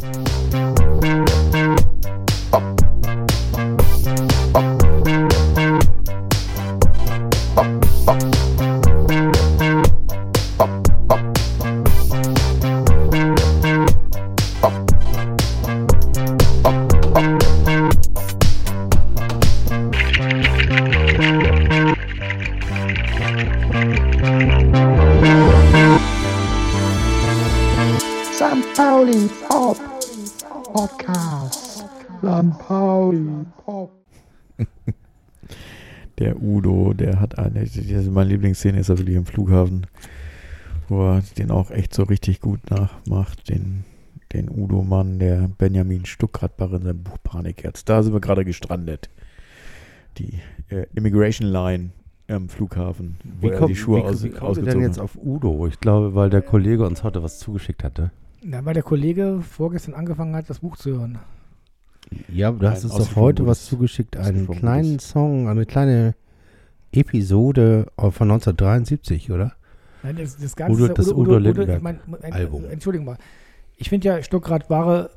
St. Lieblingsszene ist er wirklich im Flughafen, wo er den auch echt so richtig gut nachmacht, den, den Udo-Mann, der Benjamin Stuckradbach in seinem Buch Panikherz. Da sind wir gerade gestrandet. Die äh, Immigration Line am Flughafen, wo Wie er kommt, die Schuhe wie, aus, wie kommt ihr ausgezogen denn jetzt hat. auf Udo? Ich glaube, weil der Kollege uns heute was zugeschickt hatte. Na, weil der Kollege vorgestern angefangen hat, das Buch zu hören. Ja, du hast uns doch heute was zugeschickt. Einen kleinen Song, eine kleine Episode von 1973, oder? Nein, das, das ganze Udo- das Udo Lindenberg mein, mein, Album. Entschuldigung mal. Ich finde ja Stuckrad war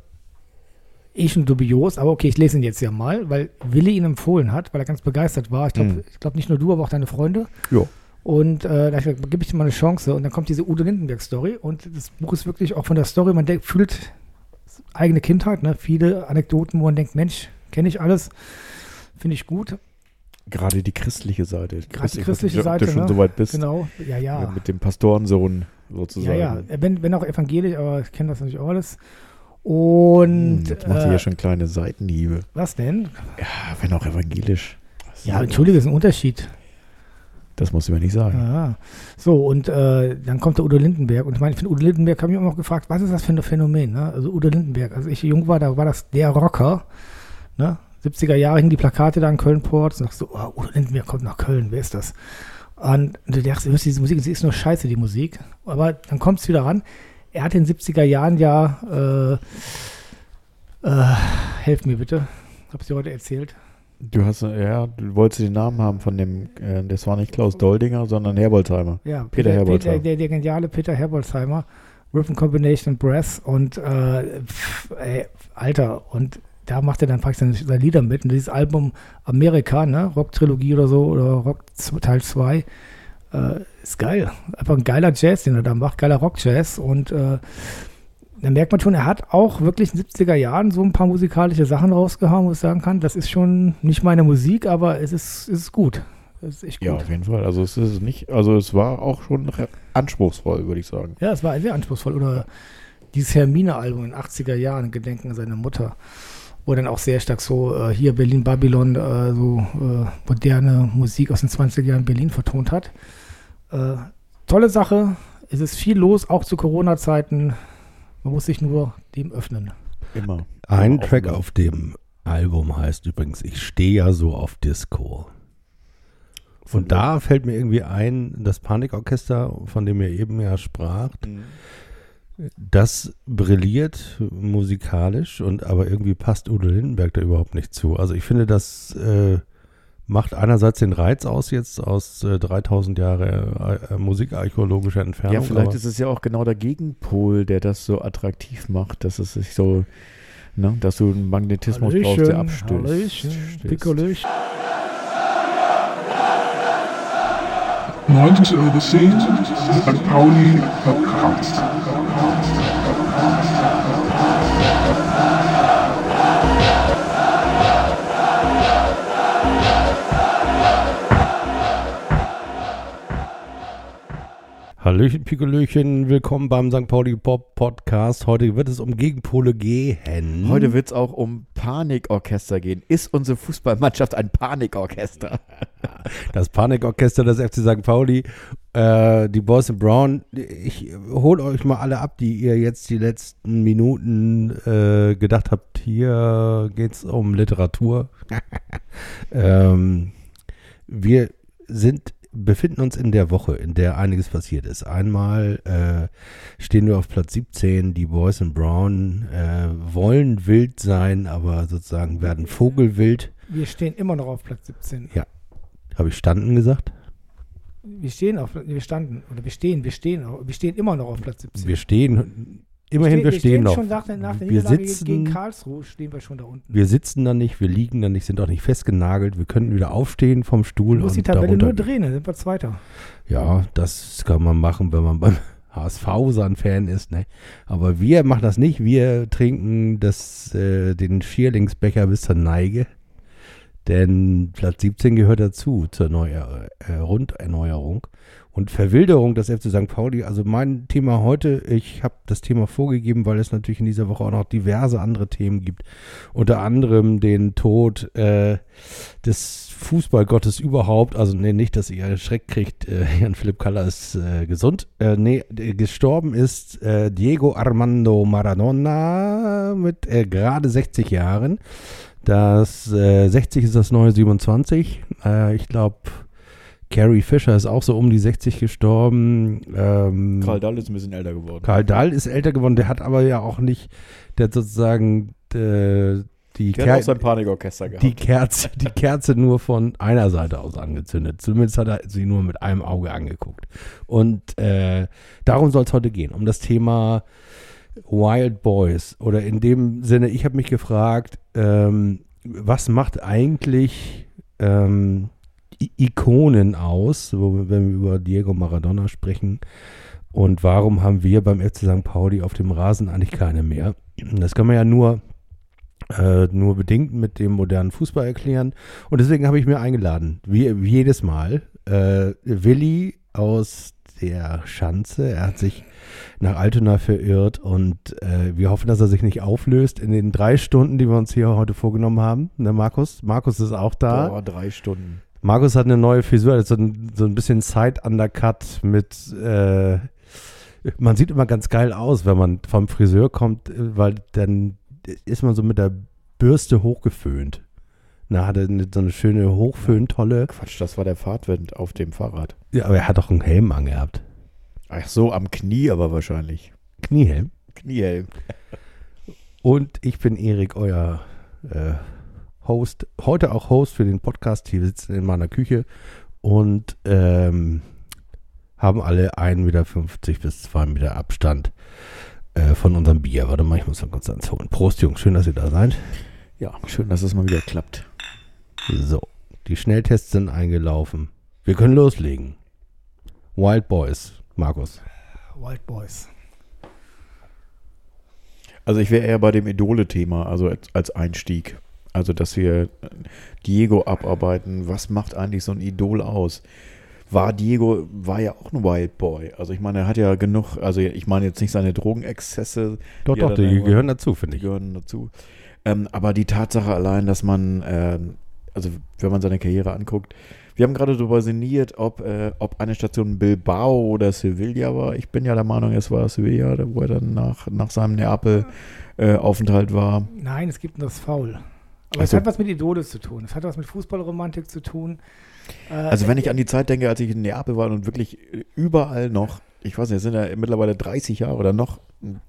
eh schon dubios, aber okay, ich lese ihn jetzt ja mal, weil Willi ihn empfohlen hat, weil er ganz begeistert war. Ich glaube ich glaub nicht nur du, aber auch deine Freunde. Ja. Und äh, da ich gebe ich dir mal eine Chance. Und dann kommt diese Udo Lindenberg-Story. Und das Buch ist wirklich auch von der Story, man denkt, fühlt eigene Kindheit, ne? viele Anekdoten, wo man denkt, Mensch, kenne ich alles. Finde ich gut. Gerade die christliche Seite. Ich Gerade die nicht, christliche ob Seite, du schon ne? so weit bist. Genau, ja, ja. Ja, Mit dem Pastorensohn Ja, sozusagen. ja, wenn, wenn auch evangelisch, aber ich kenne das natürlich auch alles. Und Hm, Jetzt macht ihr äh, ja schon kleine Seitenhiebe. was denn? Ja, wenn auch evangelisch. Was Ja, entschuldige, ist ein Unterschied. Das musst du mir nicht sagen. Ja. So, und äh, dann kommt der Udo Lindenberg. Und ich meine, ich finde, Udo Lindenberg habe ich auch noch gefragt, was ist das für ein Phänomen? Ne? Also Udo Lindenberg, als ich jung war, da war das der Rocker. Ne? 70er Jahre hingen die Plakate da in Köln-Port. Und so, oh, Udo Lindenberg kommt nach Köln, wer ist das? Und du denkst, du hörst diese Musik, sie ist nur scheiße, die Musik. Aber dann kommt es wieder ran. Er hat in den 70er Jahren ja, äh, äh, helf mir bitte, hab's dir heute erzählt. Du hast, ja, du wolltest den Namen haben von dem, äh, das war nicht Klaus Doldinger, sondern Herbolzheimer. Ja, Peter Herbolzheimer. der, der geniale Peter Herbolzheimer, Rhythm Combination Brass und äh, pff, ey, Alter, und da macht er dann praktisch seine, seine Lieder mit. Und dieses Album Amerika, ne, Rock-Trilogie oder so, oder Rock Teil 2, äh, ist geil. Einfach ein geiler Jazz, den er da macht, geiler Rock-Jazz. Und äh, da merkt man schon, er hat auch wirklich in den 70er Jahren so ein paar musikalische Sachen rausgehauen, wo ich sagen kann, das ist schon nicht meine Musik, aber es ist, es ist gut. Es ist echt gut. Ja, auf jeden Fall. Also es ist nicht, also es war auch schon anspruchsvoll, würde ich sagen. Ja, es war sehr anspruchsvoll. Oder dieses Hermine-Album in den 80er Jahren, Gedenken an seine Mutter, wo dann auch sehr stark so äh, hier Berlin Babylon äh, so äh, moderne Musik aus den 20er Jahren Berlin vertont hat. Äh, tolle Sache. Es ist viel los, auch zu Corona-Zeiten. Man muss sich nur dem öffnen. Immer. Ein Immer Track auf dem Album heißt übrigens Ich stehe ja so auf Disco. Und da fällt mir irgendwie ein, das Panikorchester, von dem ihr eben ja spracht, Mhm. Das brilliert musikalisch und aber irgendwie passt Udo Lindenberg da überhaupt nicht zu. Also ich finde, das äh, macht einerseits den Reiz aus jetzt aus äh, 3000 Jahre äh, äh, musikarchäologischer Entfernung. Ja, vielleicht ist es ja auch genau der Gegenpol, der das so attraktiv macht, dass es sich so, ne, dass du einen Magnetismus brauchst, der abstößt. Hallöchen, stößt. Pikolöchen. 9 to over 10, St. Pauli Podcast. Música Hallöchen, Pikolöchen, willkommen beim St. Pauli Pop Podcast. Heute wird es um Gegenpole gehen. Heute wird es auch um Panikorchester gehen. Ist unsere Fußballmannschaft ein Panikorchester? das Panikorchester des FC St. Pauli, äh, die Boys in Brown. Ich hol euch mal alle ab, die ihr jetzt die letzten Minuten äh, gedacht habt, hier geht's um Literatur. ähm, wir sind befinden uns in der Woche, in der einiges passiert ist. Einmal äh, stehen wir auf Platz 17, die Boys in Brown äh, wollen wild sein, aber sozusagen werden vogelwild. Wir stehen immer noch auf Platz 17. Habe ich standen gesagt? Wir stehen auf, wir standen, oder wir stehen, wir stehen, wir stehen immer noch auf Platz 17. Wir stehen immerhin, wir stehen noch. Schon nach nach Wir sitzen- gegen Karlsruhe stehen wir schon da unten. Wir sitzen da nicht, wir liegen da nicht, sind auch nicht festgenagelt. Wir könnten wieder aufstehen vom Stuhl du musst die Tabelle nur drehen, dann sind wir Zweiter. Ja, das kann man machen, wenn man beim HSV sein Fan ist. Ne? Aber wir machen das nicht. Wir trinken das, äh, den Schierlingsbecher bis zur Neige. Denn Platz 17 gehört dazu, zur Neuer äh, Runderneuerung. Und Verwilderung des FC St. Pauli, also mein Thema heute, ich habe das Thema vorgegeben, weil es natürlich in dieser Woche auch noch diverse andere Themen gibt. Unter anderem den Tod äh, des Fußballgottes überhaupt. Also nee, nicht, dass ihr Schreck kriegt, äh, Jan Philipp Kaller ist äh, gesund. Äh, nee, gestorben ist äh, Diego Armando Maradona mit äh, gerade 60 Jahren. Das äh, 60 ist das neue 27. Äh, ich glaube, Carrie Fisher ist auch so um die 60 gestorben. Ähm, Karl Dahl ist ein bisschen älter geworden. Karl Dahl ist älter geworden, der hat aber ja auch nicht, der hat sozusagen äh, die, Der hat Ker auch sein Panikorchester gehabt. die, Kerze, die Kerze nur von einer Seite aus angezündet. Zumindest hat er sie nur mit einem Auge angeguckt. Und äh, darum soll es heute gehen, um das Thema Wild Boys. Oder in dem Sinne, ich habe mich gefragt, ähm, was macht eigentlich ähm, Ikonen aus, wenn wir über Diego Maradona sprechen? Und warum haben wir beim FC St. Pauli auf dem Rasen eigentlich keine mehr? Das kann man ja nur, äh, nur bedingt mit dem modernen Fußball erklären. Und deswegen habe ich mir eingeladen, wie, wie jedes Mal, äh, Willi aus der Schanze. Er hat sich nach Altona verirrt und äh, wir hoffen, dass er sich nicht auflöst in den drei Stunden, die wir uns hier heute vorgenommen haben. Ne, Markus? Markus ist auch da. Boah, drei Stunden. Markus hat eine neue Frisur, das ist so ein, so ein bisschen Side-Undercut mit, äh, man sieht immer ganz geil aus, wenn man vom Friseur kommt, äh, weil dann ist man so mit der Bürste hochgeföhnt. Na, hat er eine, so eine schöne Hochföhntolle. Quatsch, das war der Fahrtwind auf dem Fahrrad. Ja, aber er hat doch einen Helm angehabt. Ach so, am Knie aber wahrscheinlich. Kniehelm. Kniehelm. Und ich bin Erik, euer äh, Host. Heute auch Host für den Podcast. Hier sitzen in meiner Küche und ähm, haben alle 1,50 Meter bis 2 Meter Abstand äh, von unserem Bier. Warte mal, ich muss mal kurz eins holen. Prost, Jungs. Schön, dass ihr da seid. Ja, schön, dass es mal wieder klappt. So, die Schnelltests sind eingelaufen. Wir können loslegen. Wild Boys, Markus. Wild Boys. Also ich wäre eher bei dem Idole-Thema, also als, als Einstieg. Also, dass wir äh, Diego abarbeiten. Was macht eigentlich so ein Idol aus? War Diego, war ja auch ein Wild Boy. Also ich meine, er hat ja genug, also ich meine jetzt nicht seine Drogenexzesse, Doch, doch, die gehören dazu, finde die ich. gehören dazu. Ähm, aber die Tatsache allein, dass man, äh, also wenn man seine Karriere anguckt, wir haben gerade darüber sinniert, ob, äh, ob eine Station Bilbao oder Sevilla war. Ich bin ja der Meinung, es war Sevilla, wo er dann nach, nach seinem Neapel-Aufenthalt war. Nein, es gibt nur das Foul. Aber Ach es hat was mit Idoles zu tun. Es hat was mit Fußballromantik zu tun. Äh, Also wenn ich an die Zeit denke, als ich in Neapel war und wirklich überall noch, ich weiß nicht, es sind ja mittlerweile 30 Jahre oder noch,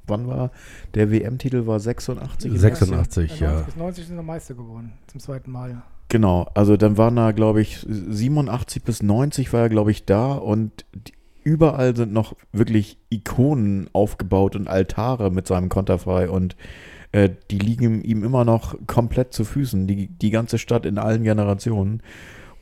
wann war, der WM-Titel war 86? 86, ja. 90 bis 90 sind wir Meister geworden. Zum zweiten Mal. Genau, also dann waren da, glaube ich, 87 bis 90 war er, glaube ich, da und überall sind noch wirklich Ikonen aufgebaut und Altare mit seinem Konterfei und äh, die liegen ihm immer noch komplett zu Füßen, die, die ganze Stadt in allen Generationen.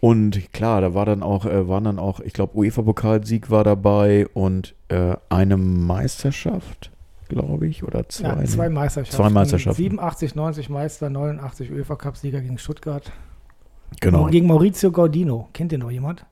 Und klar, da war dann auch, äh, waren dann auch, ich glaube, UEFA-Pokalsieg war dabei und äh, eine Meisterschaft, glaube ich, oder zwei. Ja, zwei Meisterschaften. Zwei Meisterschaften. 87, 90 Meister, 89 UEFA Cup-Sieger gegen Stuttgart. Genau. Gegen Maurizio Gaudino. Kennt ihr noch jemand?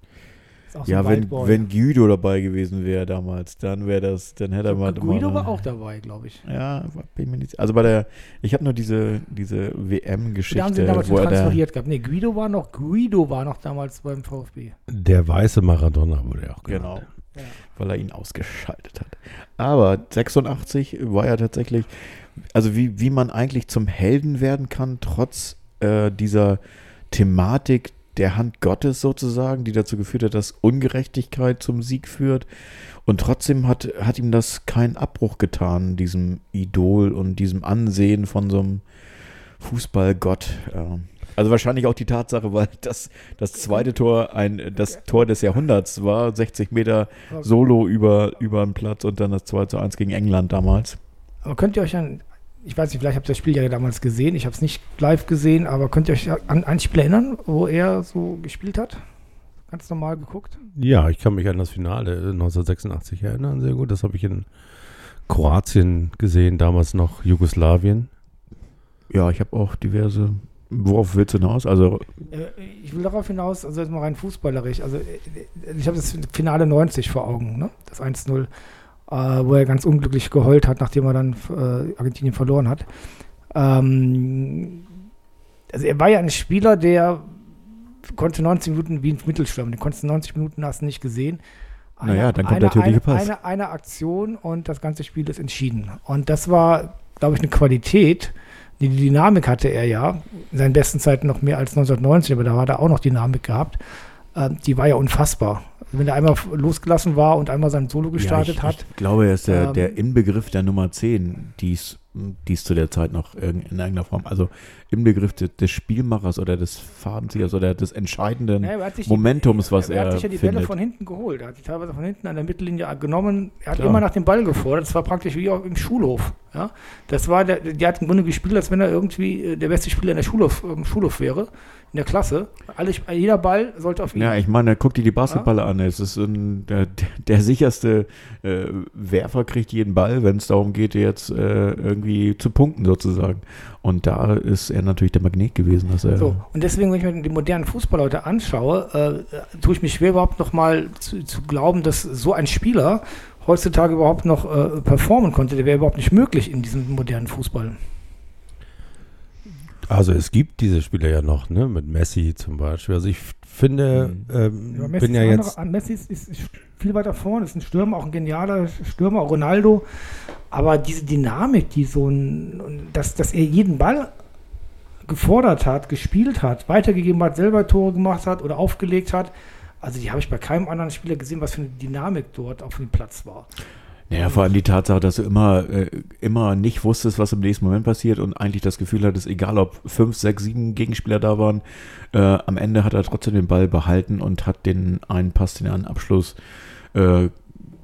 Ist auch so Ja, ein wenn, wenn Guido dabei gewesen wäre damals, dann wäre das, dann hätte er mal. Guido mal- war auch dabei, glaube ich. Ja, war- bin mir nicht, also bei der, ich habe nur diese, diese Da haben sie WM-Geschichte, damals wo er transferiert gehabt. Nee, Guido war noch, Guido war noch damals beim VfB. Der weiße Maradona wurde ja auch genau, genannt. Ja. Weil er ihn ausgeschaltet hat. Aber 86 war ja tatsächlich, also wie, wie man eigentlich zum Helden werden kann, trotz äh, dieser Thematik der Hand Gottes sozusagen, die dazu geführt hat, dass Ungerechtigkeit zum Sieg führt. Und trotzdem hat, hat ihm das keinen Abbruch getan, diesem Idol und diesem Ansehen von so einem Fußballgott. Ja. Also wahrscheinlich auch die Tatsache, weil das, das zweite Tor ein, das Tor des Jahrhunderts war, 60 Meter Solo über, über den Platz und dann das 2 zu 1 gegen England damals. Aber könnt ihr euch an, ich weiß nicht, vielleicht habt ihr das Spiel ja damals gesehen, ich habe es nicht live gesehen, aber könnt ihr euch an ein Spiel erinnern, wo er so gespielt hat? Ganz normal geguckt? Ja, ich kann mich an das Finale 1986 erinnern, sehr gut. Das habe ich in Kroatien gesehen, damals noch Jugoslawien. Ja, ich habe auch diverse. Worauf willst du hinaus? Also, Äh, Ich will darauf hinaus, also jetzt mal rein fußballerisch. Also äh, ich habe das Finale 90 vor Augen, ne? das 1-0, äh, wo er ganz unglücklich geheult hat, nachdem er dann äh, Argentinien verloren hat. Ähm, also er war ja ein Spieler, der konnte 90 Minuten wie ein Mittelstürmer, den konntest du 90 Minuten hast du nicht gesehen. Naja, dann kommt eine, natürlich eine, gepasst. eine, eine Aktion und das ganze Spiel ist entschieden. Und das war, glaube ich, eine Qualität, die Dynamik hatte er ja, in seinen besten Zeiten noch mehr als 1990, aber da hat er auch noch Dynamik gehabt. Ähm, die war ja unfassbar. Also wenn er einmal losgelassen war und einmal sein Solo gestartet ja, ich, hat, Ich glaube, er ist der, Ähm, der Inbegriff der Nummer 10, die es die es zu der Zeit noch in irgendeiner Form, also Inbegriff des, des Spielmachers oder des Fadenziehers oder des entscheidenden Ja, Momentums, die, was er, er hat sich ja die Bälle findet. von hinten geholt. Er hat die teilweise von hinten an der Mittellinie genommen. Er hat Klar. immer nach dem Ball gefordert. Das war praktisch wie auch im Schulhof. Ja? Das war der, der hat im Grunde gespielt, als wenn er irgendwie äh, der beste Spieler in der Schulhof, im Schulhof wäre, in der Klasse. Alle, jeder Ball sollte auf ihn. Ja, ich meine, guck dir die Basketballer an. Es ist ein, der, der sicherste äh, Werfer kriegt jeden Ball, wenn es darum geht, jetzt äh, irgendwie zu punkten sozusagen. Und da ist er natürlich der Magnet gewesen, dass er. So, und deswegen, wenn ich mir den modernen Fußball heute anschaue, äh, tue ich mich schwer, überhaupt noch mal zu, zu glauben, dass so ein Spieler heutzutage überhaupt noch äh, performen konnte. Der wäre überhaupt nicht möglich in diesem modernen Fußball. Also es gibt diese Spieler ja noch, ne? Mit Messi zum Beispiel. Also ich finde, Mhm. ähm, Ja, Messi bin ja jetzt. anderer- Messi ist, ist, ist viel weiter vorne, ist ein Stürmer, auch ein genialer Stürmer, auch Ronaldo. Aber diese Dynamik, die so ein, dass, dass er jeden Ball gefordert hat, gespielt hat, weitergegeben hat, selber Tore gemacht hat oder aufgelegt hat, also die habe ich bei keinem anderen Spieler gesehen, was für eine Dynamik dort auf dem Platz war. Naja, vor allem die Tatsache, dass du immer, äh, immer nicht wusstest, was im nächsten Moment passiert und eigentlich das Gefühl hattest, egal ob fünf, sechs, sieben Gegenspieler da waren, äh, am Ende hat er trotzdem den Ball behalten und hat den einen Pass, den einen Abschluss äh,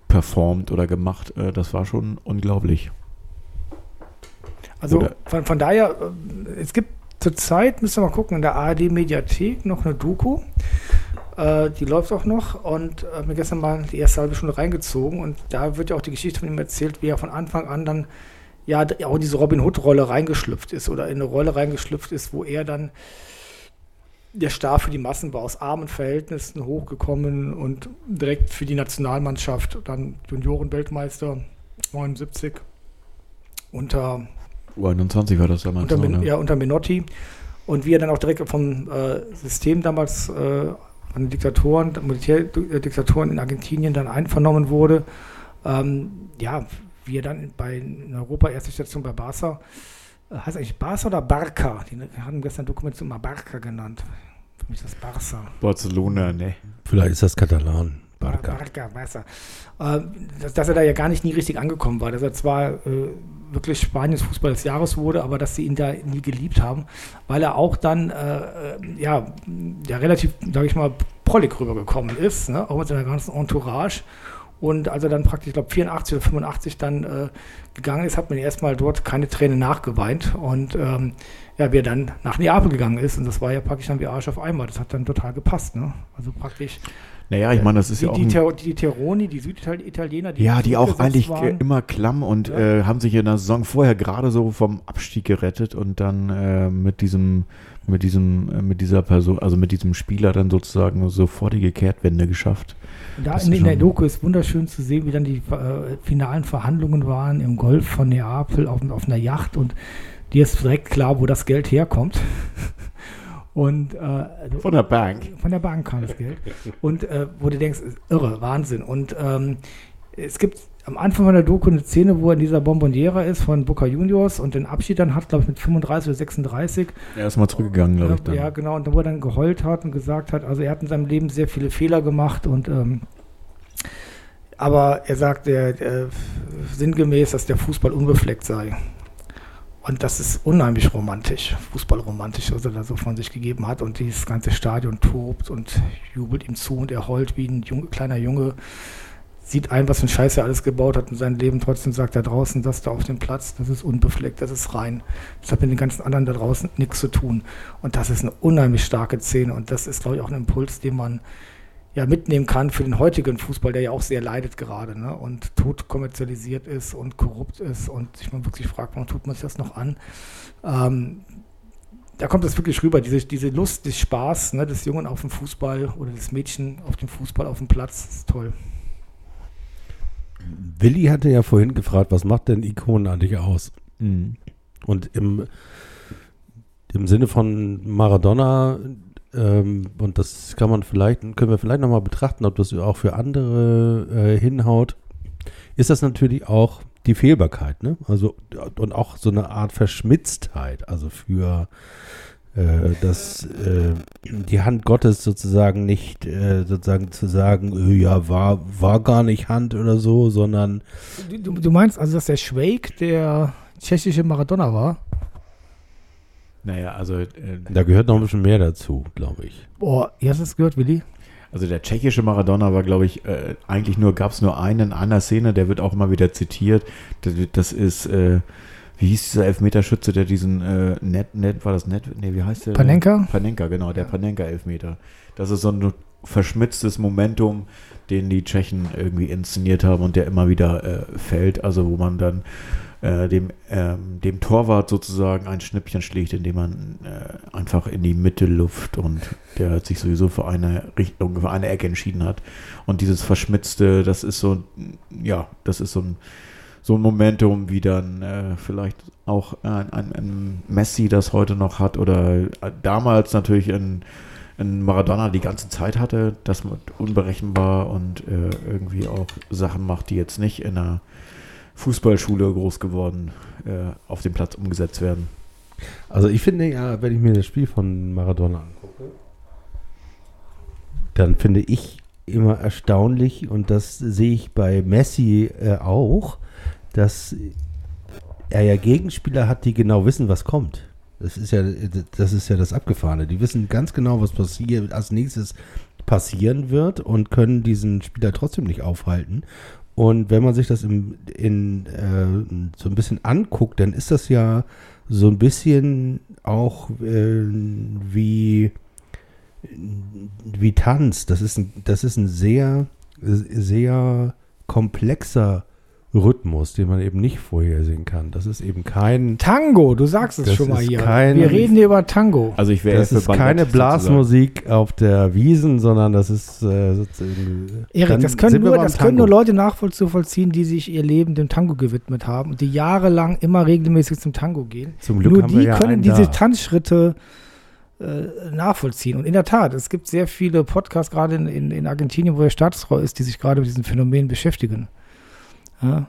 performt oder gemacht. Äh, das war schon unglaublich. Also von, von daher, äh, es gibt zurzeit, müssen wir mal gucken, in der ARD-Mediathek noch eine Doku. Äh, die läuft auch noch und äh, mir gestern mal die erste halbe Stunde reingezogen und da wird ja auch die Geschichte von ihm erzählt, wie er von Anfang an dann ja auch in diese Robin Hood-Rolle reingeschlüpft ist oder in eine Rolle reingeschlüpft ist, wo er dann der Star für die Massen war, aus armen Verhältnissen hochgekommen und direkt für die Nationalmannschaft, dann Juniorenweltmeister 79 unter U21 war das damals. unter, Min- ne? ja, unter Menotti. Und wie er dann auch direkt vom äh, System damals äh, von den Diktatoren, Militärdiktatoren in Argentinien dann einvernommen wurde. Ähm, ja, wie er dann bei, in Europa erste Station bei Barca, äh, heißt eigentlich Barca oder Barca? Die haben gestern Dokumentation mal Barca genannt. Für mich ist das Barca. Barcelona, ne. Vielleicht ist das Katalan. Barca, Barca. Barca. Äh, dass, dass er da ja gar nicht nie richtig angekommen war. Dass er zwar äh, wirklich Spaniens Fußball des Jahres wurde, aber dass sie ihn da nie geliebt haben, weil er auch dann äh, äh, ja, ja relativ, sage ich mal, prollig rübergekommen ist, ne? auch mit seiner ganzen Entourage. Und als er dann praktisch, ich glaube 84 oder 85 dann äh, gegangen ist, hat man erstmal dort keine Tränen nachgeweint. Und ähm, ja, wie er dann nach Neapel gegangen ist, und das war ja praktisch dann wie Arsch auf einmal. Das hat dann total gepasst. Ne? Also praktisch Naja, ich meine, das ist die, ja auch. die, ein, die Teroni, die Süditaliener, die ja, die auch eigentlich waren. äh, immer klamm und Ja. äh, haben sich in der Saison vorher gerade so vom Abstieg gerettet und dann äh, mit diesem, mit diesem, äh, mit dieser Person, also mit diesem Spieler dann sozusagen sofortige Kehrtwende geschafft. Und da in, ist in der Doku ist wunderschön zu sehen, wie dann die äh, finalen Verhandlungen waren im Golf von Neapel auf, auf einer Yacht und dir ist direkt klar, wo das Geld herkommt. Und äh, Von der Bank. von der Bank kam das Geld. Und äh, wo du denkst, irre, Wahnsinn. Und ähm, es gibt am Anfang von der Doku eine Szene, wo er in dieser Bomboniera ist von Boca Juniors und den Abschied dann hat, glaube ich, mit 35 oder 36. Er ist mal zurückgegangen, glaube ich. Dann. Ja, genau. Und wo er dann geheult hat und gesagt hat, also er hat in seinem Leben sehr viele Fehler gemacht und ähm, aber er sagt er, äh, sinngemäß, dass der Fußball unbefleckt sei. Und das ist unheimlich romantisch, Fußballromantisch, was er da so von sich gegeben hat. Und dieses ganze Stadion tobt und jubelt ihm zu und er heult wie ein Junge, kleiner Junge. sieht ein, was für ein Scheiß er alles gebaut hat in seinem Leben. Trotzdem sagt er draußen, das da auf dem Platz, das ist unbefleckt, das ist rein. Das hat mit den ganzen anderen da draußen nichts zu tun. Und das ist eine unheimlich starke Szene. Und das ist, glaube ich, auch ein Impuls, den man ja mitnehmen kann für den heutigen Fußball, der ja auch sehr leidet gerade ne? und tot kommerzialisiert ist und korrupt ist und sich man wirklich fragt, warum tut man sich das noch an? Ähm, da kommt das wirklich rüber, diese, diese Lust, des Spaß ne, des Jungen auf dem Fußball oder des Mädchen auf dem Fußball auf dem Platz, ist toll. Willi hatte ja vorhin gefragt, was macht denn Ikonen eigentlich aus? Mhm. Und im, im Sinne von Maradona, ähm, und das kann man vielleicht, können wir vielleicht nochmal betrachten, ob das auch für andere äh, hinhaut, ist das natürlich auch die Fehlbarkeit, ne? Also und auch so eine Art Verschmitztheit, also für äh, dass äh, die Hand Gottes sozusagen nicht äh, sozusagen zu sagen, äh, ja, war, war gar nicht Hand oder so, sondern Du, du meinst also, dass der Schweig der tschechische Maradona war? Naja, also, äh, da gehört noch ein bisschen mehr dazu, glaube ich. Boah, ihr hast es gehört, Willi? also der tschechische Maradona war, glaube ich, äh, eigentlich nur, gab es nur einen in einer Szene, der wird auch immer wieder zitiert. Das, das ist, äh, wie hieß dieser Elfmeterschütze, der diesen äh, Net, Net, war das Net? Nee, wie heißt der? Panenka? Panenka, genau, der Panenka-Elfmeter. Das ist so ein verschmitztes Momentum, den die Tschechen irgendwie inszeniert haben und der immer wieder äh, fällt, also wo man dann äh, dem, ähm, dem Torwart sozusagen ein Schnippchen schlägt, indem man äh, einfach in die Mitte luft und der hat sich sowieso für eine Richtung, für eine Ecke entschieden hat. Und dieses Verschmitzte, das ist so, ja, das ist so ein, so ein Momentum, wie dann äh, vielleicht auch ein, ein, ein Messi das heute noch hat oder äh, damals natürlich ein, ein Maradona die ganze Zeit hatte, das man unberechenbar und äh, irgendwie auch Sachen macht, die jetzt nicht in einer Fußballschule groß geworden äh, auf dem Platz umgesetzt werden. Also ich finde ja, wenn ich mir das Spiel von Maradona angucke, dann finde ich immer erstaunlich und das sehe ich bei Messi äh, auch, dass er ja Gegenspieler hat, die genau wissen, was kommt. Das ist ja das ist ja das Abgefahrene. Die wissen ganz genau, was passiert als nächstes passieren wird und können diesen Spieler trotzdem nicht aufhalten. Und wenn man sich das im, in, äh, so ein bisschen anguckt, dann ist das ja so ein bisschen auch äh, wie, wie Tanz. Das ist ein, das ist ein sehr, sehr komplexer Rhythmus, den man eben nicht vorhersehen kann. Das ist eben kein. Tango, du sagst es schon mal hier. kein- Wir reden hier über Tango. Also ich wäre Das für ist keine sozusagen. Blasmusik auf der Wiesen, sondern das ist. Äh, sozusagen- Erik, das können, nur, das können nur Tango. Leute nachvollziehen, die sich ihr Leben dem Tango gewidmet haben und die jahrelang immer regelmäßig zum Tango gehen. Zum Glück nur haben die wir ja können einen diese da. Tanzschritte äh, nachvollziehen. Und in der Tat, es gibt sehr viele Podcasts, gerade in, in, in Argentinien, wo der Staatsrohr ist, die sich gerade mit diesem Phänomen beschäftigen. Ja.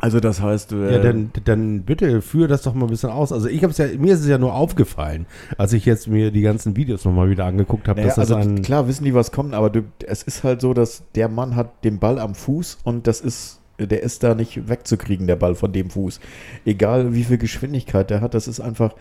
Also das heißt, äh, Ja, dann, dann bitte führe das doch mal ein bisschen aus. Also ich habe es ja, mir ist es ja nur aufgefallen, als ich jetzt mir die ganzen Videos nochmal wieder angeguckt habe, Naja, also ein klar wissen die, was kommt, aber du, es ist halt so, dass der Mann hat den Ball am Fuß und das ist, der ist da nicht wegzukriegen, der Ball von dem Fuß. Egal wie viel Geschwindigkeit der hat, das ist einfach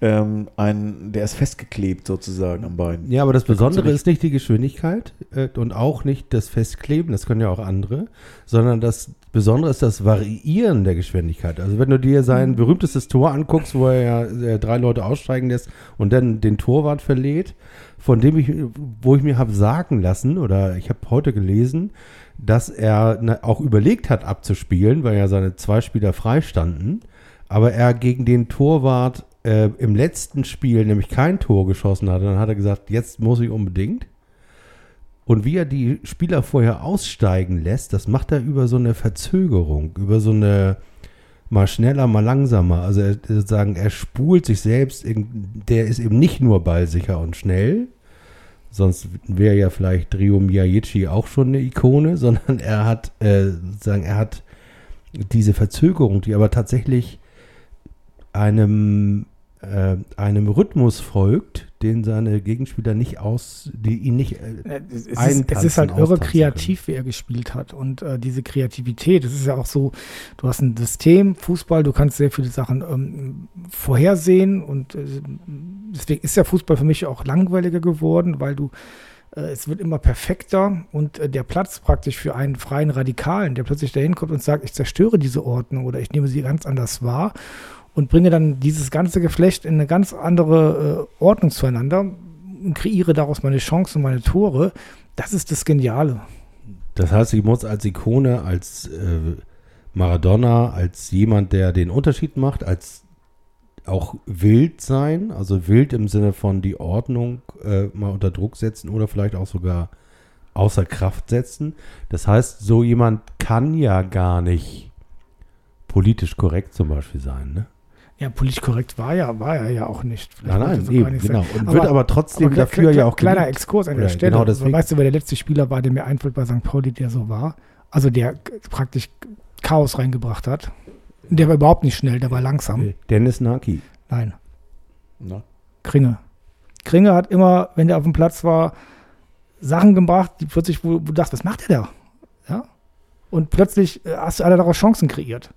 ähm, ein, der ist festgeklebt sozusagen am Bein. Ja, aber das Besondere ist nicht die Geschwindigkeit äh, und auch nicht das Festkleben, das können ja auch andere, sondern das Besondere ist das Variieren der Geschwindigkeit. Also wenn du dir sein berühmtestes Tor anguckst, wo er ja äh, drei Leute aussteigen lässt und dann den Torwart verlädt, von dem ich, wo ich mir habe sagen lassen oder ich habe heute gelesen, dass er na, auch überlegt hat abzuspielen, weil ja seine zwei Spieler freistanden, aber er gegen den Torwart äh, im letzten Spiel nämlich kein Tor geschossen hatte, dann hat er gesagt, jetzt muss ich unbedingt. Und wie er die Spieler vorher aussteigen lässt, das macht er über so eine Verzögerung, über so eine mal schneller, mal langsamer. Also er, sozusagen, er spult sich selbst, in, der ist eben nicht nur ballsicher und schnell, sonst wäre ja vielleicht Rio Miyagichi auch schon eine Ikone, sondern er hat, äh, sozusagen, er hat diese Verzögerung, die aber tatsächlich einem, äh, einem Rhythmus folgt, den seine Gegenspieler nicht aus, die ihn nicht äh, Es ist, es ist halt irre kreativ, wie er gespielt hat. Und äh, diese Kreativität, das ist ja auch so, du hast ein System, Fußball, du kannst sehr viele Sachen ähm, vorhersehen und äh, deswegen ist der Fußball für mich auch langweiliger geworden, weil du äh, es wird immer perfekter und äh, der Platz praktisch für einen freien Radikalen, der plötzlich dahin kommt und sagt, ich zerstöre diese Ordnung oder ich nehme sie ganz anders wahr und bringe dann dieses ganze Geflecht in eine ganz andere äh, Ordnung zueinander und kreiere daraus meine Chancen, meine Tore. Das ist das Geniale. Das heißt, ich muss als Ikone, als äh, Maradona, als jemand, der den Unterschied macht, als auch wild sein, also wild im Sinne von die Ordnung äh, mal unter Druck setzen oder vielleicht auch sogar außer Kraft setzen. Das heißt, so jemand kann ja gar nicht politisch korrekt zum Beispiel sein, ne? Ja, politisch korrekt war ja, war er ja auch nicht. Nein, Vielleicht nein, gar eben, nicht genau. sein. Und Aber- wird aber trotzdem Aber dafür ja auch Kleiner geliebt. Exkurs an der Ja, Stelle. genau deswegen. weißt du, wer der letzte Spieler war, der mir einfällt bei St. Pauli, der so war? Also der praktisch Chaos reingebracht hat. Der war überhaupt nicht schnell, der war langsam. Dennis Naki. Nein, Na? Kringe. Kringe hat immer, wenn der auf dem Platz war, Sachen gebracht, die plötzlich, wo, wo du dachtest, was macht der da? Und plötzlich äh, hast du alle daraus Chancen kreiert.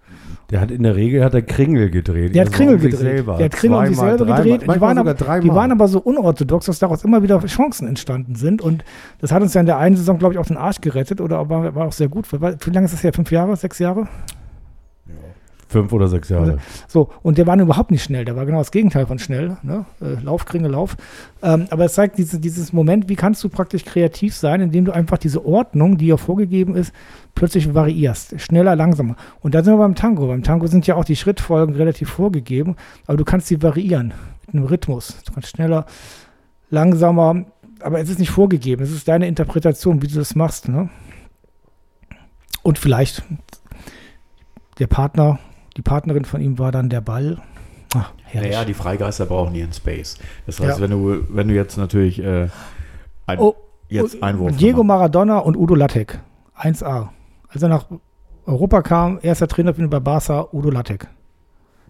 Der hat in der Regel hat er Kringel gedreht. Der hat Also Kringel um gedreht. Selber. Der hat Kringel um sich Zweimal, selber dreimal, gedreht. Die waren, aber, die waren aber so unorthodox, dass daraus immer wieder Chancen entstanden sind. Und das hat uns ja in der einen Saison, glaube ich, auch den Arsch gerettet. Oder war, war auch sehr gut. Wie lange ist das her? Fünf Jahre? Sechs Jahre? Fünf oder sechs Jahre. So, und der war überhaupt nicht schnell. Der war genau das Gegenteil von schnell. Ne? Äh, Lauf, Kringe, Lauf. Ähm, aber es zeigt diese, dieses Moment, wie kannst du praktisch kreativ sein, indem du einfach diese Ordnung, die ja vorgegeben ist, plötzlich variierst. Schneller, langsamer. Und da sind wir beim Tango. Beim Tango sind ja auch die Schrittfolgen relativ vorgegeben, aber du kannst sie variieren mit einem Rhythmus. Du kannst schneller, langsamer, aber es ist nicht vorgegeben. Es ist deine Interpretation, wie du das machst. Ne? Und vielleicht der Partner, die Partnerin von ihm war dann der Ball. Ach, herrlich. Naja, die Freigeister brauchen ihren Space. Das heißt, Ja. wenn du, wenn du jetzt natürlich äh, ein, Oh, jetzt und Einwurf Diego. Maradona und Udo Lattek. 1A. Als er nach Europa kam, erster Trainer bei Barca, Udo Lattek.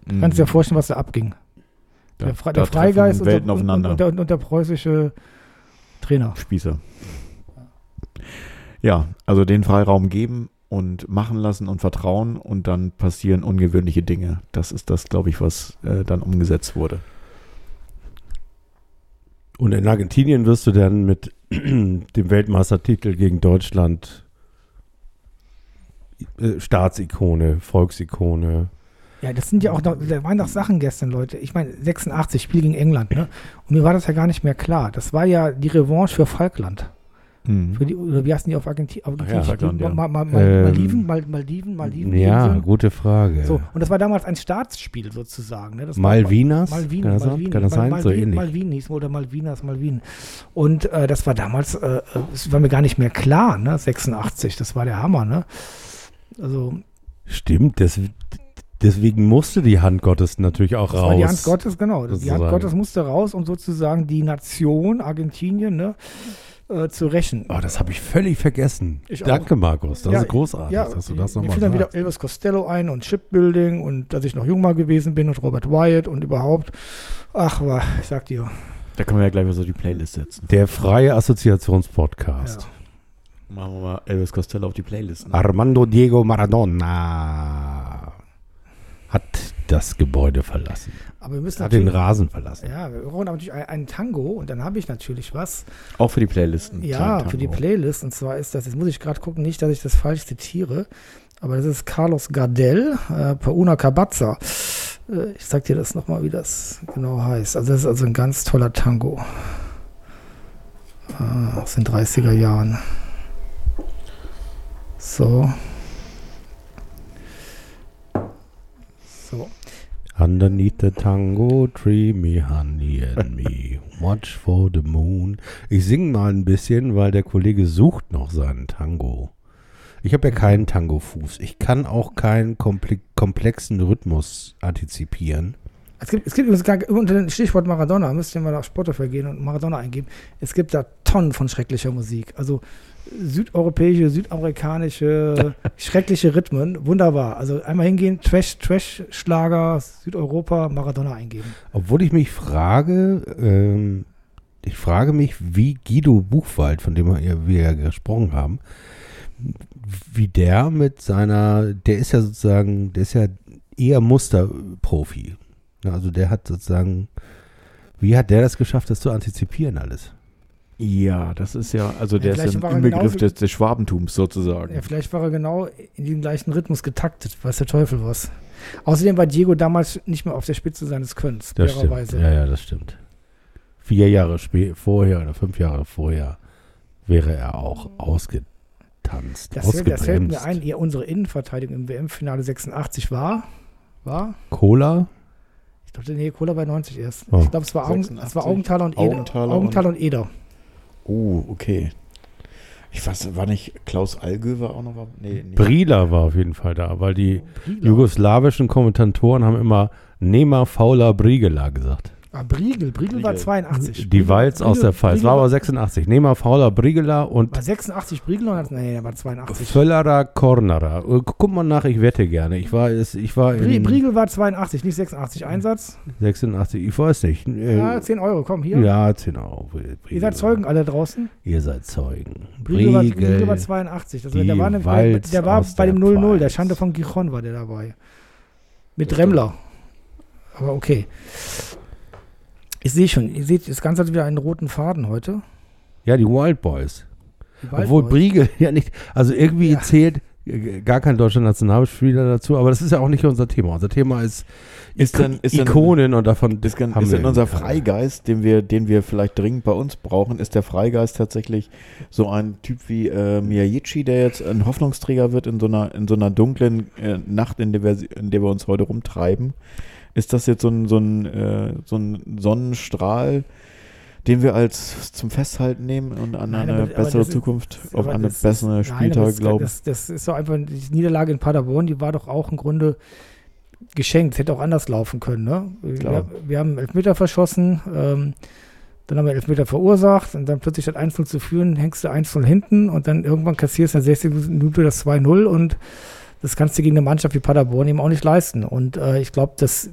Mhm. Kannst du dir vorstellen, was da abging? Da- der, Fre da der Freigeist und und, aufeinander. und, der, und der preußische Trainer. Spießer. Ja, also den Freiraum geben und machen lassen und vertrauen und dann passieren ungewöhnliche Dinge. Das ist das, glaube ich, was äh, dann umgesetzt wurde. Und in Argentinien wirst du dann mit dem Weltmeistertitel gegen Deutschland äh, Staatsikone, Volksikone. Ja, das sind ja auch noch, da waren doch Sachen gestern, Leute. Ich meine, 86, Spiel gegen England, ne? Und mir war das ja gar nicht mehr klar. Das war ja die Revanche für Falkland. Mhm. Für die, oder wie heißen die auf Argenti Argentinien? ja, Falkland, ja. Mal, mal, mal, Ähm, Maldiven, mal, Maldiven, Maldiven. Ja, Inseln. gute Frage. So, und das war damals ein Staatsspiel sozusagen. Ne? Das Malvinas? Malvin, Kann das sein? Malvin, Kann das sein? Mal, So Malvin, ähnlich. Malvin hieß oder Malvinas, Malvin. Und äh, das war damals, äh, äh, es war mir gar nicht mehr klar, ne? 86, das war der Hammer, ne? Also, Stimmt, des, deswegen musste die Hand Gottes natürlich auch das raus. war die Hand Gottes, genau. Die Hand sozusagen. Gottes musste raus, um sozusagen die Nation Argentinien, ne? Äh, zu rächen. Oh, das habe ich völlig vergessen. Ich Danke, Markus. Das Ja, ist großartig, dass du das mir nochmal fiel dann wieder sagst. Elvis Costello ein und Shipbuilding und dass ich noch jung mal gewesen bin und Robert Wyatt und überhaupt. Ach, war, ich sag dir. Da können wir ja gleich mal so die Playlist setzen. Der freie Assoziationspodcast. Machen wir mal Elvis Costello auf die Playlist. Ne? Armando Diego Maradona hat das Gebäude verlassen. Aber wir müssen Hat den. Rasen verlassen. Ja, wir brauchen natürlich ein- einen Tango und dann habe ich natürlich was. Auch für die Playlisten. Ja, für die. Playlist. Und zwar ist das, jetzt muss ich gerade gucken, nicht, dass ich das falsch zitiere, aber das ist Carlos Gardel, äh, per una Cabazza. Äh, ich sag dir das nochmal, wie das genau heißt. Also, das ist also ein ganz toller Tango. Ah, aus den 30er Jahren. So. So. Underneath the tango tree, me honey and me, watch for the moon. Ich singe mal ein bisschen, weil der Kollege sucht noch seinen Tango. Ich habe ja keinen Tango-Fuß. Ich kann auch keinen komple komplexen Rhythmus antizipieren. Es gibt, es gibt übrigens gar, unter dem Stichwort Maradona, müsst ihr mal auf Spotify gehen und Maradona eingeben. Es gibt da Tonnen von schrecklicher Musik. Also südeuropäische, südamerikanische, schreckliche Rhythmen. Wunderbar. Also einmal hingehen, Trash, Trash-Schlager, Südeuropa, Maradona eingeben. Obwohl ich mich frage, ähm, ich frage mich, wie Guido Buchwald, von dem wir ja gesprochen haben, wie der mit seiner, der ist ja sozusagen, der ist ja eher Musterprofi. Also der hat sozusagen, wie hat der das geschafft, das zu antizipieren alles? Ja, das ist ja, also der vielleicht ist ein er Inbegriff des, des Schwabentums sozusagen. Ja, vielleicht war er genau in diesem gleichen Rhythmus getaktet, weiß der Teufel was. Außerdem war Diego damals nicht mehr auf der Spitze seines Könnens, Das stimmt. fairerweise. Ja, ja, das stimmt. Vier Jahre vorher oder fünf Jahre vorher wäre er auch ausgetanzt, Das, fällt, das fällt mir ausgebremst. ein, ja, unsere Innenverteidigung im WM-Finale 86 war, war, Cola? ich glaube, nee, Cola bei 90 erst. Oh. Ich glaube, es war, Augen, es 86. war Augenthaler und Eder. Augenthaler Augenthaler und Eder. Oh, okay. Ich weiß, war nicht Klaus Allgöwer auch noch? Nee, nee. Brila war auf jeden Fall da, weil die Briegel. jugoslawischen Kommentatoren haben immer Nema Faula Brigela gesagt. Ah, Briegel. Briegel war Briegel. 82. Die Walz aus der Pfalz. Briegel War aber 86. Nema Faula Brigela und War 86 Briegel oder? Nee, der war 82. Völlera Kornera. Äh, Guck mal nach, ich wette gerne. Ich war, ich war in Briegel war 82, nicht 86. Einsatz? 86, ich weiß nicht. Äh, Ja, 10 Euro, komm, hier. ja, 10 Euro. Ihr seid Zeugen alle draußen. Ihr seid Zeugen. Briegel war, Briegel war 82. Das, die der war, Walz der war bei dem 0-0. Der. Schande von Gijon war der dabei. Mit Das Remmler. Aber okay. Ich sehe schon, ihr seht, das Ganze hat wieder einen roten Faden heute. Ja, die Wild Boys. Die Obwohl Waldboys. Briegel ja nicht, also irgendwie Ja. zählt äh, gar kein deutscher Nationalspieler dazu, aber das ist ja auch nicht unser Thema. Unser Thema ist, Ist denn- ist Ikonen und davon Ist, gen- haben ist wir denn unser. Freigeist, den wir, den wir vielleicht dringend bei uns brauchen, ist der Freigeist tatsächlich so ein Typ wie äh, Miyagichi, der jetzt ein Hoffnungsträger wird in so einer, in so einer dunklen äh, Nacht, in der, wir, in der wir uns heute rumtreiben? Ist das jetzt so ein, so ein, äh, so ein Sonnenstrahl, den wir als zum Festhalten nehmen und an Nein, eine aber- aber bessere ist- Zukunft, auf Aber eine bessere aber Spieltag das, glauben? Das, das ist doch einfach, die Niederlage in Paderborn, die war doch auch im Grunde geschenkt. Es hätte auch anders laufen können. Ne? Wir, wir haben Elfmeter verschossen, ähm, dann haben wir Elfmeter verursacht und dann plötzlich statt 1-0 zu führen, hängst du 1-0 hinten und dann irgendwann kassierst du in der 60. Minute das 2-0 und das kannst du gegen eine Mannschaft wie Paderborn eben auch nicht leisten. Und äh, ich glaube, dass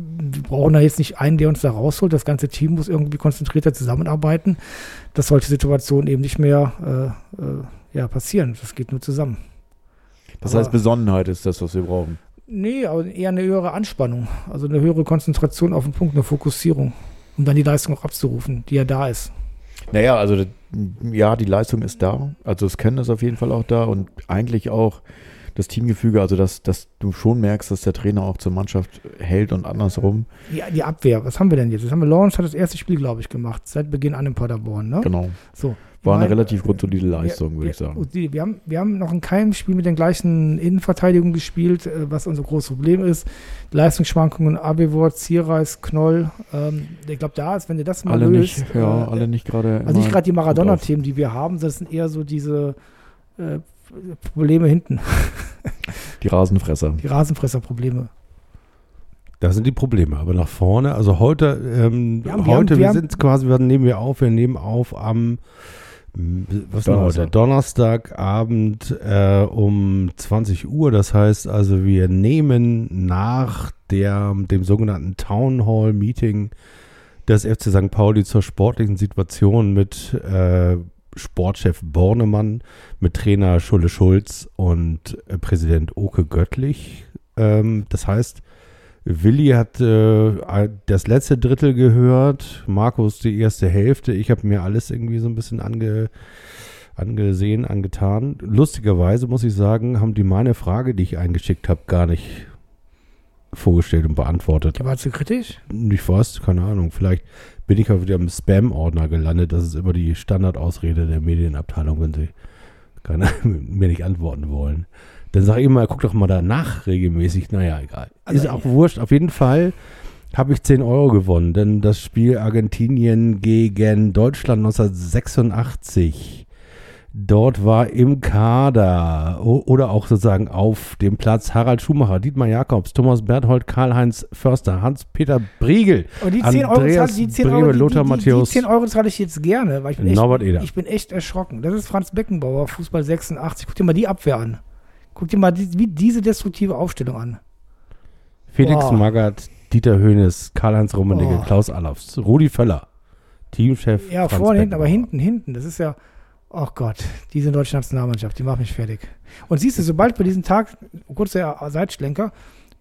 wir brauchen da jetzt nicht einen, der uns da rausholt. Das ganze Team muss irgendwie konzentrierter zusammenarbeiten, dass solche Situationen eben nicht mehr äh, äh, ja, passieren. Das geht nur zusammen. das aber- heißt, Besonnenheit ist das, was wir brauchen. Nee, aber eher eine höhere Anspannung. Also eine höhere Konzentration auf den Punkt, eine Fokussierung, um dann die Leistung auch abzurufen, die ja da ist. Naja, also ja, die Leistung ist da. Also das Können ist auf jeden Fall auch da und eigentlich auch das Teamgefüge, also dass, dass du schon merkst, dass der Trainer auch zur Mannschaft hält und andersrum. Die, die Abwehr, was haben wir denn jetzt? Jetzt haben wir Lawrence hat das erste Spiel, glaube ich, gemacht, seit Beginn an in Paderborn. Ne? Genau. So. War eine Mein- relativ grundsolide Leistung, würde ich sagen. Wir, haben, wir haben noch in keinem Spiel mit den gleichen Innenverteidigungen gespielt, äh, was unser großes Problem ist. Leistungsschwankungen, Abewort, Zierreis, Knoll. Ähm, ich glaube, da ist, wenn du das mal Alle löst. nicht, ja, äh, alle nicht gerade. Also nicht gerade die Maradona-Themen, die wir haben, das sind eher so diese äh, Probleme hinten. Die Rasenfresser. die Rasenfresser-Probleme. Das sind die Probleme. Aber nach vorne, also heute, ähm, Wir haben- heute, wir, wir sind quasi, wir nehmen wir auf, wir nehmen auf am m, was denn heute? Donnerstag. Donnerstagabend äh, um 20 Uhr. Das heißt also, wir nehmen nach der, dem sogenannten Town Hall Meeting des FC St. Pauli zur sportlichen Situation mit äh, Sportchef Bornemann, mit Trainer Schulle Schulz und äh, Präsident Oke Göttlich. Ähm, das heißt, Willi hat äh, das letzte Drittel gehört, Markus die erste Hälfte. Ich habe mir alles irgendwie so ein bisschen ange, angesehen, angetan. Lustigerweise muss ich sagen, haben die meine Frage, die ich eingeschickt habe, gar nicht vorgestellt und beantwortet. Die war zu kritisch. Ich weiß, keine Ahnung. Vielleicht bin ich auch wieder im Spam-Ordner gelandet. Das ist immer die Standardausrede der Medienabteilung, wenn sie keine, mir nicht antworten wollen. Dann sage ich immer, guck doch mal danach regelmäßig. Naja, egal. Also ist auch wurscht. Auf jeden Fall habe ich 10 Euro gewonnen, denn das Spiel Argentinien gegen Deutschland 1986 Dort war im Kader oder auch sozusagen auf dem Platz Harald Schumacher, Dietmar Jakobs, Thomas Berthold, Karl-Heinz Förster, Hans-Peter Briegel, Und die 10 Euro, zahle, die 10 Brehme, Euro, die, Lothar die, die, Matthäus. die 10 Euro zahle ich jetzt gerne, weil ich bin, echt, Norbert Eder. ich bin echt erschrocken. Das ist Franz Beckenbauer, Fußball 86. Guck dir mal die Abwehr an. Guck dir mal die, wie diese destruktive Aufstellung an. Felix Boah. Magath, Dieter Höhnes, Karl-Heinz Rummenigge. Klaus Allofs, Rudi Völler, Teamchef. Ja, vorne, hinten, aber hinten, hinten. Das ist ja, oh Gott, diese deutsche Nationalmannschaft, die macht mich fertig. Und siehst du, sobald wir diesen Tag, kurzer Seitschlenker,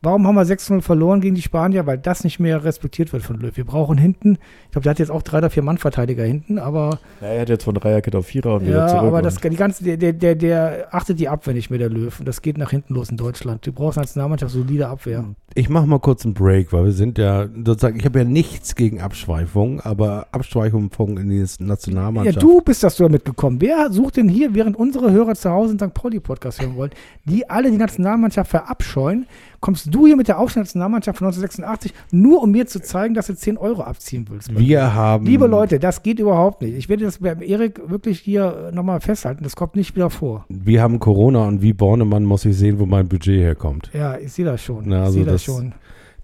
Warum haben wir 6-0 verloren gegen die Spanier? Weil das nicht mehr respektiert wird von Löw. Wir brauchen hinten, ich glaube, der hat jetzt auch drei oder vier Mann-Verteidiger hinten, aber Ja, er hat jetzt von Dreierkette auf Vierer und wieder ja, zurück. aber das, die ganze, der, der, der, der achtet die Abwehr nicht mehr, der Löw. Und das geht nach hinten los in Deutschland. Du brauchst als Nationalmannschaft solide Abwehr. Ich mache mal kurz einen Break, weil wir sind ja sozusagen, ich habe ja nichts gegen Abschweifung, aber Abschweifung in die Ja, Nationalmannschaft. du bist das da mitgekommen. Wer sucht denn hier, während unsere Hörer zu Hause einen St. Pauli-Podcast hören wollen, die alle die Nationalmannschaft verabscheuen, kommst du hier mit der Aufstiegsnationalmannschaft von 1986 nur um mir zu zeigen, dass du 10 Euro abziehen willst? Wir haben. Liebe Leute, das geht überhaupt nicht. Ich werde das beim Erik wirklich hier nochmal festhalten. Das kommt nicht wieder vor. Wir haben Corona und wie Bornemann muss ich sehen, wo mein Budget herkommt. Ja, ich sehe das schon. Na, ich also sehe das, das- schon.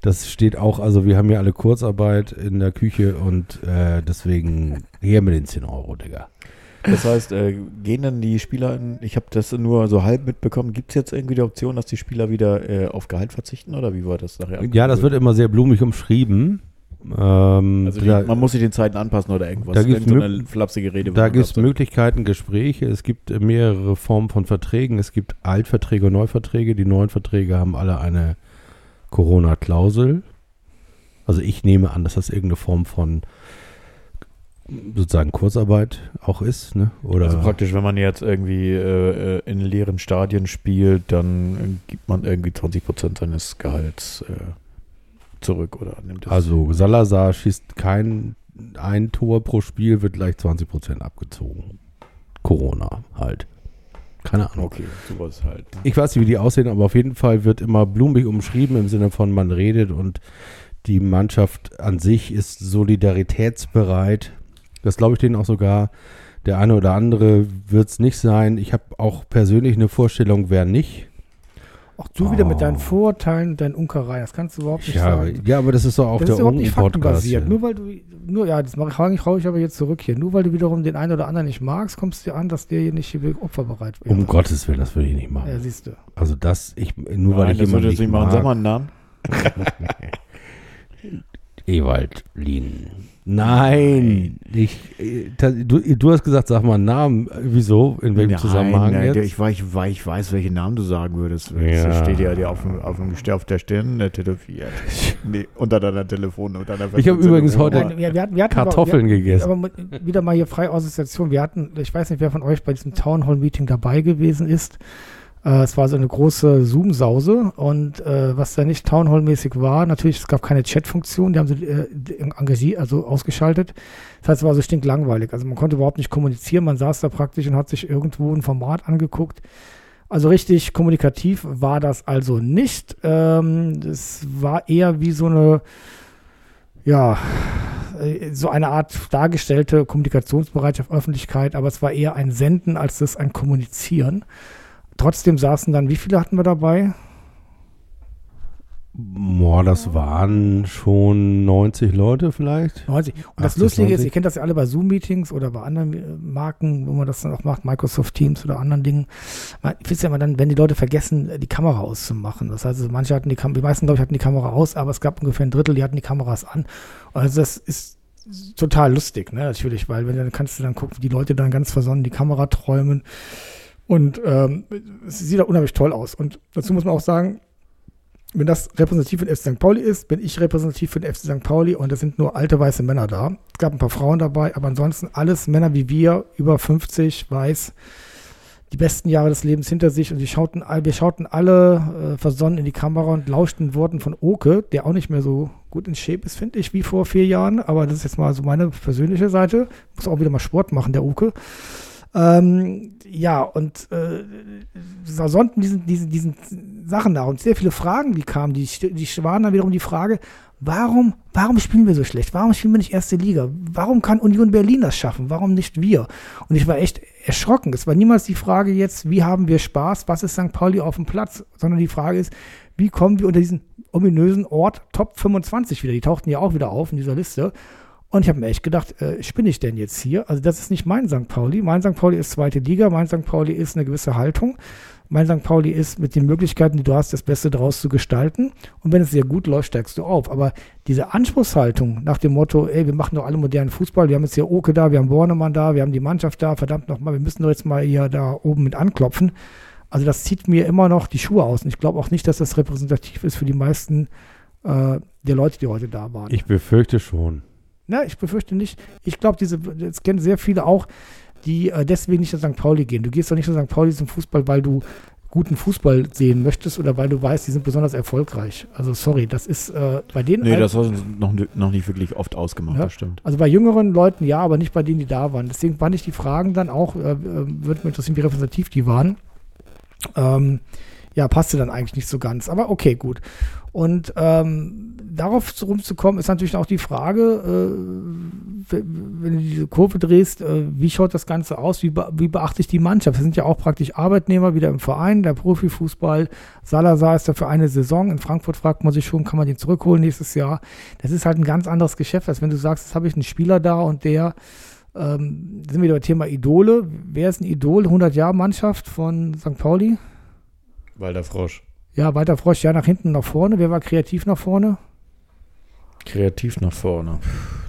Das steht auch, also wir haben ja alle Kurzarbeit in der Küche und äh, deswegen her mit den 10 Euro, Digga. Das heißt, äh, gehen dann die Spieler, in, ich habe das nur so halb mitbekommen, gibt es jetzt irgendwie die Option, dass die Spieler wieder äh, auf Gehalt verzichten oder wie war das nachher? Ja, das wird immer sehr blumig umschrieben. Ähm, Also die, da man muss sich den Zeiten anpassen oder irgendwas. Da Mö- eine flapsige Rede. da gibt es. Möglichkeiten, Gespräche. Es gibt mehrere Formen von Verträgen. Es gibt Altverträge und Neuverträge. Die neuen Verträge haben alle eine Corona-Klausel. Also ich nehme an, dass das irgendeine Form von sozusagen Kurzarbeit auch ist. Ne? Oder Also praktisch, wenn man jetzt irgendwie äh, äh, in leeren Stadien spielt, dann gibt man irgendwie 20 Prozent seines Gehalts äh, zurück oder nimmt es. Also Salazar schießt kein ein Tor pro Spiel, wird gleich 20% abgezogen. Corona halt. Keine Ahnung. okay, sowas halt. ne? Ich weiß nicht, wie die aussehen, aber auf jeden Fall wird immer blumig umschrieben im Sinne von man redet und die Mannschaft an sich ist solidaritätsbereit. Das glaube ich denen auch sogar. Der eine oder andere wird es nicht sein. Ich habe auch persönlich eine Vorstellung, wer nicht. Auch du wieder mit Oh. deinen Vorurteilen und deinen Unkereien. Das kannst du überhaupt nicht Ja, sagen. ja, aber das ist doch auch das der ist überhaupt nicht Unken-Podcast. faktenbasiert. hier. Nur weil du, nur ja, das mache ich, hau ich aber jetzt zurück hier. Nur weil du wiederum den einen oder anderen nicht magst, kommst du dir an, dass der hier nicht hier opferbereit wäre. Um Gottes Willen, das würde ich nicht machen. Ja, siehst du. Also das, ich, nur weil Nein, ich das jemanden würde nicht jetzt nicht machen. Sag mag. mal einen Namen. Ewald Lien. Nein, ich, äh, du, du hast gesagt, sag mal einen Namen. Wieso? In welchem Zusammenhang nein, jetzt? der- Ich, weiß, ich, weiß, ich weiß, welchen Namen du sagen würdest. Ja. Das steht ja dir auf dem, auf dem auf der Stirn äh, tätowiert. nee, unter deiner Telefon. Unter deiner Ich habe übrigens heute- Telefonnummer. Nein, wir, wir hatten, wir hatten Kartoffeln aber, wir, gegessen. Aber wieder mal hier freie Assoziation. Wir hatten, ich weiß nicht, wer von euch bei diesem Town Hall Meeting dabei gewesen ist. Äh, es war so eine große Zoom-Sause und äh, was da nicht Town Hall-mäßig war, natürlich, es gab keine Chat-Funktion, die haben sie äh, engagiert, also ausgeschaltet. Das heißt, es war so stinklangweilig. Also man konnte überhaupt nicht kommunizieren, man saß da praktisch und hat sich irgendwo ein Format angeguckt. Also richtig kommunikativ war das also nicht. Ähm, es war eher wie so eine, ja, äh, so eine Art dargestellte Kommunikationsbereitschaft Öffentlichkeit, aber es war eher ein Senden als das ein Kommunizieren. Trotzdem saßen dann, wie viele hatten wir dabei? Boah, das waren schon 90 Leute vielleicht. 90. Und das 80, Lustige ist, 90. ihr kennt das ja alle bei Zoom-Meetings oder bei anderen äh, Marken, wo man das dann auch macht, Microsoft Teams oder anderen Dingen. Man wisst ja immer dann, wenn die Leute vergessen, die Kamera auszumachen. Das heißt, manche hatten die Kamera, die meisten, glaube ich, hatten die Kamera aus, aber es gab ungefähr ein Drittel, die hatten die Kameras an. Also das ist total lustig, ne, natürlich, weil wenn dann kannst du dann gucken, wie die Leute dann ganz versonnen die Kamera träumen. Und ähm, es sieht auch unheimlich toll aus. Und dazu muss man auch sagen, wenn das repräsentativ für den FC St. Pauli ist, bin ich repräsentativ für den FC St. Pauli und es sind nur alte weiße Männer da. Es gab ein paar Frauen dabei, aber ansonsten alles Männer wie wir, über 50, weiß, die besten Jahre des Lebens hinter sich und die schauten, wir schauten alle äh, versonnen in die Kamera und lauschten Worten von Oke, der auch nicht mehr so gut in Shape ist, finde ich, wie vor vier Jahren, aber das ist jetzt mal so meine persönliche Seite. Muss auch wieder mal Sport machen, der Oke. Ähm, ja, und äh, sonnten diesen, diesen, diesen Sachen nach und sehr viele Fragen, die kamen, die, die waren dann wiederum die Frage, warum, warum spielen wir so schlecht? Warum spielen wir nicht erste Liga? Warum kann Union Berlin das schaffen? Warum nicht wir? Und ich war echt erschrocken. Es war niemals die Frage jetzt, wie haben wir Spaß? Was ist St. Pauli auf dem Platz? Sondern die Frage ist, wie kommen wir unter diesen ominösen Ort Top 25 wieder? Die tauchten ja auch wieder auf in dieser Liste. Und ich habe mir echt gedacht, äh, spinne ich denn jetzt hier? Also das ist nicht mein St. Pauli. Mein St. Pauli ist zweite Liga. Mein St. Pauli ist eine gewisse Haltung. Mein St. Pauli ist mit den Möglichkeiten, die du hast, das Beste daraus zu gestalten. Und wenn es sehr gut läuft, steigst du auf. Aber diese Anspruchshaltung nach dem Motto, ey, wir machen doch alle modernen Fußball. Wir haben jetzt hier Oke da, wir haben Bornemann da, wir haben die Mannschaft da. Verdammt nochmal, wir müssen doch jetzt mal hier da oben mit anklopfen. Also das zieht mir immer noch die Schuhe aus. Und ich glaube auch nicht, dass das repräsentativ ist für die meisten äh, der Leute, die heute da waren. Ich befürchte schon. Na, ich befürchte nicht. Ich glaube, diese, das kennen sehr viele auch, die äh, deswegen nicht zu St. Pauli gehen. Du gehst doch nicht zu St. Pauli zum Fußball, weil du guten Fußball sehen möchtest oder weil du weißt, die sind besonders erfolgreich. Also sorry, das ist äh, bei denen. Nee, das du noch, noch nicht wirklich oft ausgemacht, Ja. das stimmt. also bei jüngeren Leuten ja, aber nicht bei denen, die da waren. Deswegen fand ich die Fragen dann auch, äh, äh, würde mich interessieren, wie repräsentativ die waren. Ähm, ja, passte dann eigentlich nicht so ganz. Aber okay, gut. Und ähm, darauf rumzukommen, ist natürlich auch die Frage, äh, wenn du diese Kurve drehst, äh, wie schaut das Ganze aus? Wie, be wie beachte ich die Mannschaft? Das sind ja auch praktisch Arbeitnehmer wieder im Verein, der Profifußball. Salazar ist da für eine Saison. In Frankfurt fragt man sich schon, kann man den zurückholen nächstes Jahr? Das ist halt ein ganz anderes Geschäft, als wenn du sagst, jetzt habe ich einen Spieler da und der, ähm, sind wir wieder beim Thema Idole. Wer ist ein Idol? 100-Jahr-Mannschaft von St. Pauli? Walter Frosch. Ja, weiter Frosch, ja, nach hinten, nach vorne. Wer war kreativ nach vorne? Kreativ nach vorne.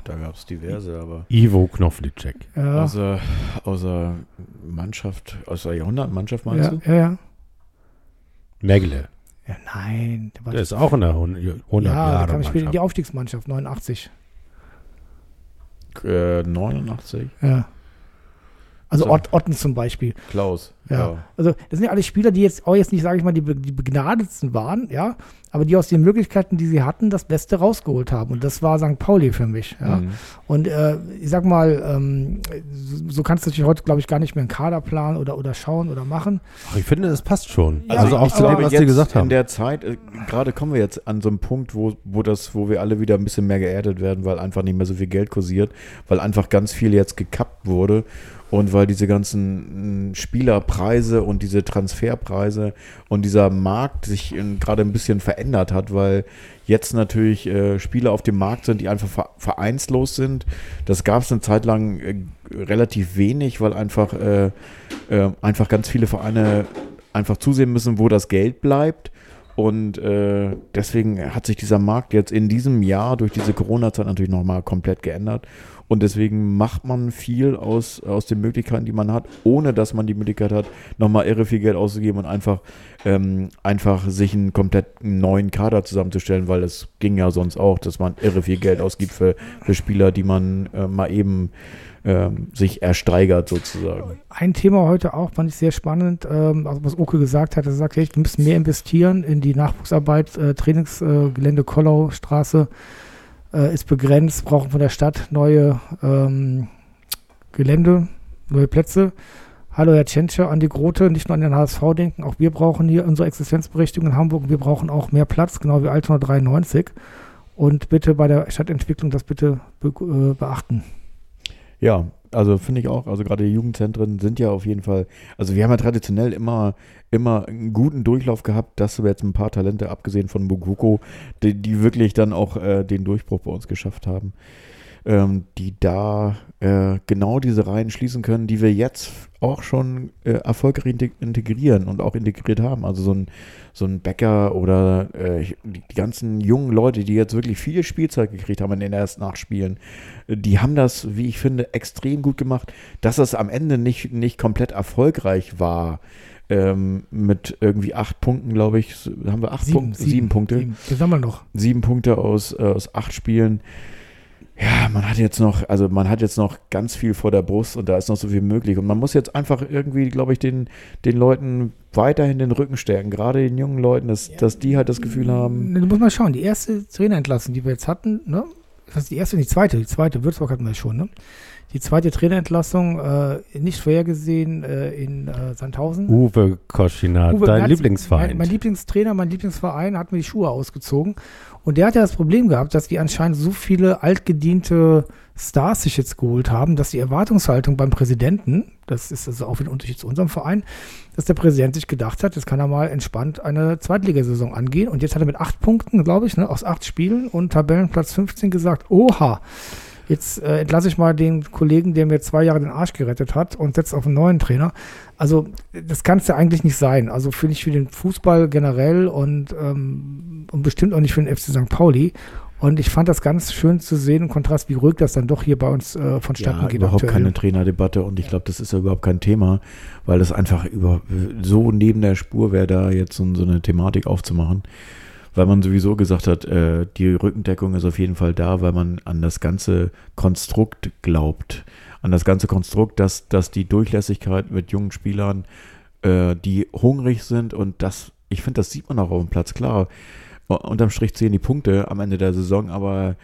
Da gab es diverse, aber Ivo Knoflicek. Ja, außer, außer Mannschaft, außer Jahrhundertmannschaft meinst ja, du? ja, ja. Megle. Ja, nein. Der war Der ist auch in der 100 ja, der Jahre kam später in die Mannschaft. Aufstiegsmannschaft, 89. Äh, 89. Ja. Also So. Ott, Otten zum Beispiel. Klaus. Ja. Also das sind ja alle Spieler, die jetzt auch jetzt nicht, sage ich mal, die, die begnadetsten waren, ja, aber die aus den Möglichkeiten, die sie hatten, das Beste rausgeholt haben. Und das war St. Pauli für mich. Ja. Mhm. Und äh, ich sag mal, ähm, so, so kannst du natürlich heute, glaube ich, gar nicht mehr einen Kader planen oder, oder schauen oder machen. Ach, ich finde, das passt schon. Ja, also auch zu dem, was Sie gesagt In haben. der Zeit, äh, gerade kommen wir jetzt an so einen Punkt, wo, wo, das, wo wir alle wieder ein bisschen mehr geerdet werden, weil einfach nicht mehr so viel Geld kursiert, weil einfach ganz viel jetzt gekappt wurde und weil diese ganzen mh, Spielerpreise und diese Transferpreise und dieser Markt sich äh, gerade ein bisschen verändert hat, weil jetzt natürlich äh, Spieler auf dem Markt sind, die einfach ver vereinslos sind. Das gab es eine Zeit lang äh, relativ wenig, weil einfach, äh, äh, einfach ganz viele Vereine einfach zusehen müssen, wo das Geld bleibt. Und äh, deswegen hat sich dieser Markt jetzt in diesem Jahr durch diese Corona-Zeit natürlich nochmal komplett geändert. Und deswegen macht man viel aus, aus den Möglichkeiten, die man hat, ohne dass man die Möglichkeit hat, nochmal irre viel Geld auszugeben und einfach, ähm, einfach sich einen komplett neuen Kader zusammenzustellen, weil es ging ja sonst auch, dass man irre viel Geld ausgibt für, für Spieler, die man äh, mal eben ähm, sich ersteigert sozusagen. Ein Thema heute auch, fand ich sehr spannend, ähm, also was Oke gesagt hat, er sagt, hey, wir müssen mehr investieren in die Nachwuchsarbeit, äh, Trainingsgelände äh, Gelände Kollaustraße äh, ist begrenzt, brauchen von der Stadt neue ähm, Gelände, neue Plätze. Hallo Herr Tschentscher, an die Grote, nicht nur an den HSV denken, auch wir brauchen hier unsere Existenzberechtigung in Hamburg, wir brauchen auch mehr Platz, genau wie Altona 93. Und bitte bei der Stadtentwicklung das bitte be äh, beachten. Ja, also finde ich auch. Also gerade die Jugendzentren sind ja auf jeden Fall. Also wir haben ja traditionell immer, immer einen guten Durchlauf gehabt, dass wir jetzt ein paar Talente, abgesehen von Bugoko, die, die wirklich dann auch äh, den Durchbruch bei uns geschafft haben, ähm, die da äh, genau diese Reihen schließen können, die wir jetzt auch schon äh, erfolgreich integ- integrieren und auch integriert haben. Also so ein, so ein Bäcker oder äh, die, ganzen jungen Leute, die jetzt wirklich viel Spielzeit gekriegt haben in den ersten acht Spielen, äh, die haben das, wie ich finde, extrem gut gemacht. Dass es am Ende nicht, nicht komplett erfolgreich war, ähm, mit irgendwie acht Punkten, glaube ich, haben wir acht Punkte, sieben, Punkte Sieben. Wir sammeln noch. sieben Punkte aus, äh, aus acht Spielen. Ja, man hat jetzt noch, also man hat jetzt noch ganz viel vor der Brust und da ist noch so viel möglich. Und man muss jetzt einfach irgendwie, glaube ich, den, den Leuten weiterhin den Rücken stärken, gerade den jungen Leuten, dass, dass die halt das Gefühl haben, Du musst mal schauen, die erste Trainerentlassung, die wir jetzt hatten, ne? Das ist die erste und die zweite. Die zweite, Würzburg hatten wir schon, ne? Die zweite Trainerentlassung, äh, nicht vorhergesehen äh, in äh, Sandhausen. Uwe Koschinat, Uwe dein Lieblingsverein. Mein, mein Lieblingstrainer, mein Lieblingsverein hat mir die Schuhe ausgezogen. Und der hat ja das Problem gehabt, dass die anscheinend so viele altgediente Stars sich jetzt geholt haben, dass die Erwartungshaltung beim Präsidenten, das ist also auch ein Unterschied zu unserem Verein, dass der Präsident sich gedacht hat, jetzt kann er mal entspannt eine Zweitligasaison angehen. Und jetzt hat er mit acht Punkten, glaube ich, ne, aus acht Spielen und Tabellenplatz 15 gesagt, oha, jetzt äh, entlasse ich mal den Kollegen, der mir zwei Jahre den Arsch gerettet hat und setze auf einen neuen Trainer. Also das kann es ja eigentlich nicht sein. Also finde ich für den Fußball generell und, ähm, und bestimmt auch nicht für den FC St. Pauli. Und ich fand das ganz schön zu sehen, im Kontrast, wie ruhig das dann doch hier bei uns äh, vonstatten ja, geht. überhaupt aktuell. keine Trainerdebatte und ich glaube, das ist ja überhaupt kein Thema, weil das einfach über so neben der Spur wäre, da jetzt so, so eine Thematik aufzumachen. Weil man sowieso gesagt hat, äh, die Rückendeckung ist auf jeden Fall da, weil man an das ganze Konstrukt glaubt. An das ganze Konstrukt, dass, dass die Durchlässigkeit mit jungen Spielern, äh, die hungrig sind und das, ich finde, das sieht man auch auf dem Platz, klar. Unterm Strich zählen die Punkte am Ende der Saison, aber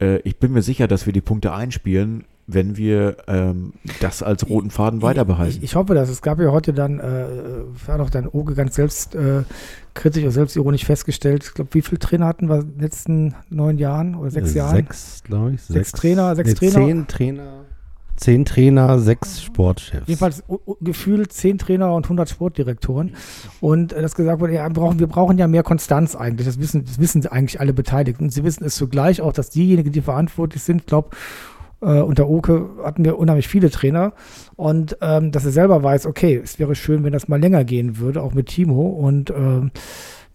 äh, ich bin mir sicher, dass wir die Punkte einspielen, wenn wir ähm, das als roten Faden weiter behalten. Ich, ich hoffe das. Es gab ja heute dann, äh, war doch dann Oge ganz selbst äh, kritisch und selbstironisch festgestellt. Ich glaube, wie viele Trainer hatten wir in den letzten neun Jahren oder sechs Jahren? Sechs, glaube ich. Sechs Trainer, sechs nee, Trainer. Zehn Trainer. Zehn Trainer, sechs Sportchefs. Jedenfalls gefühlt zehn Trainer und 100 Sportdirektoren. Und äh, das gesagt wurde, ja, wir brauchen, wir brauchen ja mehr Konstanz eigentlich. Das wissen, das wissen eigentlich alle Beteiligten. Und sie wissen es zugleich auch, dass diejenigen, die verantwortlich sind, ich glaube, äh, unter Oke hatten wir unheimlich viele Trainer. Und ähm, dass er selber weiß, okay, es wäre schön, wenn das mal länger gehen würde, auch mit Timo und ähm,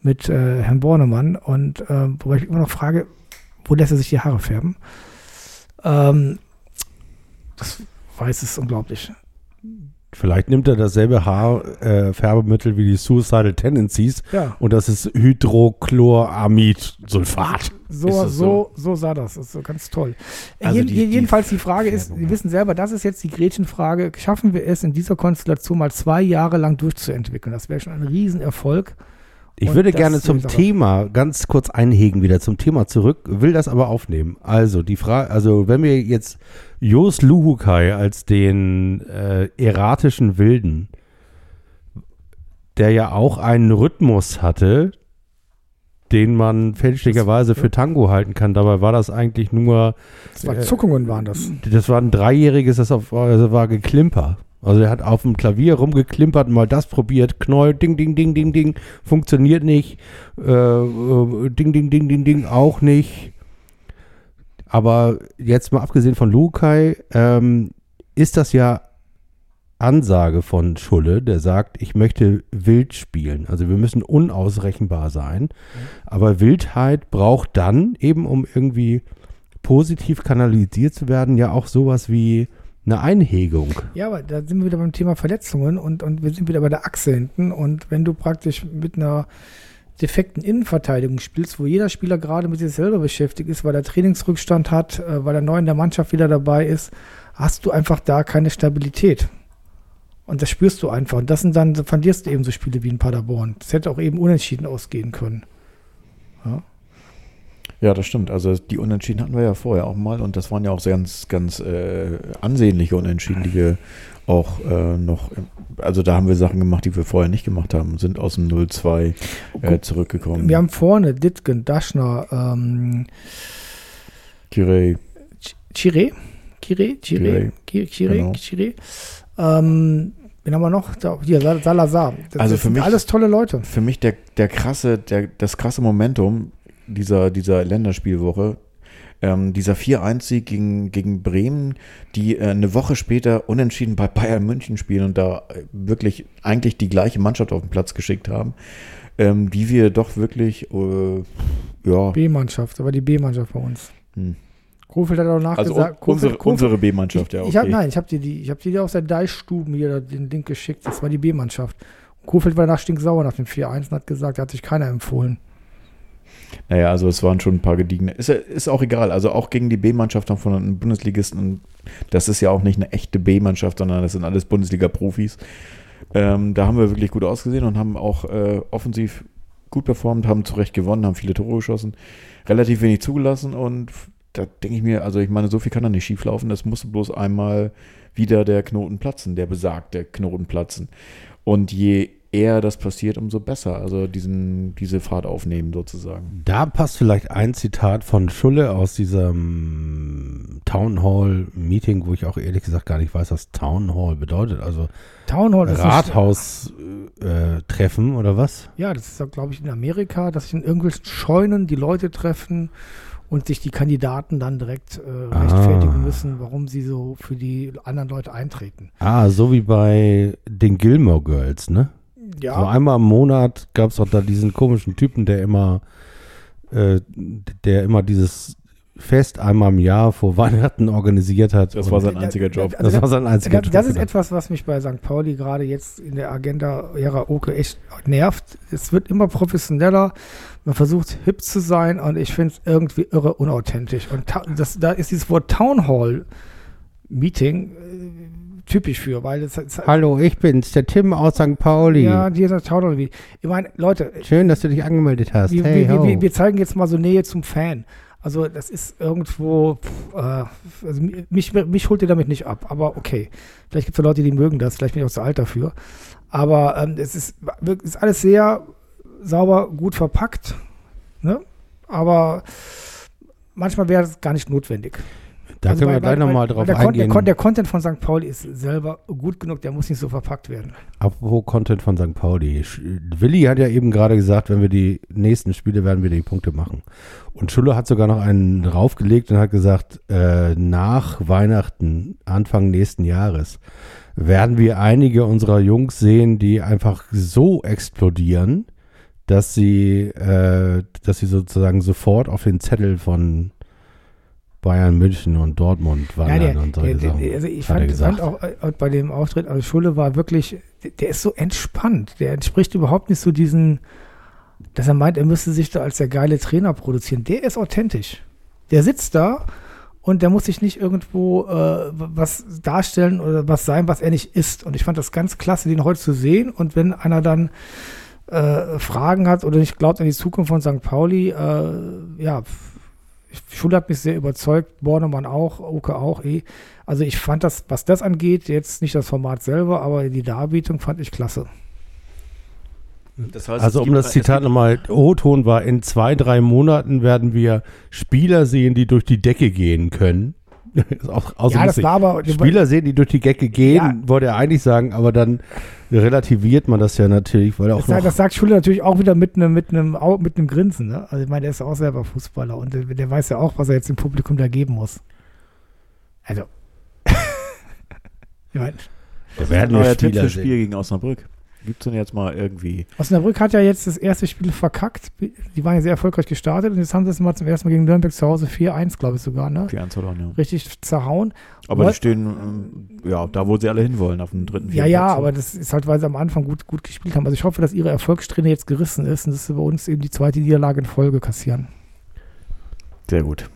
mit äh, Herrn Bornemann. Und ähm, wobei ich immer noch frage, wo lässt er sich die Haare färben? Ähm, das weiß es unglaublich. Vielleicht nimmt er dasselbe Haarfärbemittel äh, Färbemittel wie die Suicidal Tendencies Ja. und das ist Hydrochloramidsulfat. So, so, so? so? sah das. Das ist so ganz toll. Äh, Also jeden- die- die jedenfalls die Frage ist, Färbung, wir wissen selber, das ist jetzt die Gretchenfrage. Schaffen wir es in dieser Konstellation mal zwei Jahre lang durchzuentwickeln? Das wäre schon ein Riesenerfolg. Ich Und würde gerne zum die. Thema ganz kurz einhegen wieder zum Thema zurück, will das aber aufnehmen. Also die Frage, also wenn wir jetzt Jos Luhukai als den äh, erratischen Wilden, der ja auch einen Rhythmus hatte, den man fälschlicherweise für Tango halten kann. Dabei war das eigentlich nur, Das war Zuckungen waren das. das war ein dreijähriges, das auf, also war geklimper. Also er hat auf dem Klavier rumgeklimpert, mal das probiert, Knoll, ding, ding, ding, ding, ding, funktioniert nicht, äh, äh, ding, ding, ding, ding, ding, auch nicht. Aber jetzt mal abgesehen von Lukai, ähm, ist das ja Ansage von Schulle, der sagt, ich möchte wild spielen. Also wir müssen unausrechenbar sein. Aber Wildheit braucht dann eben, um irgendwie positiv kanalisiert zu werden, ja auch sowas wie eine Einhegung. Ja, aber da sind wir wieder beim Thema Verletzungen und, und wir sind wieder bei der Achse hinten. Und wenn du praktisch mit einer defekten Innenverteidigung spielst, wo jeder Spieler gerade mit sich selber beschäftigt ist, weil er Trainingsrückstand hat, äh, weil er neu in der Mannschaft wieder dabei ist, hast du einfach da keine Stabilität. Und das spürst du einfach. Und das sind dann, verlierst du eben so Spiele wie in Paderborn. Das hätte auch eben unentschieden ausgehen können. Ja, das stimmt. Also die Unentschieden hatten wir ja vorher auch mal und das waren ja auch sehr ganz, ganz äh, ansehnliche Unentschieden, die wir auch äh, noch, also da haben wir Sachen gemacht, die wir vorher nicht gemacht haben, sind aus dem 0-2 äh, zurückgekommen. Wir haben vorne Ditgen, Daschner, ähm, Kirei, Chire, Chire, Chire, Chire, Chire, Genau. Chire. Ähm, wen haben wir noch? Hier, Sal- Salazar. Das, Also für sind mich- alles tolle Leute. für mich der, der krasse, der, das krasse Momentum dieser, dieser Länderspielwoche, ähm, dieser 4-1-Sieg gegen, gegen Bremen, die äh, eine Woche später unentschieden bei Bayern München spielen und da äh, wirklich eigentlich die gleiche Mannschaft auf den Platz geschickt haben, ähm, die wir doch wirklich, äh, ja, B-Mannschaft, aber die B-Mannschaft bei uns. Hm. Kofeld hat auch also nachgesagt. un unsere, Kofeld- unsere B-Mannschaft, ja, okay. ich hab, nein, ich habe dir die, ich habe dir die aus der Deichstuben hier den Link geschickt. Das war die B-Mannschaft. Kofeld war danach stinksauer nach dem 4-1 und hat gesagt, da hat sich keiner empfohlen. Naja, also es waren schon ein paar gediegene. Ist, ist auch egal. Also auch gegen die B-Mannschaft von einem Bundesligisten. Und das ist ja auch nicht eine echte B-Mannschaft, sondern das sind alles Bundesliga-Profis. Ähm, da haben wir wirklich gut ausgesehen und haben auch äh, offensiv gut performt, haben zu Recht gewonnen, haben viele Tore geschossen, relativ wenig zugelassen und da denke ich mir, also ich meine, so viel kann da nicht schief laufen. Es muss bloß einmal wieder der Knoten platzen, der besagte Knoten platzen. Und je eher das passiert, umso besser. Also diesen, diese Fahrt aufnehmen sozusagen. Da passt vielleicht ein Zitat von Schulle aus diesem Town Hall Meeting, wo ich auch ehrlich gesagt gar nicht weiß, was Town Hall bedeutet. Also Town Hall Rathaus äh, treffen oder was? Ja, das ist, glaube ich, in Amerika, dass sich in irgendwelchen Scheunen die Leute treffen und sich die Kandidaten dann direkt äh, Ah. rechtfertigen müssen, warum sie so für die anderen Leute eintreten. Ah, so wie bei den Gilmore Girls, ne? Ja, So einmal im Monat gab es doch da diesen komischen Typen, der immer äh, der immer dieses Fest einmal im Jahr vor Weihnachten organisiert hat. Das war sein einziger Job. das war sein einziger Das, das Job, ist genau. etwas, was mich bei St. Pauli gerade jetzt in der Agenda-Ära Oke echt nervt. Es wird immer professioneller. Man versucht hip zu sein und ich finde es irgendwie irre unauthentisch. Und das, da ist dieses Wort Town Hall Meeting äh, typisch für, weil es, es Hallo, ich bin's, der Tim aus St. Pauli. ja, dieser Town Hall Meeting. Ich meine, Leute, Schön, dass du dich angemeldet hast. wir, hey, wir, wir, wir zeigen jetzt mal so Nähe zum Fan. Also das ist irgendwo, pff, äh, also mich, mich holt ihr damit nicht ab, aber okay. Vielleicht gibt es ja Leute, die mögen das, vielleicht bin ich auch zu alt dafür. Aber ähm, es ist, ist alles sehr sauber, gut verpackt. Ne? Aber manchmal wäre es gar nicht notwendig. Da Also können wir weil- gleich nochmal drauf der, eingehen. Der, Kon- der Content von St. Pauli ist selber gut genug, der muss nicht so verpackt werden. Apropos Content von St. Pauli. Willi hat ja eben gerade gesagt, wenn wir die nächsten Spiele werden wir die Punkte machen. Und Schulle hat sogar noch einen draufgelegt und hat gesagt, äh, nach Weihnachten, Anfang nächsten Jahres, werden wir einige unserer Jungs sehen, die einfach so explodieren, dass sie, äh, dass sie sozusagen sofort auf den Zettel von Bayern München und Dortmund wandern Ja, der, und solche der, Sachen. also ich fand, fand auch äh, bei dem Auftritt, also Schulle war wirklich, der, der ist so entspannt. Der entspricht überhaupt nicht so diesen, dass er meint, er müsste sich da als der geile Trainer produzieren. Der ist authentisch. Der sitzt da und der muss sich nicht irgendwo äh, was darstellen oder was sein, was er nicht ist. Und ich fand das ganz klasse, den heute zu sehen. Und wenn einer dann äh, Fragen hat oder nicht glaubt an die Zukunft von St. Pauli, äh, ja, Schule hat mich sehr überzeugt, Bornemann auch, Oke auch eh. Also ich fand das, was das angeht, jetzt nicht das Format selber, aber die Darbietung fand ich klasse. Das heißt, Also um das Zitat nochmal, O-Ton war, in zwei, drei Monaten werden wir Spieler sehen, die durch die Decke gehen können. ist auch, auch so ja, das war aber. Spieler sehen, die durch die Decke gehen, Ja. wollte er eigentlich sagen, aber dann relativiert man das ja natürlich, weil auch Das, das sagt Schule natürlich auch wieder mit einem mit einem mit einem Grinsen. Ne? Also ich meine, der ist ja auch selber Fußballer und der, der weiß ja auch, was er jetzt dem Publikum da geben muss. Also. ich meine, wir werden wir neuer Tipp Spieler fürs Spiel sehen. gegen Osnabrück. Gibt es denn jetzt mal irgendwie. Osnabrück hat ja jetzt das erste Spiel verkackt. Die waren ja sehr erfolgreich gestartet und jetzt haben sie es mal zum ersten Mal gegen Nürnberg zu Hause 4-1, glaube ich sogar, ne? 4 1 verloren, ja. Richtig zerhauen. Aber What? die stehen, ähm, ja, da wo sie alle hinwollen, auf dem dritten, Ja, vierten ja, Platz. aber das ist halt, weil sie am Anfang gut, gut gespielt haben. Also ich hoffe, dass ihre Erfolgssträhne jetzt gerissen ist und dass sie bei uns eben die zweite Niederlage in Folge kassieren. Sehr gut.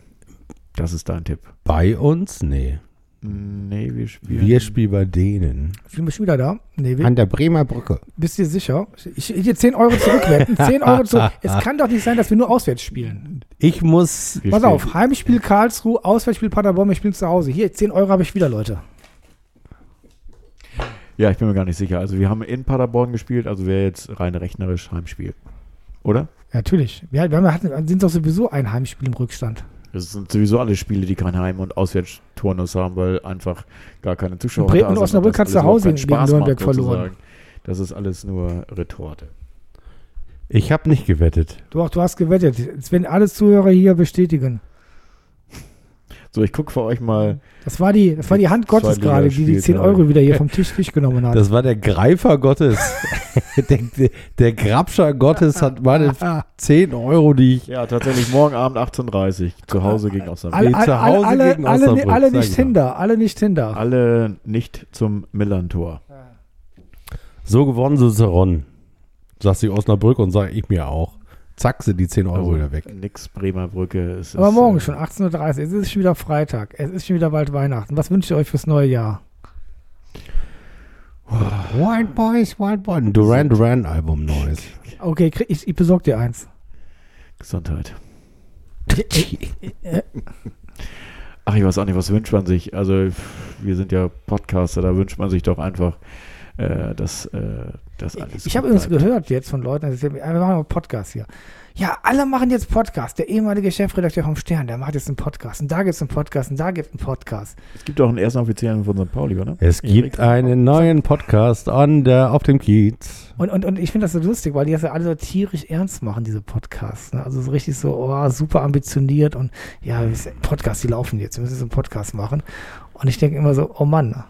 Das ist dein Tipp. Bei uns? Nee. Nee, wir spielen. Wir spielen bei denen. Sind wir schon wieder da? Nee, wir, An der Bremer Brücke. bist du dir sicher? Ich, dir 10 Euro zurückwetten. 10 Euro zurück. Es kann doch nicht sein, dass wir nur auswärts spielen. Ich muss, wir Pass spielen- auf, Heimspiel Karlsruhe, Auswärtsspiel Paderborn, wir spielen zu Hause. Hier, 10 Euro habe ich wieder, Leute. Ja, ich bin mir gar nicht sicher. Also, wir haben in Paderborn gespielt, also wäre jetzt rein rechnerisch Heimspiel. Oder? Ja, natürlich. Wir, wir hatten, sind doch sowieso ein Heimspiel im Rückstand. Das sind sowieso alle Spiele, die kein Heim- und Auswärtsturnus haben, weil einfach gar keine Zuschauer Und Bre- da und Osnabrück das hat zu Hause keinen gegen Nürnberg verloren. Das ist alles nur Retorte. ich habe nicht gewettet. Du, du hast gewettet. Jetzt werden alle Zuhörer hier bestätigen. So, ich gucke für euch mal. Das war die, das war die Hand Gottes gerade, die die 10 Spieltag. Euro wieder hier vom Tisch, Tisch genommen hat. Das war der Greifer Gottes. der, der, der Grabscher Gottes hat meine Ah, 10 Euro, die ich Ja, tatsächlich morgen Abend 18.30 Uhr zu Hause gegen Osnabrück. alle, Nee, alle, zu Hause alle, gegen alle, Osnabrück, alle nicht ich doch. hinter, alle nicht hinter. Alle nicht zum Millern-Tor. so gewonnen, so zerronnen. Sagt sie Osnabrück und sage ich mir auch. Zack, sind die 10 Euro wieder weg. Nix Bremer Brücke. Es Aber ist, morgen äh, schon, 18.30 Uhr. Es ist schon wieder Freitag. Es ist schon wieder bald Weihnachten. Was wünscht ihr euch fürs neue Jahr? Wild Boys, Wild Boys. Ein Duran Duran Album neues. Okay, krieg- ich, ich besorge dir eins. Gesundheit. Ach, ich weiß auch nicht, was wünscht man sich? Also, wir sind ja Podcaster, da wünscht man sich doch einfach, äh, dass äh, das alles. Ich habe übrigens gehört jetzt von Leuten, also wir machen einen Podcast hier. Ja, alle machen jetzt Podcast. Der ehemalige Chefredakteur vom Stern, der macht jetzt einen Podcast. Und da gibt es einen Podcast und da gibt es einen Podcast. Es gibt auch einen ersten Offiziellen von St. Pauli, oder? Es gibt Erik. einen neuen Podcast an der, auf dem Kiez. Und, und, und ich finde das so lustig, weil die das ja alle so tierisch ernst machen, diese Podcasts. Ne? Also so richtig so, oh, super ambitioniert und ja, ist- Podcasts, die laufen jetzt, wir müssen jetzt einen Podcast machen. Und ich denke immer so, oh Mann.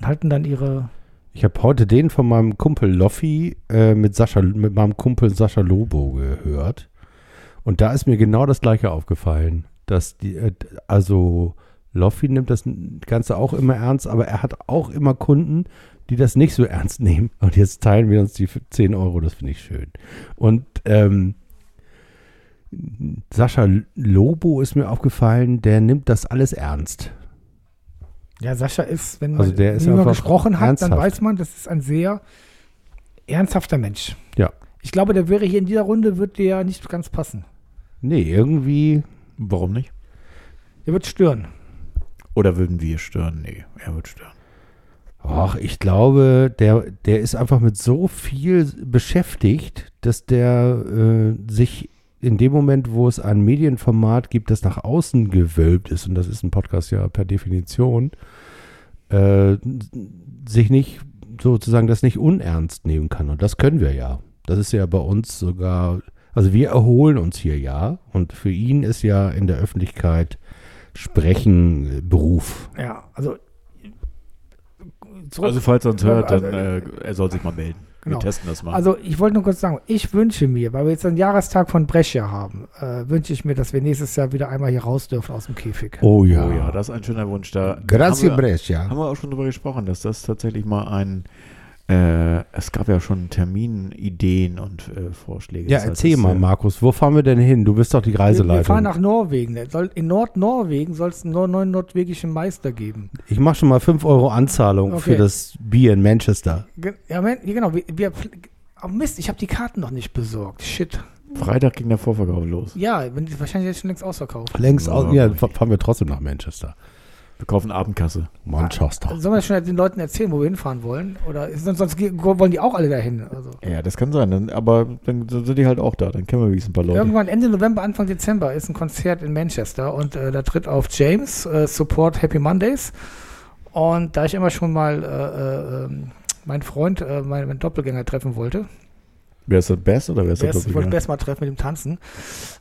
Und halten dann ihre, Ich habe heute den von meinem Kumpel Loffi äh, mit Sascha, mit meinem Kumpel Sascha Lobo gehört. Und da ist mir genau das Gleiche aufgefallen, dass die, äh, also Loffi nimmt das Ganze auch immer ernst, aber er hat auch immer Kunden, die das nicht so ernst nehmen. Und jetzt teilen wir uns die für 10 Euro, das finde ich schön. Und ähm, Sascha Lobo ist mir aufgefallen, der nimmt das alles ernst. Ja, Sascha ist, wenn Also man der ist mit ihm gesprochen hat, ernsthaft. dann weiß man, das ist ein sehr ernsthafter Mensch. Ja. Ich glaube, der wäre hier in dieser Runde, wird der nicht ganz passen. Nee, irgendwie, Warum nicht? Der wird stören. Oder würden wir stören? Nee, er wird stören. ach, ich glaube, der, der ist einfach mit so viel beschäftigt, dass der äh, sich in dem Moment, wo es ein Medienformat gibt, das nach außen gewölbt ist, und das ist ein Podcast ja per Definition, äh, sich nicht sozusagen das nicht unernst nehmen kann. Und das können wir ja. Das ist ja bei uns sogar, also wir erholen uns hier ja. Und für ihn ist ja in der Öffentlichkeit Sprechen äh, Beruf. Ja, also. Zurück, Also falls er uns hört, dann Also, äh, er soll sich mal melden. Genau. Wir testen das mal. Also ich wollte nur kurz sagen, ich wünsche mir, weil wir jetzt einen Jahrestag von Brescia haben, äh, wünsche ich mir, dass wir nächstes Jahr wieder einmal hier raus dürfen aus dem Käfig. Oh ja. oh ja, das ist ein schöner Wunsch. Da Grazie haben wir, Brescia. haben wir auch schon drüber gesprochen, dass das tatsächlich mal ein äh, es gab ja schon Terminideen und äh, Vorschläge. Ja, Das erzähl mal, Markus, wo fahren wir denn hin? Du bist doch die Wir, Reiseleitung. wir fahren nach Norwegen. In Nordnorwegen soll es einen neuen norwegischen Meister geben. ich mache schon mal 5 Euro Anzahlung Okay. für das Bier in Manchester. Ja, genau. Wir, wir, oh Mist, ich habe die Karten noch nicht besorgt. Shit. Freitag ging der Vorverkauf los. Ja, wahrscheinlich jetzt schon längst ausverkauft. Längst Ja, aus, ja, fahren wir trotzdem nach Manchester. Wir kaufen Abendkasse. Manchester. Sollen wir schon den Leuten erzählen, wo wir hinfahren wollen? Oder ist, sonst, sonst wollen die auch alle dahin? Also. Ja, das kann sein. Dann, aber dann sind die halt auch da. Dann kennen wir wenigstens ein paar Leute. Irgendwann Ende November, Anfang Dezember ist ein Konzert in Manchester und äh, da tritt auf James, äh, Support Happy Mondays. Und da ich immer schon mal äh, äh, ähm, meinen Freund, äh, meinen Doppelgänger treffen wollte, Wer ist der Best oder wer ist Wer ist, ich wollte? Best mal treffen mit dem Tanzen.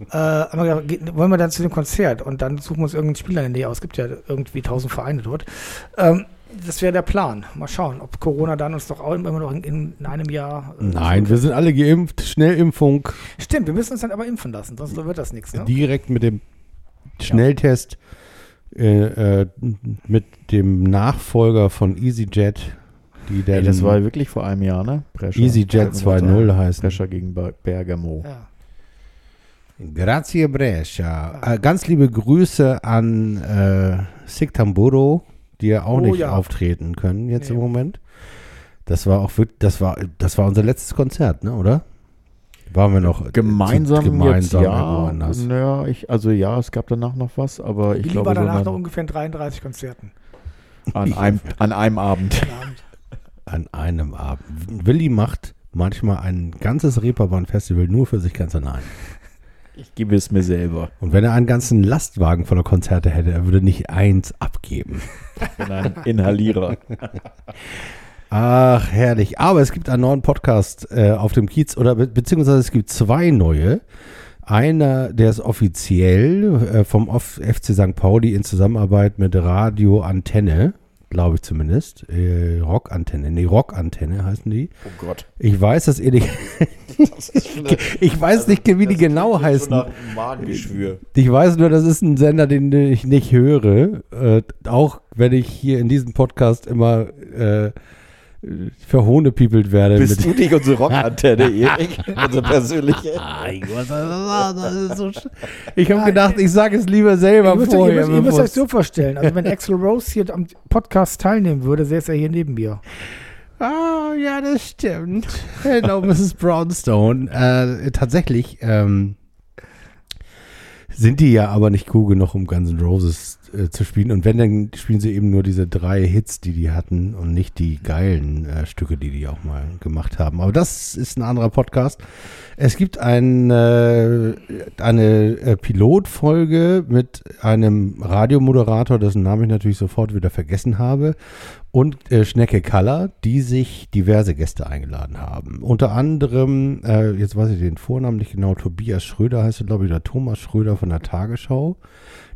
Äh, haben wir gedacht, wollen wir dann zu dem Konzert und dann suchen wir uns irgendeinen Spieler in der Nähe aus. Es gibt ja irgendwie tausend Vereine dort. Ähm, das wäre der Plan. Mal schauen, ob Corona dann uns doch auch immer noch in, in einem Jahr. äh, Nein, wir sind alle geimpft. Schnellimpfung Stimmt, wir müssen uns dann aber impfen lassen, sonst wird das nichts. Ne? direkt mit dem Schnelltest äh, äh, mit dem Nachfolger von EasyJet. Die Ey, dann das war wirklich vor einem Jahr, ne? Brescia. EasyJet 2.0 heißt. Brescia gegen Bergamo. Ja. Grazie Brescia. Äh, ganz liebe Grüße an äh, Sigtamburo, die ja auch Oh nicht ja. auftreten können jetzt Nee. im Moment. Das war auch wirklich, das war, das war unser letztes Konzert, ne, oder? Waren wir noch äh, Gemeinsam, zu- gemeinsam jetzt, irgendwo ja. anders. Naja, ich, also ja, es gab danach noch was, aber ich Willi glaube war danach so noch an, ungefähr in 33 Konzerten. an, einem, an einem Abend. Guten Abend. An einem Abend. Willi macht manchmal ein ganzes Reeperbahn-Festival nur für sich ganz allein. Ich gebe es mir selber. Und wenn er einen ganzen Lastwagen voller Konzerte hätte, er würde nicht eins abgeben. Ich bin ein Inhalierer. Ach, herrlich. Aber es gibt einen neuen Podcast äh, auf dem Kiez oder be beziehungsweise es gibt zwei neue. Einer, der ist offiziell äh, vom FC St. Pauli in Zusammenarbeit mit Radio Antenne, glaube ich zumindest. Äh, Rockantenne, nee, Rockantenne heißen die. Oh Gott. Ich weiß, dass ihr die. ich weiß nicht, wie die genau heißen. Ich weiß nur, das ist ein Sender, den ich nicht höre. Äh, auch wenn ich hier in diesem Podcast immer äh, verhohnepiepelt werde. Bist mit- du nicht unsere Rockantenne, Erik? unsere persönliche? Ich habe gedacht, ich sage es lieber selber Ihr müsst, ihr, vorher. müsst, ihr müsst euch so vorstellen, also wenn Axel Rose hier am Podcast teilnehmen würde, säße er hier neben mir. Ah, ja, das stimmt. Hello, Mrs. Brownstone. Äh, tatsächlich ähm, sind die ja aber nicht cool genug, um Guns N' Roses äh, zu spielen. Und wenn, dann spielen sie eben nur diese drei Hits, die die hatten und nicht die geilen äh, Stücke, die die auch mal gemacht haben. Aber das ist ein anderer Podcast. Es gibt ein, äh, eine äh, Pilotfolge mit einem Radiomoderator, dessen Namen ich natürlich sofort wieder vergessen habe, und äh, Schnecke Kaller, die sich diverse Gäste eingeladen haben. Unter anderem, äh, jetzt weiß ich den Vornamen nicht genau, Tobias Schröder heißt er, glaube ich, oder Thomas Schröder von der Tagesschau.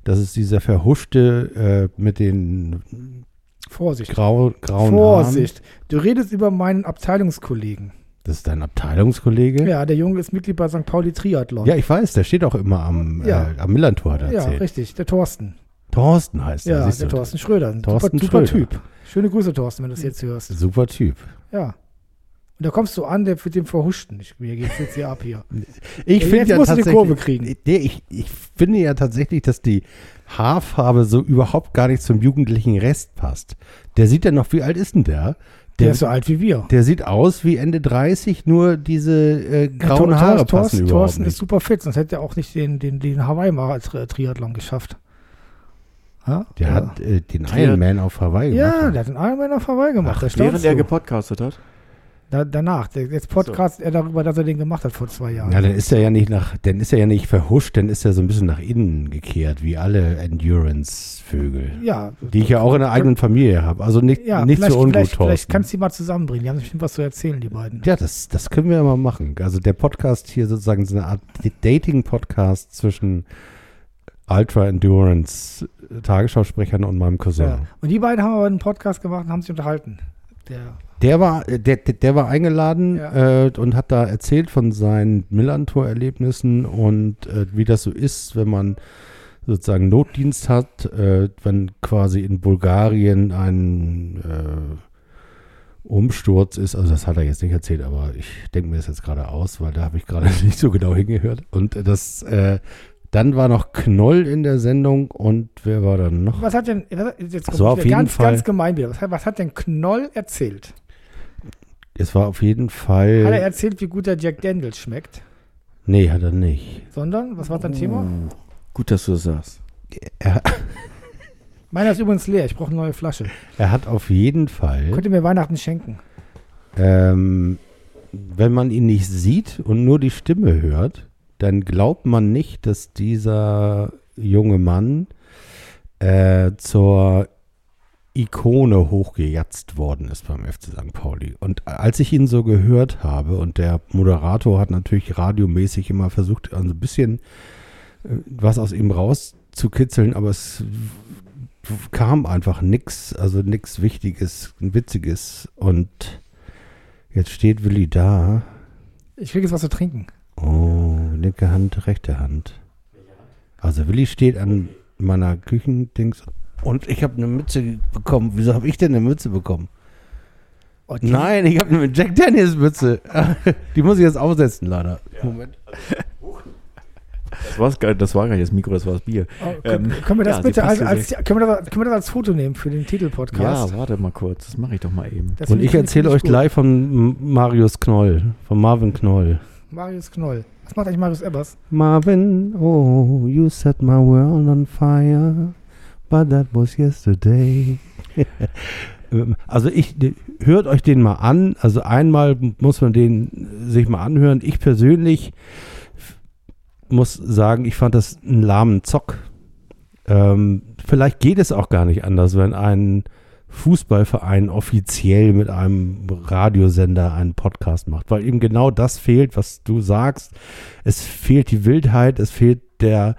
Das ist dieser verhuschte äh, mit den Vorsicht. grau, grauen Vorsicht. Du redest über meinen Abteilungskollegen. Das ist dein Abteilungskollege? Ja, der Junge ist Mitglied bei St. Pauli Triathlon. Ja, ich weiß, der steht auch immer am, Ja. äh, am Millantor, Ja, erzählt. richtig, der Thorsten. Thorsten heißt er. Ja, der du. Thorsten Schröder. Thorsten super, super Schröder. Typ. Schöne Grüße, Thorsten, wenn du das jetzt hörst. Super Typ. Ja. Und da kommst du an, der mit dem Verhuschten. Ich, mir geht's jetzt hier ab hier. Ich Ja, finde ja musst tatsächlich, Kurve kriegen. Nee, ich, ich finde ja tatsächlich, dass die Haarfarbe so überhaupt gar nicht zum jugendlichen Rest passt. Der sieht ja noch, wie alt ist denn der? Der Der, ist so alt wie wir. der sieht aus wie Ende 30, nur diese äh, grauen Thor- Haare Thorsten- passen überhaupt Thorsten ist super fit, sonst hätte er auch nicht den, den, den Hawaii-Triathlon geschafft. Ja? Der ja. hat äh, den Ironman auf Hawaii Ja, gemacht. der hat den Ironman auf Hawaii gemacht. da Während er gepodcastet hat. Da, danach. Der, jetzt podcast er darüber, dass er den gemacht hat vor zwei Jahren. Ja, dann ist er ja nicht nach, dann ist er ja nicht verhuscht, dann ist er so ein bisschen nach innen gekehrt, wie alle Endurance-Vögel. ja, Die ich ja auch in der eigenen Familie habe. Also nicht, ja nicht vielleicht, so ungut, vielleicht, vielleicht kannst du die mal zusammenbringen. Die haben bestimmt was zu erzählen, die beiden. Ja, das, das können wir ja mal machen. Also der Podcast hier sozusagen so eine Art Dating-Podcast zwischen Ultra Endurance Tagesschausprechern und meinem Cousin. Ja. Und die beiden haben aber einen Podcast gemacht und haben sich unterhalten. Der, Der war, äh, der, der der war eingeladen Ja. äh, und hat da erzählt von seinen Millantor-Erlebnissen und äh, wie das so ist, wenn man sozusagen Notdienst hat, äh, wenn quasi in Bulgarien ein äh, Umsturz ist. Also das hat er jetzt nicht erzählt, aber ich denke mir das jetzt gerade aus, weil da habe ich gerade nicht so genau hingehört. Und das, äh, dann war noch Knoll in der Sendung und wer war dann noch? was hat denn, jetzt So, auf jeden ganz, Fall. ganz gemein wieder. Was hat, was hat denn Knoll erzählt? Es war auf jeden Fall. Hat er erzählt, wie gut der Jack Daniels schmeckt? nee, hat er nicht. Sondern, was war dein Thema? Oh, Gut, dass du das sagst. Er, Meiner ist übrigens leer. Ich brauche eine neue Flasche. er hat auf jeden Fall, Könnt ihr mir Weihnachten schenken? ähm, wenn man ihn nicht sieht und nur die Stimme hört, dann glaubt man nicht, dass dieser junge Mann äh, zur Ikone hochgejatzt worden ist beim FC St. Pauli. Und als ich ihn so gehört habe, und der Moderator hat natürlich radiomäßig immer versucht, ein bisschen äh, was aus ihm rauszukitzeln, aber es kam einfach nichts, also nichts Wichtiges, Witziges. Und jetzt steht Willi da. Ich kriege jetzt was zu trinken. Oh, linke Hand, rechte Hand. Also Willi steht an meiner Küchendings und ich habe eine Mütze bekommen. Wieso habe ich denn eine Mütze bekommen? Oh, Nein, ich habe eine Jack Daniels Mütze. Die muss ich jetzt aufsetzen, leider. Moment. Das, war's, gar- das war gar nicht das Mikro, das war das Bier. Oh, können, Ähm, können wir das ja, bitte als, als, können, wir das, können wir das als Foto nehmen für den Ja, Titelpodcast? warte mal kurz. Das mache ich doch mal eben. Das Und ich erzähle euch gut. gleich von Marius Knoll, von Marvin Knoll. Marius Knoll. Was macht eigentlich Marius Ebbers? Marvin, oh, you set my world on fire, but that was yesterday. Ähm, also ich, hört euch den mal an. Also einmal muss man den sich mal anhören. Ich persönlich muss sagen, ich fand das einen lahmen Zock. Ähm, vielleicht geht es auch gar nicht anders, wenn ein Fußballverein offiziell mit einem Radiosender einen Podcast macht, weil eben genau das fehlt, was du sagst. Es fehlt die Wildheit, es fehlt der,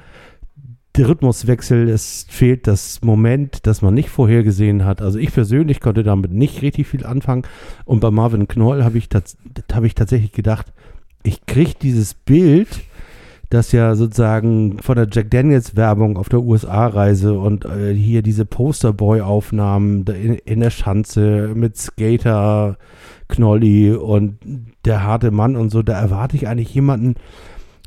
der Rhythmuswechsel, es fehlt das Moment, das man nicht vorhergesehen hat. Also ich persönlich konnte damit nicht richtig viel anfangen. Und bei Marvin Knoll habe ich, hab ich tatsächlich gedacht, ich kriege dieses Bild, das ja sozusagen von der Jack Daniels Werbung auf der USA-Reise und äh, hier diese Posterboy-Aufnahmen in, in der Schanze mit Skater, Knolli und der harte Mann und so, da erwarte ich eigentlich jemanden,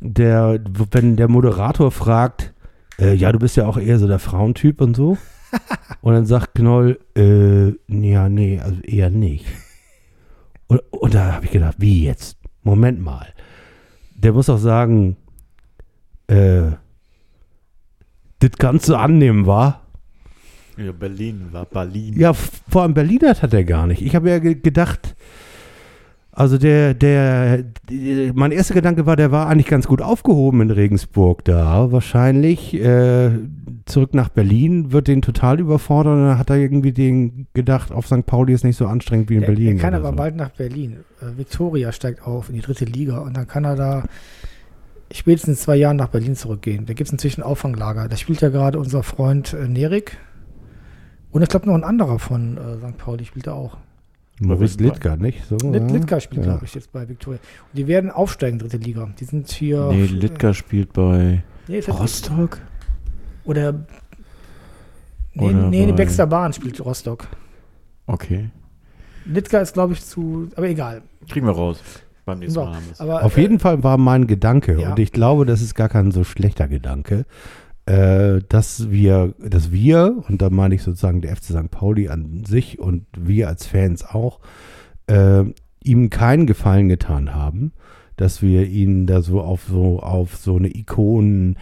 der, wenn der Moderator fragt, äh, ja, du bist ja auch eher so der Frauentyp und so. und dann sagt Knoll, äh, ja, nee, also eher nicht. Und, und da habe ich gedacht, wie jetzt? Moment mal. Der muss doch sagen, äh, das kannst du annehmen, war? Ja, Berlin war Berlin. Ja, vor allem Berliner hat er gar nicht. Ich habe ja ge gedacht, also der, der, die- mein erster Gedanke war, der war eigentlich ganz gut aufgehoben in Regensburg da. Wahrscheinlich äh, zurück nach Berlin wird den total überfordern. Und dann hat er irgendwie den gedacht, auf St. Pauli ist nicht so anstrengend wie in Er, Berlin. er kann aber so. bald nach Berlin. Äh, Victoria steigt auf in die dritte Liga und dann kann er da spätestens zwei Jahren nach Berlin zurückgehen. Da gibt es inzwischen ein Auffanglager. Da spielt ja gerade unser Freund äh, Nerik. Und ich glaube noch ein anderer von äh, St. Pauli spielt da auch. Maurice Litka, nicht? So, Lit ja? Litka spielt, Ja. glaube ich, jetzt bei Viktoria. Und die werden aufsteigen, dritte Liga. Die sind hier. Nee, Litka spielt bei Nee, ist Rostock. Oder. Nee, Oder nee, Baxter Bahn spielt Rostock. Okay. Litka ist, glaube ich, zu. Aber egal. Kriegen wir raus. Beim nächsten So, Mal haben wir es. aber, Auf äh, jeden Fall war mein Gedanke, Ja. und ich glaube, das ist gar kein so schlechter Gedanke, äh, dass wir, dass wir, und da meine ich sozusagen der FC St. Pauli an sich und wir als Fans auch, äh, ihm keinen Gefallen getan haben, dass wir ihn da so auf so auf so eine Ikonen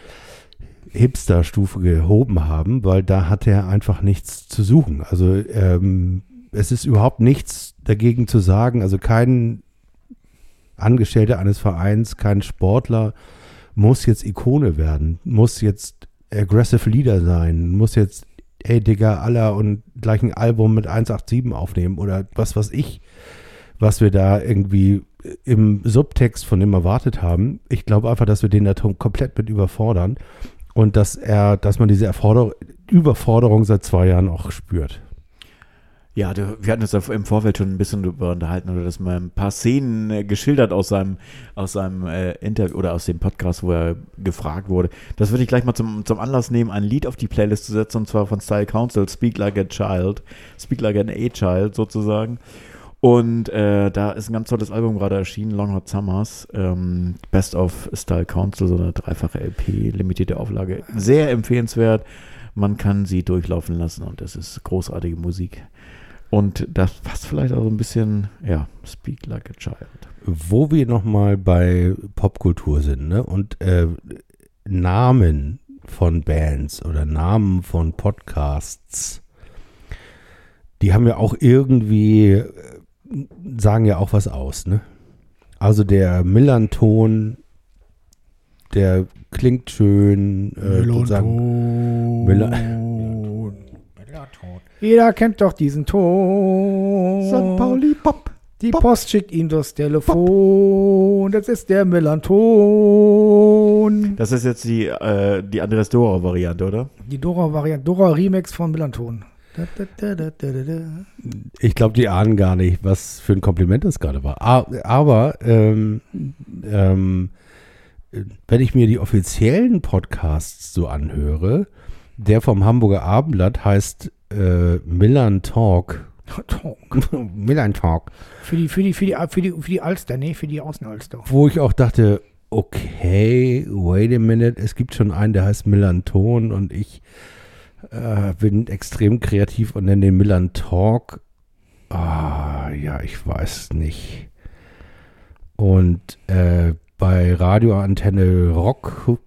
Hipster-Stufe gehoben haben, weil da hat er einfach nichts zu suchen. Also ähm, es ist überhaupt nichts dagegen zu sagen, also kein Angestellter eines Vereins, kein Sportler muss jetzt Ikone werden, muss jetzt Aggressive Leader sein, muss jetzt, ey Digga, aller und gleich ein Album mit 187 aufnehmen oder was weiß ich, was wir da irgendwie im Subtext von ihm erwartet haben. Ich glaube einfach, dass wir den da komplett mit überfordern und dass er, dass man diese Erforder Überforderung seit zwei Jahren auch spürt. Ja, du, wir hatten uns im Vorfeld schon ein bisschen darüber unterhalten oder dass man ein paar Szenen äh, geschildert aus seinem, aus seinem äh, Interview oder aus dem Podcast, wo er gefragt wurde. Das würde ich gleich mal zum, zum Anlass nehmen, ein Lied auf die Playlist zu setzen und zwar von Style Council, Speak Like a Child, Speak Like an A-Child sozusagen. Und äh, da ist ein ganz tolles Album gerade erschienen, Long Hot Summers, ähm, Best of Style Council, so eine dreifache LP, limitierte Auflage. Sehr empfehlenswert. Man kann sie durchlaufen lassen und es ist großartige Musik. Und das passt vielleicht auch so ein bisschen, ja, Speak Like a Child. Wo wir nochmal bei Popkultur sind, ne? Und äh, Namen von Bands oder Namen von Podcasts, die haben ja auch irgendwie, äh, sagen ja auch was aus, ne? Also der Millanton, der klingt schön, äh, sozusagen. Miller- Jeder kennt doch diesen Ton. St. Pauli Pop. Die Pop. Post schickt ihm das Telefon. Das ist der Melanton. Das ist jetzt die, äh, die Andres Dora-Variante, oder? Die Dora-Variante, Dora-Remix von Melanton. Da, da, da, da, da, da, da. Ich glaube, die ahnen gar nicht, was für ein Kompliment das gerade war. Aber ähm, ähm, wenn ich mir die offiziellen Podcasts so anhöre, der vom Hamburger Abendblatt heißt äh, Milan Talk. Ton. Milan Talk. Für die, für die, für die, für die, für die Alster, nee, für die Außenalster. Wo ich auch dachte, okay, wait a minute, es gibt schon einen, der heißt Millanton und ich äh, bin extrem kreativ und nenne den Millan Talk. Ah, ja, ich weiß nicht. Und äh, bei Radioantenne Rock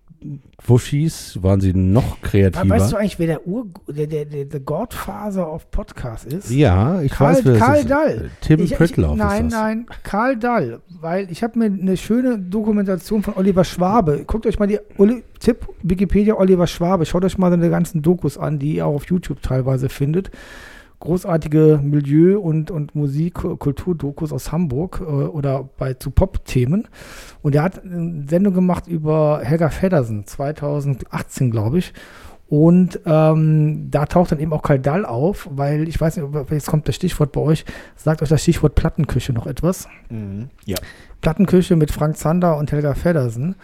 Wuschis waren sie noch kreativer. Weißt du eigentlich, wer der Ur, der, der, der, der Godfather of Podcast ist? ja, ich Karl- weiß, wer das Karl ist. Dall. Tim Ich- ich- Nein, das. nein, Karl Dall. Weil ich habe mir eine schöne Dokumentation von Oliver Schwabe. Guckt euch mal die Oli, Tipp Wikipedia Oliver Schwabe. Schaut euch mal seine ganzen Dokus an, die ihr auch auf YouTube teilweise findet. Großartige Milieu- und, und Musik-, Kulturdokus aus Hamburg äh, oder bei zu Pop-Themen. Und er hat eine Sendung gemacht über Helga Feddersen, 2018, glaube ich. Und ähm, da taucht dann eben auch Karl Dall auf, weil ich weiß nicht, jetzt kommt das Stichwort bei euch. Sagt euch das Stichwort Plattenküche noch etwas? Ja. Plattenküche mit Frank Zander und Helga Feddersen.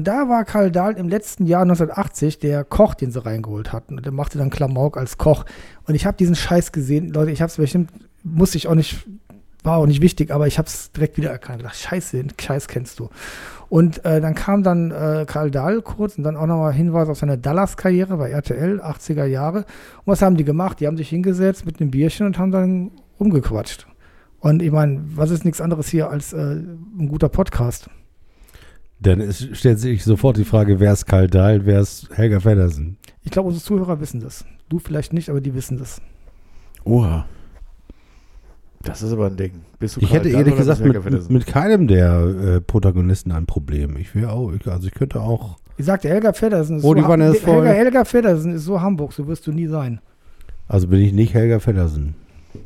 Und da war Karl Dahl im letzten Jahr 1980 der Koch, den sie reingeholt hatten. Und der machte dann Klamauk als Koch. Und ich habe diesen Scheiß gesehen. Leute, ich habe es bestimmt, musste ich auch nicht, war auch nicht wichtig, aber ich habe es direkt wieder erkannt. Gedacht, Scheiße, den Scheiß kennst du. Und äh, dann kam dann äh, Karl Dahl kurz und dann auch nochmal Hinweis auf seine Dallas-Karriere bei RTL, 80er Jahre. Und was haben die gemacht? Die haben sich hingesetzt mit einem Bierchen und haben dann rumgequatscht. Und ich meine, was ist nichts anderes hier als äh, ein guter Podcast? Dann ist, stellt sich sofort die Frage, wer ist Karl Dahl, wer ist Helga Feddersen? Ich glaube, unsere Zuhörer wissen das. Du vielleicht nicht, aber die wissen das. Oha. Das ist aber ein Ding. Bist du Ich Karl hätte Dahl ehrlich gesagt mit, mit, keinem der äh, Protagonisten ein Problem. Ich wäre auch, ich, also ich könnte auch. Ich sagte, Helga Feddersen ist Oh, die so waren Ha- erst voll. Helga, Helga Feddersen ist so Hamburg, so wirst du nie sein. Also bin ich nicht Helga Feddersen.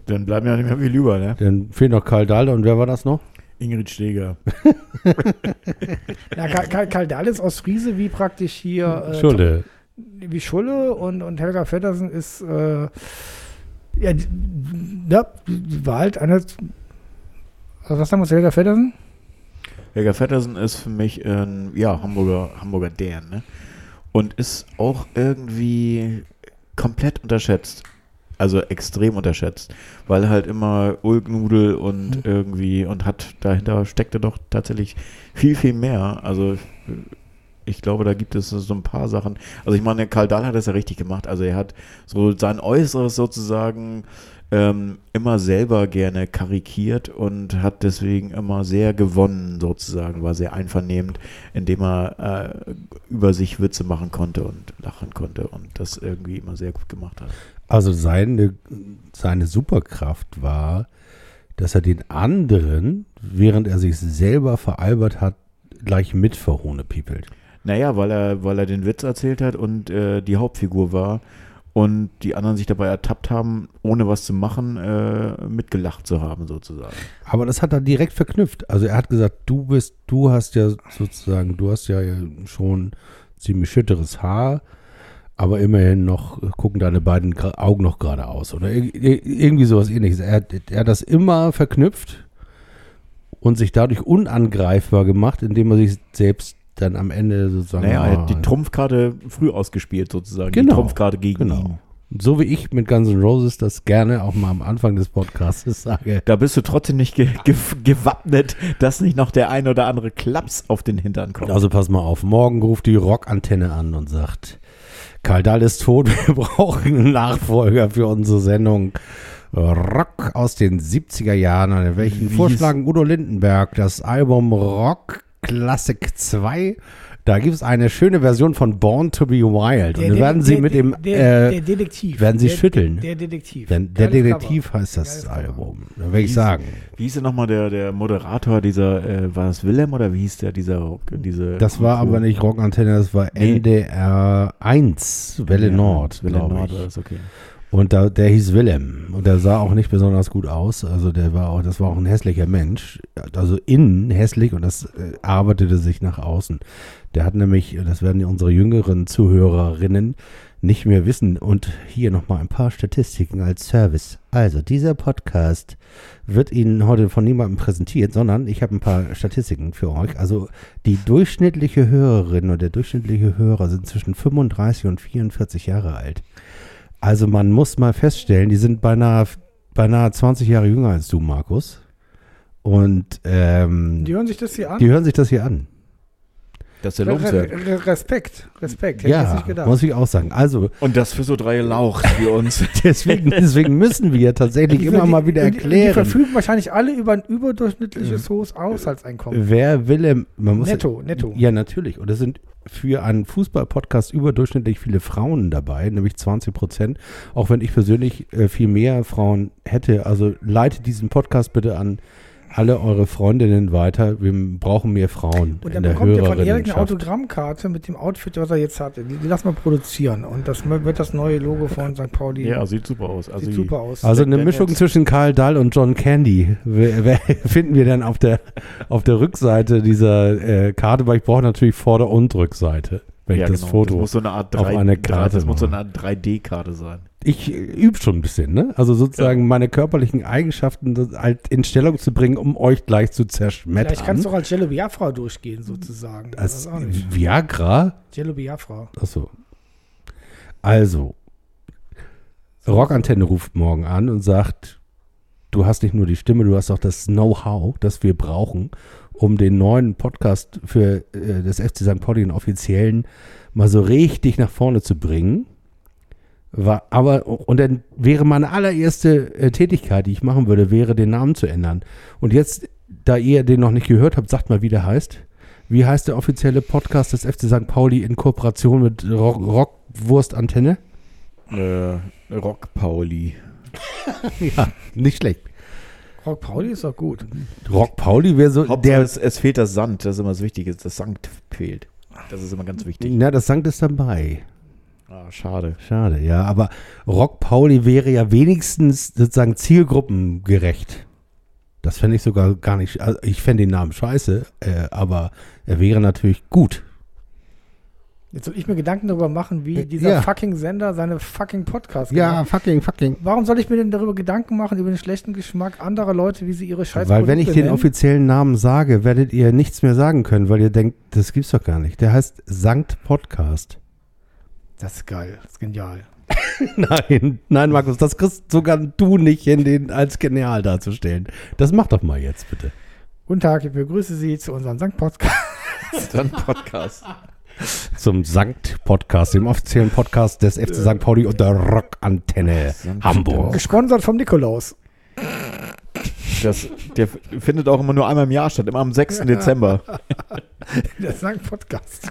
Dann bleiben ja nicht mehr viel über, ne? Dann fehlt noch Karl Dahl und wer war das noch? Ingrid Steger. Ja, Karl, Karl, ist aus Friese wie praktisch hier. Äh, Schulle. Wie Schulle und, und Helga Feddersen ist. Äh, Ja, die, ja, war halt eine. Also was sagen wir zu Helga Feddersen? Helga Feddersen ist für mich ein ja, Hamburger, Hamburger Dern, ne? Und ist auch irgendwie komplett unterschätzt. Also extrem unterschätzt. Weil halt immer Ulknudel und Mhm. irgendwie und hat dahinter steckte doch tatsächlich viel, viel mehr. Also ich glaube, da gibt es so ein paar Sachen. Also ich meine, Karl Dahl hat das ja richtig gemacht. Also er hat so sein Äußeres sozusagen ähm, immer selber gerne karikiert und hat deswegen immer sehr gewonnen sozusagen, war sehr einvernehmend, indem er äh, über sich Witze machen konnte und lachen konnte und das irgendwie immer sehr gut gemacht hat. Also seine, seine Superkraft war, dass er den anderen, während er sich selber veralbert hat, gleich mit verhohnepiepelt. Naja, weil er, weil er den Witz erzählt hat und äh, die Hauptfigur war und die anderen sich dabei ertappt haben, ohne was zu machen, äh, mitgelacht zu haben sozusagen. Aber das hat er direkt verknüpft. Also er hat gesagt, du bist, du hast ja sozusagen, du hast ja schon ziemlich schütteres Haar, aber immerhin noch gucken deine beiden Augen noch geradeaus oder ir- ir- irgendwie sowas ähnliches. Er, hat- er hat das immer verknüpft und sich dadurch unangreifbar gemacht, indem er sich selbst dann am Ende sozusagen. Naja, er hat die Trumpfkarte früh ausgespielt sozusagen. Die Genau, Trumpfkarte gegen ihn. Genau. So wie ich mit Guns N' Roses das gerne auch mal am Anfang des Podcasts sage. Da bist du trotzdem nicht ge ge gewappnet, dass nicht noch der ein oder andere Klaps auf den Hintern kommt. Also pass mal auf, morgen ruft die Rockantenne an und sagt, Karl Dahl ist tot, wir brauchen einen Nachfolger für unsere Sendung Rock aus den 70er Jahren. Und welchen Wie vorschlagen Udo Lindenberg das Album Rock Classic 2? Da gibt es eine schöne Version von Born to be Wild. Und wir werden sie mit dem, der, äh, der Detektiv. werden sie der, schütteln. Der Detektiv. der Detektiv Cover. heißt das Geiles. Album. Da will ich sagen. Wie hieß denn nochmal der, der Moderator dieser, äh, war das Willem oder wie hieß der, dieser Rock, diese Das war aber nicht Rockantenne, das war Nee. NDR 1, Welle Ja, Nord, Welle glaube Nord das, okay. Und da, der hieß Willem und der sah auch nicht besonders gut aus. Also der war auch, das war auch ein hässlicher Mensch. Also innen hässlich und das äh, arbeitete sich nach außen. Der hat nämlich, das werden unsere jüngeren Zuhörerinnen nicht mehr wissen. Und hier nochmal ein paar Statistiken als Service. Also dieser Podcast wird Ihnen heute von niemandem präsentiert, sondern ich habe ein paar Statistiken für euch. Also die durchschnittliche Hörerin und der durchschnittliche Hörer sind zwischen 35 und 44 Jahre alt. Also man muss mal feststellen, die sind beinahe, beinahe 20 Jahre jünger als du, Markus. Und ähm, Die hören sich das hier an? die hören sich das hier an. Das ist ja Re lobenswert. Re Respekt, Respekt. Hätte Ja, nicht gedacht. muss ich auch sagen. Also Und das für so drei Lauch wie uns. deswegen, deswegen müssen wir tatsächlich Die- immer die- mal wieder und die- Die erklären, verfügen wahrscheinlich alle über ein überdurchschnittliches hohes Haushaltseinkommen. wer Willem, man muss Netto, netto. Ja, natürlich. Und es sind für einen Fußball-Podcast überdurchschnittlich viele Frauen dabei, nämlich 20 Prozent. Auch wenn ich persönlich äh, viel mehr Frauen hätte. Also leitet diesen Podcast bitte an alle eure Freundinnen weiter. Wir brauchen mehr Frauen Und in dann der bekommt ihr von Erik eine. Autogrammkarte mit dem Outfit, was er jetzt hat. Die, lassen wir produzieren. Und das wird das neue Logo von St. Pauli. ja, sieht super aus. Also Sieht super aus. Also eine Mischung zwischen Karl Dahl und John Candy wer- wer- finden wir dann auf der, auf der Rückseite dieser äh, Karte, weil ich brauche natürlich Vorder- und Rückseite, wenn ja, ich das genau. Foto Das muss so eine Art auf 3, eine Karte das muss so eine Art 3D-Karte sein. ich äh, übe schon ein bisschen, ne? Also sozusagen meine körperlichen Eigenschaften halt in Stellung zu bringen, um euch gleich zu zerschmettern. Vielleicht kannst du auch als Jello Biafra durchgehen, sozusagen. Das als ist auch nicht. Viagra? Jello Biafra. Achso. Also, Rockantenne ruft morgen an und sagt, du hast nicht nur die Stimme, du hast auch das Know-how, das wir brauchen, um den neuen Podcast für äh, das FC St. Pauli den offiziellen mal so richtig nach vorne zu bringen. War, aber, und dann wäre meine allererste äh, Tätigkeit, die ich machen würde, wäre, den Namen zu ändern. Und jetzt, da ihr den noch nicht gehört habt, sagt mal, wie der heißt. Wie heißt der offizielle Podcast des FC St. Pauli in Kooperation mit Rock, Rockwurst Antenne? Äh, Rock Pauli. Ja, nicht schlecht. Rock Pauli ist doch gut. Rock Pauli wäre so der. es, es fehlt das Sand, das ist immer das Wichtige, das Sankt fehlt. Das ist immer ganz wichtig. Na, das Sankt ist dabei. Ah, schade. Schade, ja. Aber Rock Pauli wäre ja wenigstens sozusagen zielgruppengerecht. Das fände ich sogar gar nicht. Also ich fände den Namen scheiße, äh, aber er wäre natürlich gut. Jetzt soll ich mir Gedanken darüber machen, wie Ja. dieser fucking Sender seine fucking Podcasts Ja, gemacht fucking, fucking. Warum soll ich mir denn darüber Gedanken machen, über den schlechten Geschmack anderer Leute, wie sie ihre Scheiße Weil wenn ich den nennen? offiziellen Namen sage, werdet ihr nichts mehr sagen können, weil ihr denkt, das gibt's doch gar nicht. Der heißt Sankt Podcast. Das ist geil, das ist genial. Nein, nein, Markus, das kriegst sogar du nicht hin, den als genial darzustellen. Das mach doch mal jetzt, bitte. Guten Tag, ich begrüße Sie zu unserem Sankt Podcast. Dann Podcast. Zum Sankt Podcast, dem offiziellen Podcast des FC St. Pauli und der Rockantenne Hamburg. Gesponsert vom Nikolaus. Das, der findet auch immer nur einmal im Jahr statt, immer am 6. Dezember. Der Sankt Podcast.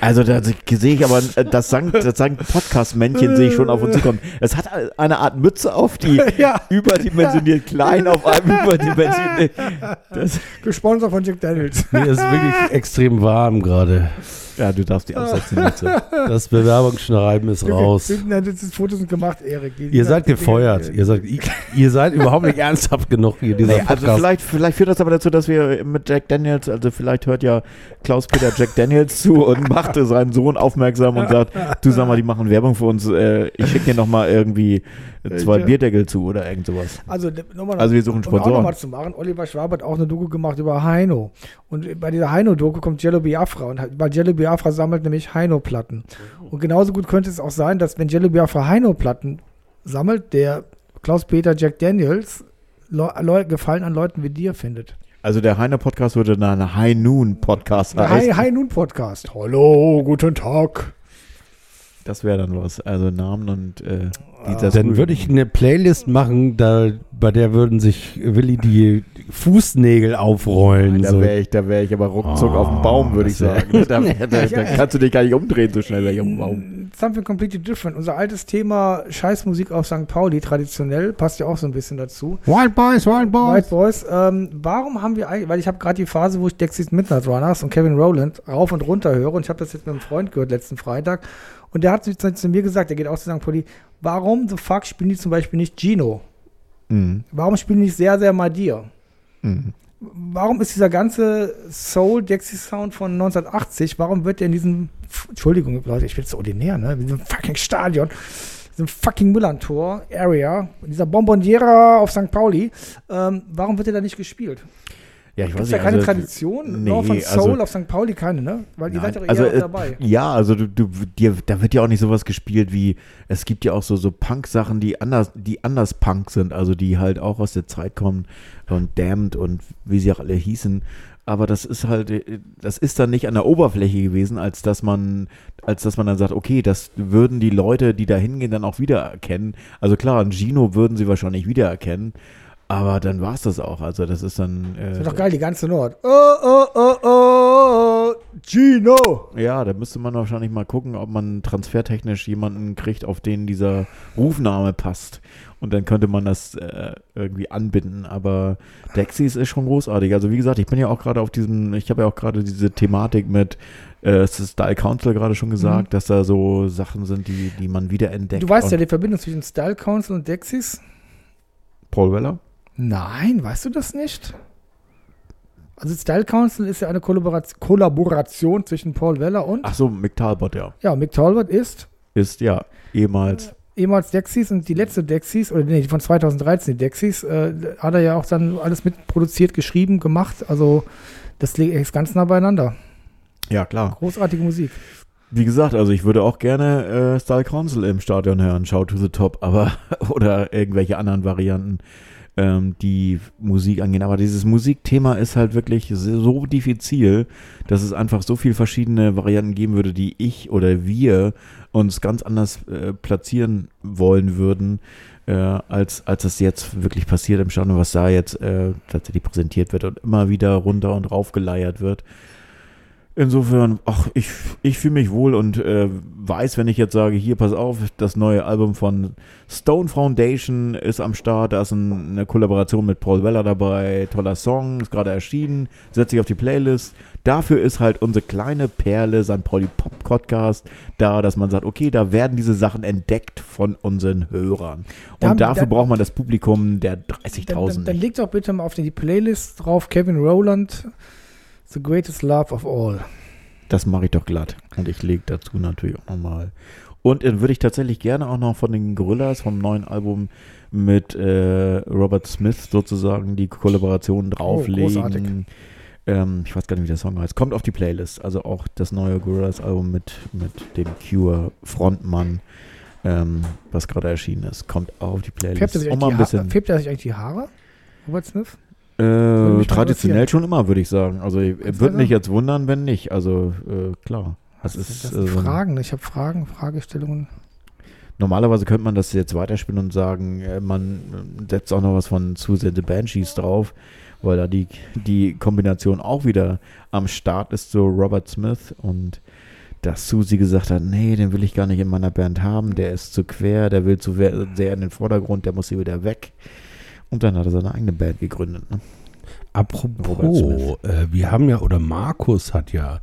Also da sehe ich aber äh, das Sankt, das Sankt Podcast-Männchen sehe ich schon auf uns zukommen. Es hat eine Art Mütze auf, die Ja. überdimensioniert klein auf einem überdimensioniert. Das, Gesponsert von Jack Daniels. Mir ist wirklich extrem warm gerade. ja, du darfst die aufsetzen, die Mütze. Das Bewerbungsschreiben ist raus. Das Fotos sind gemacht, Erik. Ihr seid gefeuert. Ihr seid, ihr seid überhaupt nicht ernsthaft genug hier, dieser Nee, also Podcast. vielleicht, vielleicht führt das aber dazu, dass wir mit Jack Daniels, also vielleicht hört ja Klaus-Peter Jack Daniels zu und machte seinen Sohn aufmerksam und sagt, du sag mal, die machen Werbung für uns, äh, ich schicke dir nochmal irgendwie zwei. Bierdeckel zu oder irgend sowas. Also, nochmal, Also wir suchen Um auch Sponsoren. nochmal zu machen, Oliver Schwab hat auch eine Doku gemacht über Heino. Und bei dieser Heino-Doku kommt Jello Biafra. Und weil Jello Biafra sammelt nämlich Heino-Platten. Und genauso gut könnte es auch sein, dass wenn Jello Biafra Heino-Platten sammelt, der Klaus-Peter Jack Daniels Leu Leu Gefallen an Leuten wie dir findet. Also der Heine-Podcast würde dann ein High Noon-Podcast Der heißen. Hi, Hi Noon Podcast. Hallo, guten Tag. Das wäre dann was. Also Namen und äh, dieser Dann würde ich eine Playlist machen, da, bei der würden sich Willi die Fußnägel aufrollen. Da so. wäre ich, da wäre ich aber ruckzuck Oh, auf dem Baum, würde ich wär- sagen. Da, da, da kannst du dich gar nicht umdrehen, so schnell wäre ich auf dem Baum. Something completely different. Unser altes Thema Scheißmusik auf St. Pauli, traditionell, passt ja auch so ein bisschen dazu. Wild Boys, Wild White Boys, ähm, warum haben wir eigentlich, weil ich habe gerade die Phase, wo ich Dexys Midnight Runners und Kevin Rowland rauf und runter höre und ich habe das jetzt mit einem Freund gehört letzten Freitag und der hat zu, mir gesagt, der geht auch zu St. Pauli, warum the fuck spielen die zum Beispiel nicht Gino? Mhm. Warum spielen die nicht sehr, sehr Madir? Mhm. Warum ist dieser ganze Soul-Dexy-Sound von 1980, warum wird der in diesem, Entschuldigung, Leute, ich bin so ordinär, ne? In diesem fucking Stadion, diesem fucking Millantor-Area, in dieser Bonbonniera auf St. Pauli, ähm, warum wird der da nicht gespielt? Ja, ich Gibt weiß da nicht. keine also, Tradition? nee, von also- Soul auf St. Pauli keine, ne? Weil ihr Nein, seid doch eher also, äh, dabei. Ja, also du, du, dir, da wird ja auch nicht sowas gespielt wie, es gibt ja auch so, so Punk-Sachen, die anders, die anders Punk sind, also die halt auch aus der Zeit kommen und Damned und wie sie auch alle hießen. Aber das ist halt, äh, das ist dann nicht an der Oberfläche gewesen, als dass man, als dass man dann sagt, okay, das würden die Leute, die da hingehen, dann auch wiedererkennen. Also klar, ein Gino würden sie wahrscheinlich wiedererkennen. Aber dann war es das auch. Also das ist dann. Äh, Das ist doch geil, die ganze Nord. Oh, oh, oh, oh, Gino! Ja, da müsste man wahrscheinlich mal gucken, ob man transfertechnisch jemanden kriegt, auf den dieser Rufname passt. Und dann könnte man das äh, irgendwie anbinden. Aber Dexys ist schon großartig. Also wie gesagt, ich bin ja auch gerade auf diesem, ich habe ja auch gerade diese Thematik mit äh, Style Council gerade schon gesagt, dass da so Sachen sind, die, die man wieder entdeckt. Du weißt ja die Verbindung zwischen Style Council und Dexys? Paul Weller? Nein, weißt du das nicht? Also Style Council ist ja eine Kollaboration, Kollaboration zwischen Paul Weller und Ach so, Mick Talbot, ja. ja, Mick Talbot ist Ist ja ehemals. ehemals Dexys und die letzte Dexys, oder nee, die von 2013, die Dexys, äh, hat er ja auch dann alles mitproduziert, geschrieben, gemacht. Also das liegt ganz nah beieinander. Ja, klar. Großartige Musik. Wie gesagt, also ich würde auch gerne äh, Style Council im Stadion hören, Shout to the Top, aber oder irgendwelche anderen Varianten, ähm, die Musik angehen. Aber dieses Musikthema ist halt wirklich so diffizil, dass es einfach so viele verschiedene Varianten geben würde, die ich oder wir uns ganz anders äh, platzieren wollen würden, äh, als, als es jetzt wirklich passiert im Stadion, was da jetzt äh, tatsächlich präsentiert wird und immer wieder runter und rauf geleiert wird. Insofern, ach, ich, ich fühle mich wohl und äh, weiß, wenn ich jetzt sage, hier, pass auf, das neue Album von Stone Foundation ist am Start, da ist ein, eine Kollaboration mit Paul Weller dabei, toller Song, ist gerade erschienen, setze ich auf die Playlist. Dafür ist halt unsere kleine Perle, St. Pauli Pop Podcast, da, dass man sagt, okay, da werden diese Sachen entdeckt von unseren Hörern. Und Dann- dafür dann- braucht man das Publikum der Dann, dann, 30.000 dann nicht. leg doch bitte mal auf die Playlist drauf Kevin Rowland, The Greatest Love of All. Das mache ich doch glatt. Und ich lege dazu natürlich auch nochmal. Und dann würde ich tatsächlich gerne auch noch von den Gorillas vom neuen Album mit äh, Robert Smith sozusagen die Kollaboration großartig. drauflegen. ähm, ich weiß gar nicht, wie der Song heißt. Kommt auf die Playlist. Also auch das neue Gorillas Album mit, mit dem Cure Frontmann, ähm, was gerade erschienen ist. Kommt auch auf die Färbt Playlist. er sich eigentlich die bisschen. färbt er sich eigentlich die Haare? Robert Smith? Äh, traditionell schon immer, würde ich sagen. Also würde mich jetzt wundern, wenn nicht. Also äh, klar. Das, Das, ist das äh, sind ein- Fragen. Ich habe Fragen, Fragestellungen. Normalerweise könnte man das jetzt weiterspielen und sagen, äh, man äh, setzt auch noch was von Susan the Banshees drauf, weil da die, die Kombination auch wieder am Start ist, so Robert Smith und dass Susi gesagt hat, nee, den will ich gar nicht in meiner Band haben, der ist zu quer, der will zu sehr in den Vordergrund, der muss hier wieder weg. Und dann hat er seine eigene Band gegründet. Ne? Apropos, äh, wir haben ja, oder Markus hat ja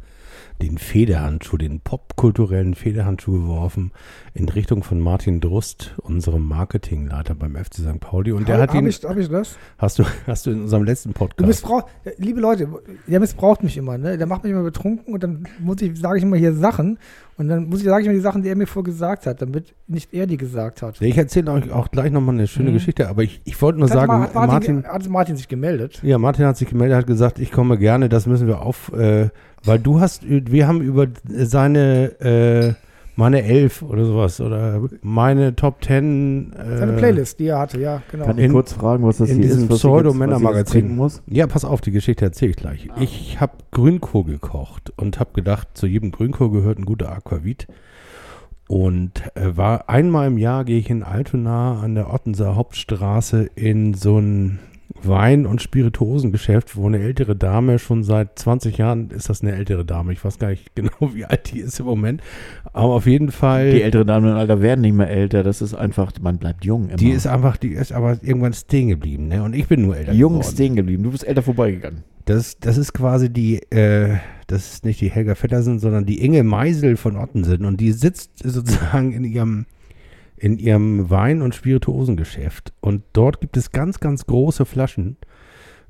den Federhandschuh, den popkulturellen Federhandschuh geworfen in Richtung von Martin Drust, unserem Marketingleiter beim FC St. Pauli. Und der Hab- hat hab ihn, ich, hab ich das? hast du, hast du in unserem letzten Du Podcast. missbrauchst, liebe Leute, der missbraucht mich immer, ne? Der macht mich immer betrunken und dann muss ich, sage ich immer hier Sachen und dann muss ich, sage ich immer die Sachen, die er mir vorgesagt hat, damit nicht er die gesagt hat. Ich erzähle euch auch gleich nochmal eine schöne Mhm. Geschichte, aber ich, ich wollte nur Hat, sagen, hat Martin, Martin, hat Martin sich gemeldet? ja, Martin hat sich gemeldet, hat gesagt, ich komme gerne, das müssen wir auf, äh, weil du hast, wir haben über seine, äh, meine Elf oder sowas oder meine Top Ten. Äh, Seine Playlist, die er hatte, ja, genau. Kann ich In- kurz fragen, was das in hier diesem ist, was jetzt Pseudo-Männermagazin. trinken muss? Ja, pass auf, die Geschichte erzähle ich gleich. Ah. Ich habe Grünkohl gekocht und habe gedacht, zu jedem Grünkohl gehört ein guter Aquavit. Und äh, war einmal im Jahr gehe ich in Altona an der Ottenser Hauptstraße in so ein Wein- und Spirituosengeschäft, wo eine ältere Dame schon seit 20 Jahren ist das eine ältere Dame. Ich weiß gar nicht genau, wie alt die ist im Moment. Aber auf jeden Fall. Die älteren Damen im Alter werden nicht mehr älter. Das ist einfach, man bleibt jung. Immer. die ist einfach, die ist aber irgendwann stehen geblieben, ne? Und ich bin nur älter jung geworden. stehen geblieben. Du bist älter vorbeigegangen. Das, das ist quasi die, äh, das ist nicht die Helga Vettersen, sondern die Inge Meisel von Ottensen. Und die sitzt sozusagen in ihrem, in ihrem Wein- und Spirituosengeschäft. Und dort gibt es ganz, ganz große Flaschen,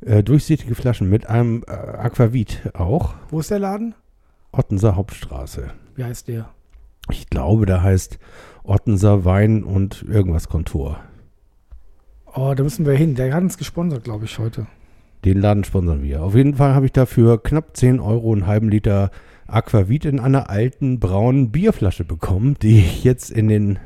äh, durchsichtige Flaschen mit einem äh, Aquavit auch. Wo ist der Laden? Ottenser Hauptstraße. Wie heißt der? Ich glaube, da heißt Ottenser Wein und irgendwas Kontor. Oh, da müssen wir hin. Der hat uns gesponsert, glaube ich, heute. Den Laden sponsern wir. Auf jeden Fall habe ich dafür knapp 10 Euro einen halben Liter Aquavit in einer alten braunen Bierflasche bekommen, die ich jetzt in den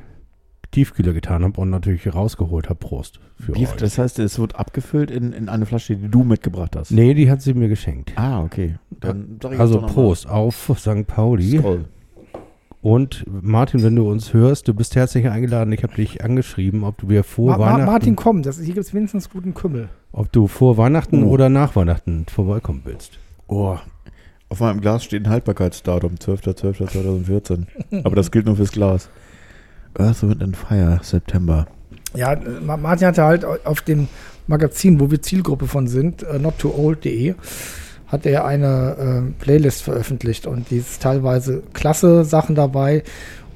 Tiefkühler getan habe und natürlich rausgeholt habe. Prost. Für Wie, euch. das heißt, es wird abgefüllt in, in eine Flasche, die du mitgebracht hast. Nee, die hat sie mir geschenkt. Ah, okay. Dann sag ich Also Prost auf St. Pauli. Skoll. Und Martin, wenn du uns hörst, du bist herzlich eingeladen. Ich habe dich angeschrieben, ob du wir vor Ma Weihnachten, Martin, komm, das, hier gibt es wenigstens guten Kümmel. ob du vor Weihnachten Oh. oder nach Weihnachten vorbeikommen willst. Oh, auf meinem Glas steht ein Haltbarkeitsdatum, 12.12.2014. Aber das gilt nur fürs Glas. Earth, Wind and Fire, September. Ja, äh, Ma- Martin hatte halt auf dem Magazin, wo wir Zielgruppe von sind, äh, nottoold.de, hat er eine äh, Playlist veröffentlicht und die ist teilweise klasse Sachen dabei.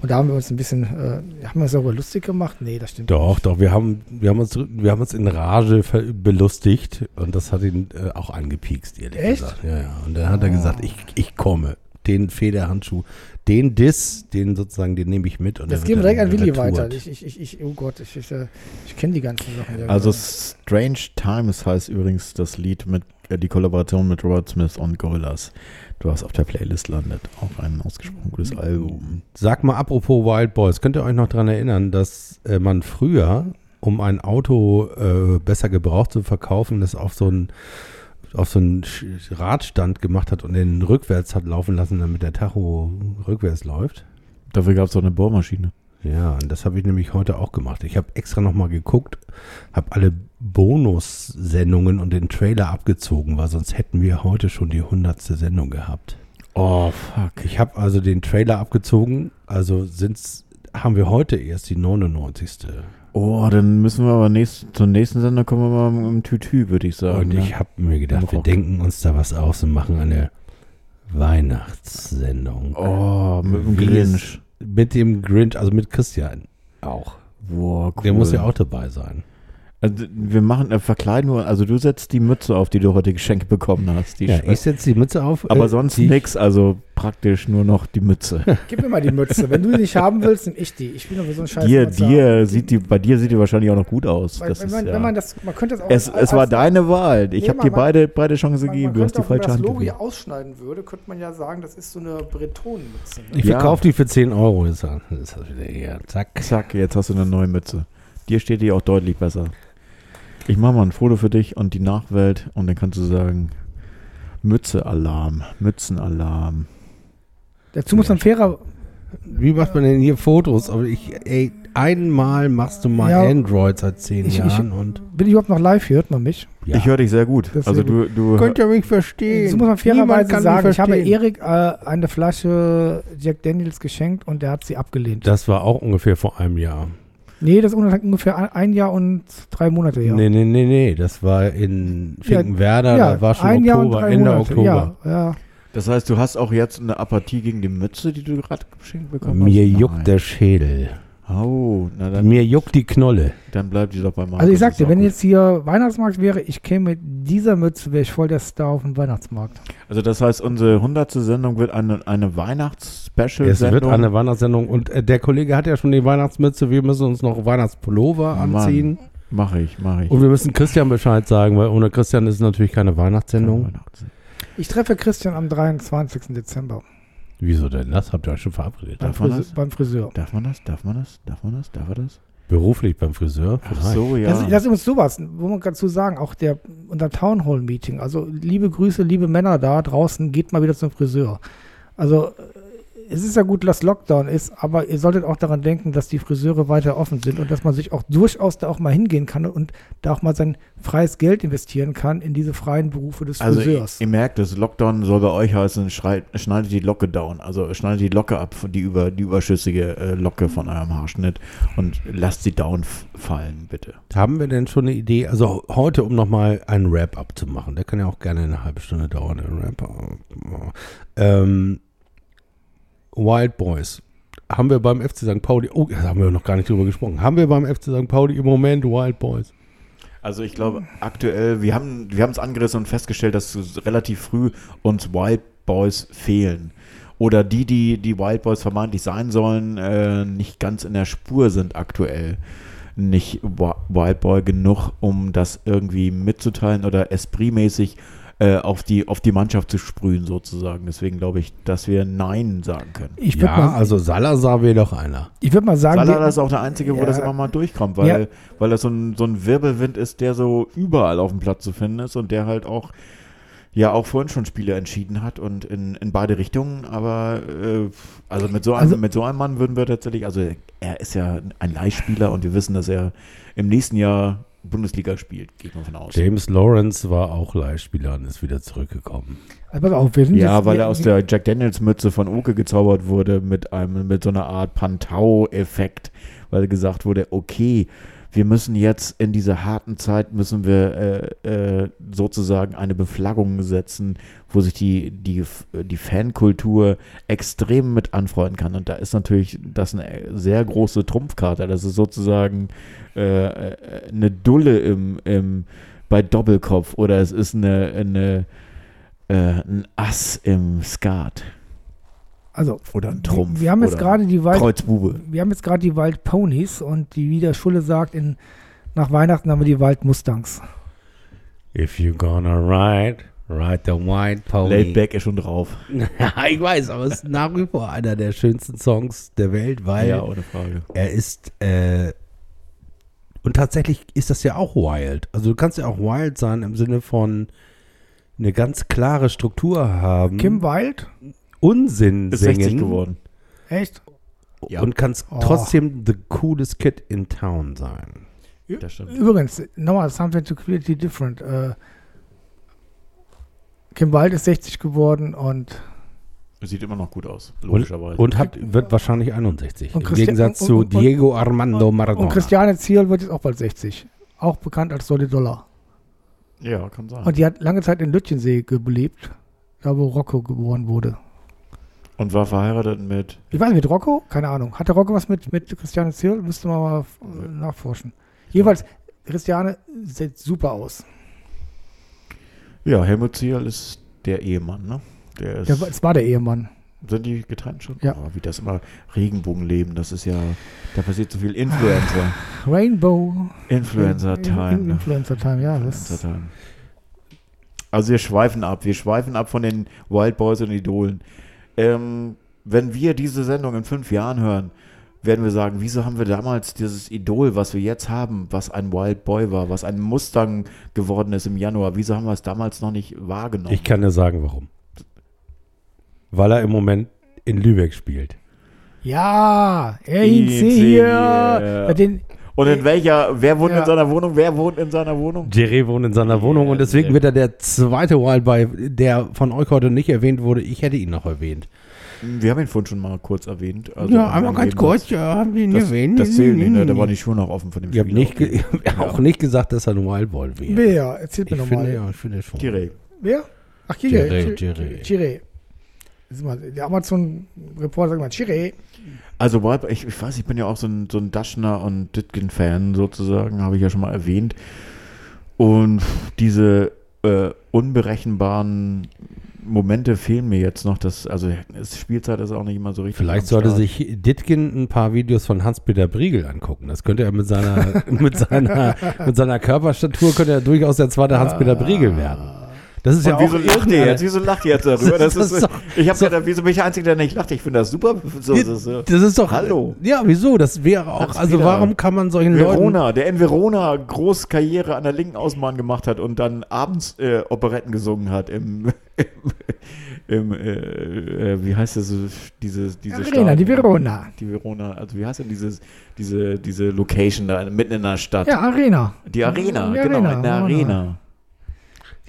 Und da haben wir uns ein bisschen, äh, haben wir uns darüber lustig gemacht? Nee, das stimmt Doch, doch, wir haben, wir haben uns, wir haben uns in Rage belustigt und das hat ihn äh, auch angepiekst, ehrlich Echt? gesagt. Ja, ja. Und dann hat er Oh. gesagt, ich, ich komme. Den Federhandschuh, den Diss, den sozusagen, den nehme ich mit. Und Das geben wir direkt an Willi weiter. Ich, ich, ich, oh Gott, ich, ich, äh, ich kenne die ganzen Sachen. ja Also. Strange Times heißt übrigens das Lied mit äh, die Kollaboration mit Robert Smith und Gorillaz. Du hast auf der Playlist landet. Auch ein ausgesprochen gutes Album. Sag mal, apropos Wild Boys, könnt ihr euch noch daran erinnern, dass äh, man früher, um ein Auto äh, besser gebraucht zu verkaufen, das auf so einen auf so einen Radstand gemacht hat und den rückwärts hat laufen lassen, damit der Tacho rückwärts läuft? Dafür gab es auch eine Bohrmaschine. Ja, und das habe ich nämlich heute auch gemacht. Ich habe extra nochmal geguckt, habe alle Bonussendungen und den Trailer abgezogen, weil sonst hätten wir heute schon die hundertste Sendung gehabt. Oh, fuck. Ich habe also den Trailer abgezogen, also sind's, haben wir heute erst die 99. Oh, dann müssen wir aber nächst, zur nächsten Sendung kommen wir mal im Tütü, würde ich sagen. und ich ne? habe mir gedacht, wir denken uns da was aus und machen eine Weihnachtssendung. Oh, mit dem Grinch. Mit dem Grinch, also mit Christian auch. Boah, cool. Der muss ja auch dabei sein. Also, wir machen äh, verkleiden nur, also du setzt die Mütze auf, die du heute geschenkt bekommen hast. Die Ja, Schwe- ich setze die Mütze auf. aber äh, sonst nix, also praktisch nur noch die Mütze. Gib mir mal die Mütze. Wenn du die nicht haben willst, nehme ich die. Ich will nur so einen Scheiß. dir, dir sieht die, bei dir sieht die wahrscheinlich auch noch gut aus. Weil, Das wenn, ist, man, ja. wenn man das, man könnte es auch es, als- es war deine Wahl. Ich Nee, habe dir beide, beide Chancen gegeben. Du hast die auch, wenn man falsche das Hand Logo hier ausschneiden würde, könnte man ja sagen, das ist so eine Bretonenmütze. Ne? ich Ja. verkaufe die für 10 Euro. Ist das ist das wieder hier. Zack. Zack, jetzt hast du eine neue Mütze. Dir steht die auch deutlich besser. Ich mache mal ein Foto für dich und die Nachwelt und dann kannst du sagen, Mütze-Alarm, Mützenalarm. Dazu muss man fairer. Wie macht man denn hier Fotos? Aber ich, ey, einmal machst du mal Ja. Android seit 10 Ich- ich- Jahren und. Bin ich überhaupt noch live? Hört man mich? Ja. Ich höre dich sehr gut. Das ist Also sehr du, du Könnt ihr mich verstehen? So muss man Niemand fairerweise sagen, ich habe. Erik äh, eine Flasche Jack Daniels geschenkt und der hat sie abgelehnt. Das war auch ungefähr vor einem Jahr. Nee, das ist ungefähr ein- ein Jahr und drei Monate her. Nee, nee, nee, nee. Das war in Finkenwerder, ja, da war schon ein Jahr und Oktober, drei Ende Monate. Oktober. Ja, ja. Das heißt, du hast auch jetzt eine Apathie gegen die Mütze, die du gerade geschenkt bekommen Mir hast? juckt Nein. der Schädel. Oh, na dann, Mir juckt die Knolle. dann bleibt die doch bei Markus. Also ich sag ist dir, auch wenn gut. jetzt hier Weihnachtsmarkt wäre, ich käme mit dieser Mütze, wäre ich voll der Star auf dem Weihnachtsmarkt. Also das heißt, unsere 100. Sendung wird eine, eine Es Weihnachts-Special-Sendung. wird eine Weihnachtssendung und äh, der Kollege hat ja schon die Weihnachtsmütze. Wir müssen uns noch Weihnachtspullover Mann. anziehen. Mache ich, mache ich. Und wir müssen Christian Bescheid sagen, weil ohne Christian ist es natürlich keine Weihnachtssendung. Weihnachts- Ich treffe Christian am 23. Dezember Wieso denn das? Habt ihr euch schon verabredet? beim, Darf man Frise das? beim Friseur. Darf man das? Darf man das? Darf man das? Darf er das? Beruflich beim Friseur? Ach so, ja. Das, das ist übrigens sowas, wo man dazu sagen, auch der unser Town Hall Meeting. Also liebe Grüße, liebe Männer da draußen, geht mal wieder zum Friseur. Also es ist ja gut, dass Lockdown ist, aber ihr solltet auch daran denken, dass die Friseure weiter offen sind und dass man sich auch durchaus da auch mal hingehen kann und da auch mal sein freies Geld investieren kann in diese freien Berufe des Also ihr, Friseurs. ihr merkt, das Lockdown soll bei euch heißen, schreit, schneidet die Locke down. Also schneidet die Locke ab, die, über, die überschüssige äh, Locke von eurem Haarschnitt und lasst sie down fallen, bitte. Haben wir denn schon eine Idee? Also heute, um nochmal einen Wrap-up zu machen. Der kann ja auch gerne eine halbe Stunde dauern, der Wrap-up. Ähm, Wild Boys. Haben wir beim FC St. Pauli, oh, da haben wir noch gar nicht drüber gesprochen. Haben wir beim FC St. Pauli im Moment Wild Boys? Also ich glaube, aktuell, wir haben wir es angerissen und festgestellt, dass relativ früh uns Wild Boys fehlen. Oder die, die die Wild Boys vermeintlich sein sollen, äh, nicht ganz in der Spur sind aktuell. Nicht Wi- Wild Boy genug, um das irgendwie mitzuteilen oder espritmäßig äh, auf, die, auf die Mannschaft zu sprühen sozusagen. Deswegen glaube ich, dass wir Nein sagen können. Ich würde Ja, mal, also Salazar wäre doch einer. ich würd mal sagen, Salah wir- ist auch der Einzige, wo Ja. das immer mal durchkommt, weil, Ja. weil das so ein, so ein Wirbelwind ist, der so überall auf dem Platz zu finden ist und der halt auch, ja, auch vorhin schon Spiele entschieden hat und in, in beide Richtungen, aber äh, also, mit so einem, Also- mit so einem Mann würden wir tatsächlich, also er ist ja ein Leihspieler und wir wissen, dass er im nächsten Jahr Bundesliga spielt, geht man von aus. James Lawrence war auch Leihspieler und ist wieder zurückgekommen. pass auf, wir sind Ja, jetzt, weil wir, er aus der Jack Daniels Mütze von Oke gezaubert wurde mit einem mit so einer Art Pantau-Effekt, weil gesagt wurde, okay, wir müssen jetzt in dieser harten Zeit müssen wir äh, äh, sozusagen eine Beflaggung setzen, wo sich die die die Fankultur extrem mit anfreunden kann und da ist natürlich das eine sehr große Trumpfkarte. Das ist sozusagen äh, äh, eine Dulle im, im bei Doppelkopf oder es ist eine, eine äh, ein Ass im Skat also oder ein Trumpf. wir haben jetzt oder gerade die Wild Kreuzbube. wir haben jetzt gerade die Wild Ponies und die, wie der Schulle sagt, in, nach Weihnachten haben wir die Wild Mustangs. If you're gonna ride, ride the white pony. Laid back ist schon drauf. Ja, ich weiß, aber es ist nach wie vor einer der schönsten Songs der Welt, weil ja, ohne Frage. er ist, äh, und tatsächlich ist das ja auch wild. Also du kannst ja auch wild sein im Sinne von eine ganz klare Struktur haben, Kim Wild? Unsinn Ist singen 60 geworden. Echt? Ja. und kannst Oh. trotzdem the coolest kid in town sein. Das stimmt. Übrigens, nochmal, something completely different. Äh, Kim Wild ist 60 geworden und Sieht immer noch gut aus, logischerweise. Und hat, wird wahrscheinlich 61. Und Im Gegensatz und- zu und- und- Diego Armando und Maradona. Christiane Ziel wird jetzt auch bald 60. Auch bekannt als Dolly Dollar. ja, kann sein. Und die hat lange Zeit in Lütchensee gelebt, da wo Rocco geboren wurde. Und war verheiratet mit. Ich weiß nicht, mit Rocco? Keine Ahnung. Hatte Rocco was mit, mit Christiane Ziel? Müsste man mal äh, nachforschen. Jedenfalls, Christiane sieht super aus. Ja, Helmut Zierl ist der Ehemann, ne? Der ist, das war der Ehemann. sind die getrennt schon? Ja. Oh, wie das immer Regenbogenleben, das ist ja, da passiert so viel Influencer. Rainbow. Influencer-Time. In- ne? Influencer-Time, ja. Das, Influencer-Time. Also wir schweifen ab. Wir schweifen ab von den Wild Boys und Idolen. Ähm, wenn wir diese Sendung in fünf Jahren hören, werden wir sagen, wieso haben wir damals dieses Idol, was wir jetzt haben, was ein Wild Boy war, was ein Mustang geworden ist im Januar, wieso haben wir es damals noch nicht wahrgenommen? Ich kann dir sagen, warum. Weil er im Moment in Lübeck spielt. ja, er Ich ihn seh hier. hier. Ja, Den, und in welcher, wer wohnt Ja. in seiner Wohnung? Wer wohnt in seiner Wohnung? Jerry wohnt in seiner Wohnung und deswegen wird er der zweite Wildboy, der von euch heute nicht erwähnt wurde. Ich hätte ihn noch erwähnt. Wir haben ihn vorhin schon mal kurz erwähnt. Also ja, in einmal ganz kurz, ja, haben wir ihn Das, erwähnt. das zählt nicht, ne? Da war die Schuhe noch offen von dem Ich habe Okay. auch nicht gesagt, dass er ein Wildboy wäre. wer? Erzählt mir nochmal. ja, ich finde schon. Tirey. Wer? Ach. Das ist mal- Der Amazon-Reporter sagt mal, Chiré. Also ich, ich weiß, ich bin ja auch so ein, so ein Daschner und Ditkin-Fan sozusagen, habe ich ja schon mal erwähnt. Und diese äh, unberechenbaren Momente fehlen mir jetzt noch. Das, also es, Spielzeit ist auch nicht immer so richtig. Vielleicht sollte sich Ditkin ein paar Videos von Hans-Peter Briegel angucken. Das könnte er mit seiner, mit seiner, mit seiner Körperstatur könnte er durchaus der zweite Hans-Peter Briegel werden. Das ist Und ja wieso auch lacht ihr jetzt? Wieso lacht ihr jetzt darüber? Das Das ist, ist doch- ich habe so- gedacht, wieso bin ich der Einzige, der nicht lacht? Ich finde das super. So, so, so. Das ist doch. Hallo. Ja, wieso? Das wäre auch. Hans Also, Peter. warum kann man solchen Leuten. Verona, der in Verona groß Karriere an der linken Außenbahn gemacht hat und dann abends äh, Operetten gesungen hat im, im, im äh, äh, wie heißt das, diese, diese Arena, die Verona. Die Verona, also wie heißt denn dieses, diese, diese Location da mitten in der Stadt? Ja, Arena. Die Arena, Die genau, Arena, in der Verona. Arena.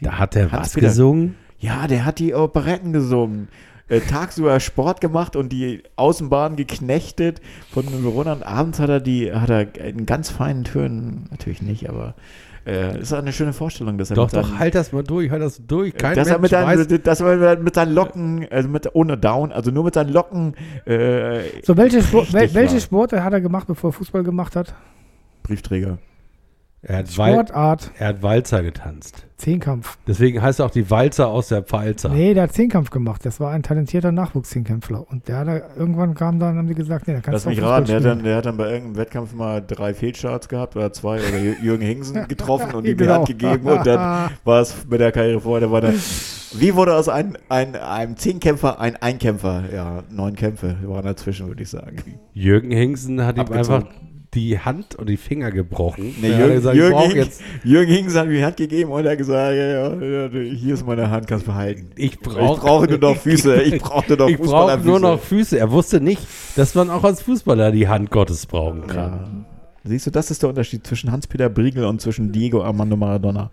Da hat er was Hans-Peter. gesungen. Ja, der hat die Operetten gesungen. Äh, tagsüber Sport gemacht und die Außenbahn geknechtet von Verona und abends hat er die, hat er in ganz feinen Tönen, natürlich nicht, aber äh, ist eine schöne Vorstellung, dass er Doch, mit doch, seinen, halt das mal durch, halt das durch. Kein dass er Mensch mit, seinen, weiß, dass er mit seinen Locken, also mit, ohne Down, also nur mit seinen Locken äh, So, welche, Sport, wel, welche. Sporte hat er gemacht, bevor er Fußball gemacht hat? Briefträger. Er, hat Wal Sportart, er hat Walzer getanzt. Zehnkampf. Deswegen heißt er auch die Walzer aus der Pfalzer. Nee, der hat Zehnkampf gemacht. Das war ein talentierter Nachwuchszehnkämpfler. Und der hat da, irgendwann kam dann, haben die gesagt, nee, da kannst Lass du auch mich raten, der hat, dann, der hat dann bei irgendeinem Wettkampf mal drei Fehlstarts gehabt oder zwei oder Jü- Jürgen Hingsen getroffen und ihm die Genau. Hand gegeben und dann war es mit der Karriere vorher, der war dann, wie wurde aus einem, ein, einem Zehnkämpfer ein Einkämpfer? Ja, neun Kämpfe waren dazwischen, würde ich sagen. Jürgen Hingsen hat ihm Abgezogen. einfach die Hand und die Finger gebrochen. Nee, Jürgen, gesagt, Jürgen, brauch jetzt, Jürgen Hingsen hat mir die Hand gegeben und er hat gesagt, ja, ja, hier ist meine Hand, kannst behalten. ich Ich brauche nur noch Füße, ich brauche nur noch ich Fußballerfüße. nur noch Füße. Er wusste nicht, dass man auch als Fußballer die Hand Gottes brauchen kann. Ja. Siehst du, das ist der Unterschied zwischen Hans-Peter Briegel und zwischen Diego Armando Maradona.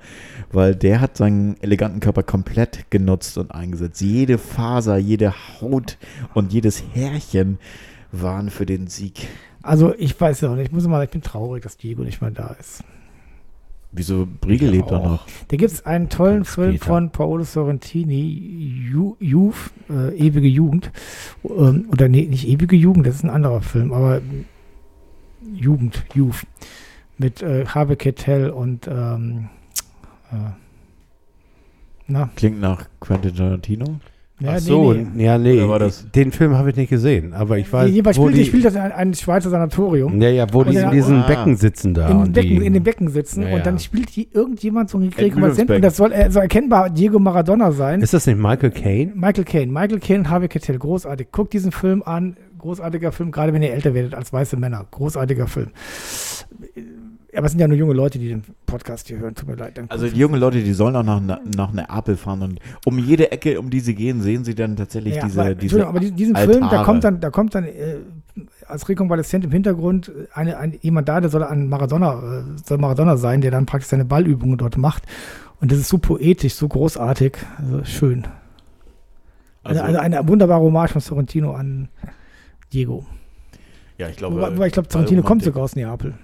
Weil der hat seinen eleganten Körper komplett genutzt und eingesetzt. Jede Faser, jede Haut und jedes Härchen waren für den Sieg. Also, ich weiß ja auch nicht. Ich muss mal, ich bin traurig, dass Diego nicht mehr da ist. Wieso Briegel lebt da noch? Da gibt es einen tollen Film von Paolo Sorrentini, Ju- Youth, äh, ewige Jugend. Ähm, oder nee, nicht ewige Jugend, das ist ein anderer Film, aber Jugend, Youth. Mit äh, Harvey Keitel und ähm, äh, na, Klingt nach Quentin Tarantino. Ja, Ach so, nee, nee. ja, nee. Oder war das- Den Film habe ich nicht gesehen, aber ich weiß, Jedenfalls wo spielt, die, spielt das ein, ein Schweizer Sanatorium. ja, ja, wo die in diesen Ah. Becken sitzen da. in, Becken, die, in den Becken sitzen Ja, ja. und dann spielt hier irgendjemand so ein Rekonvaleszenten. Rekonvaleszent und das soll, äh, soll erkennbar Diego Maradona sein. Ist das nicht Michael Caine? Michael Caine. Michael Caine und Harvey Keitel, großartig. Guckt diesen Film an, großartiger Film, gerade wenn ihr älter werdet als weiße Männer. Großartiger Film. Aber es sind ja nur junge Leute, die den Podcast hier hören. Tut mir leid. Also die jungen Leute, die sollen auch nach, nach Neapel fahren und um jede Ecke, um die sie gehen, sehen sie dann tatsächlich ja, diese, aber, diese aber die- diesen Film, da Altare. kommt dann, da kommt dann äh, als Rekonvaleszent im Hintergrund eine, ein, jemand da, der soll an Maradona, äh, soll Maradona sein, der dann praktisch seine Ballübungen dort macht. Und das ist so poetisch, so großartig, also schön. Also, eine, eine, eine wunderbare Hommage von Sorrentino an Diego. ja, ich glaube, Wobei, ich glaube, Sorrentino kommt sogar aus Neapel.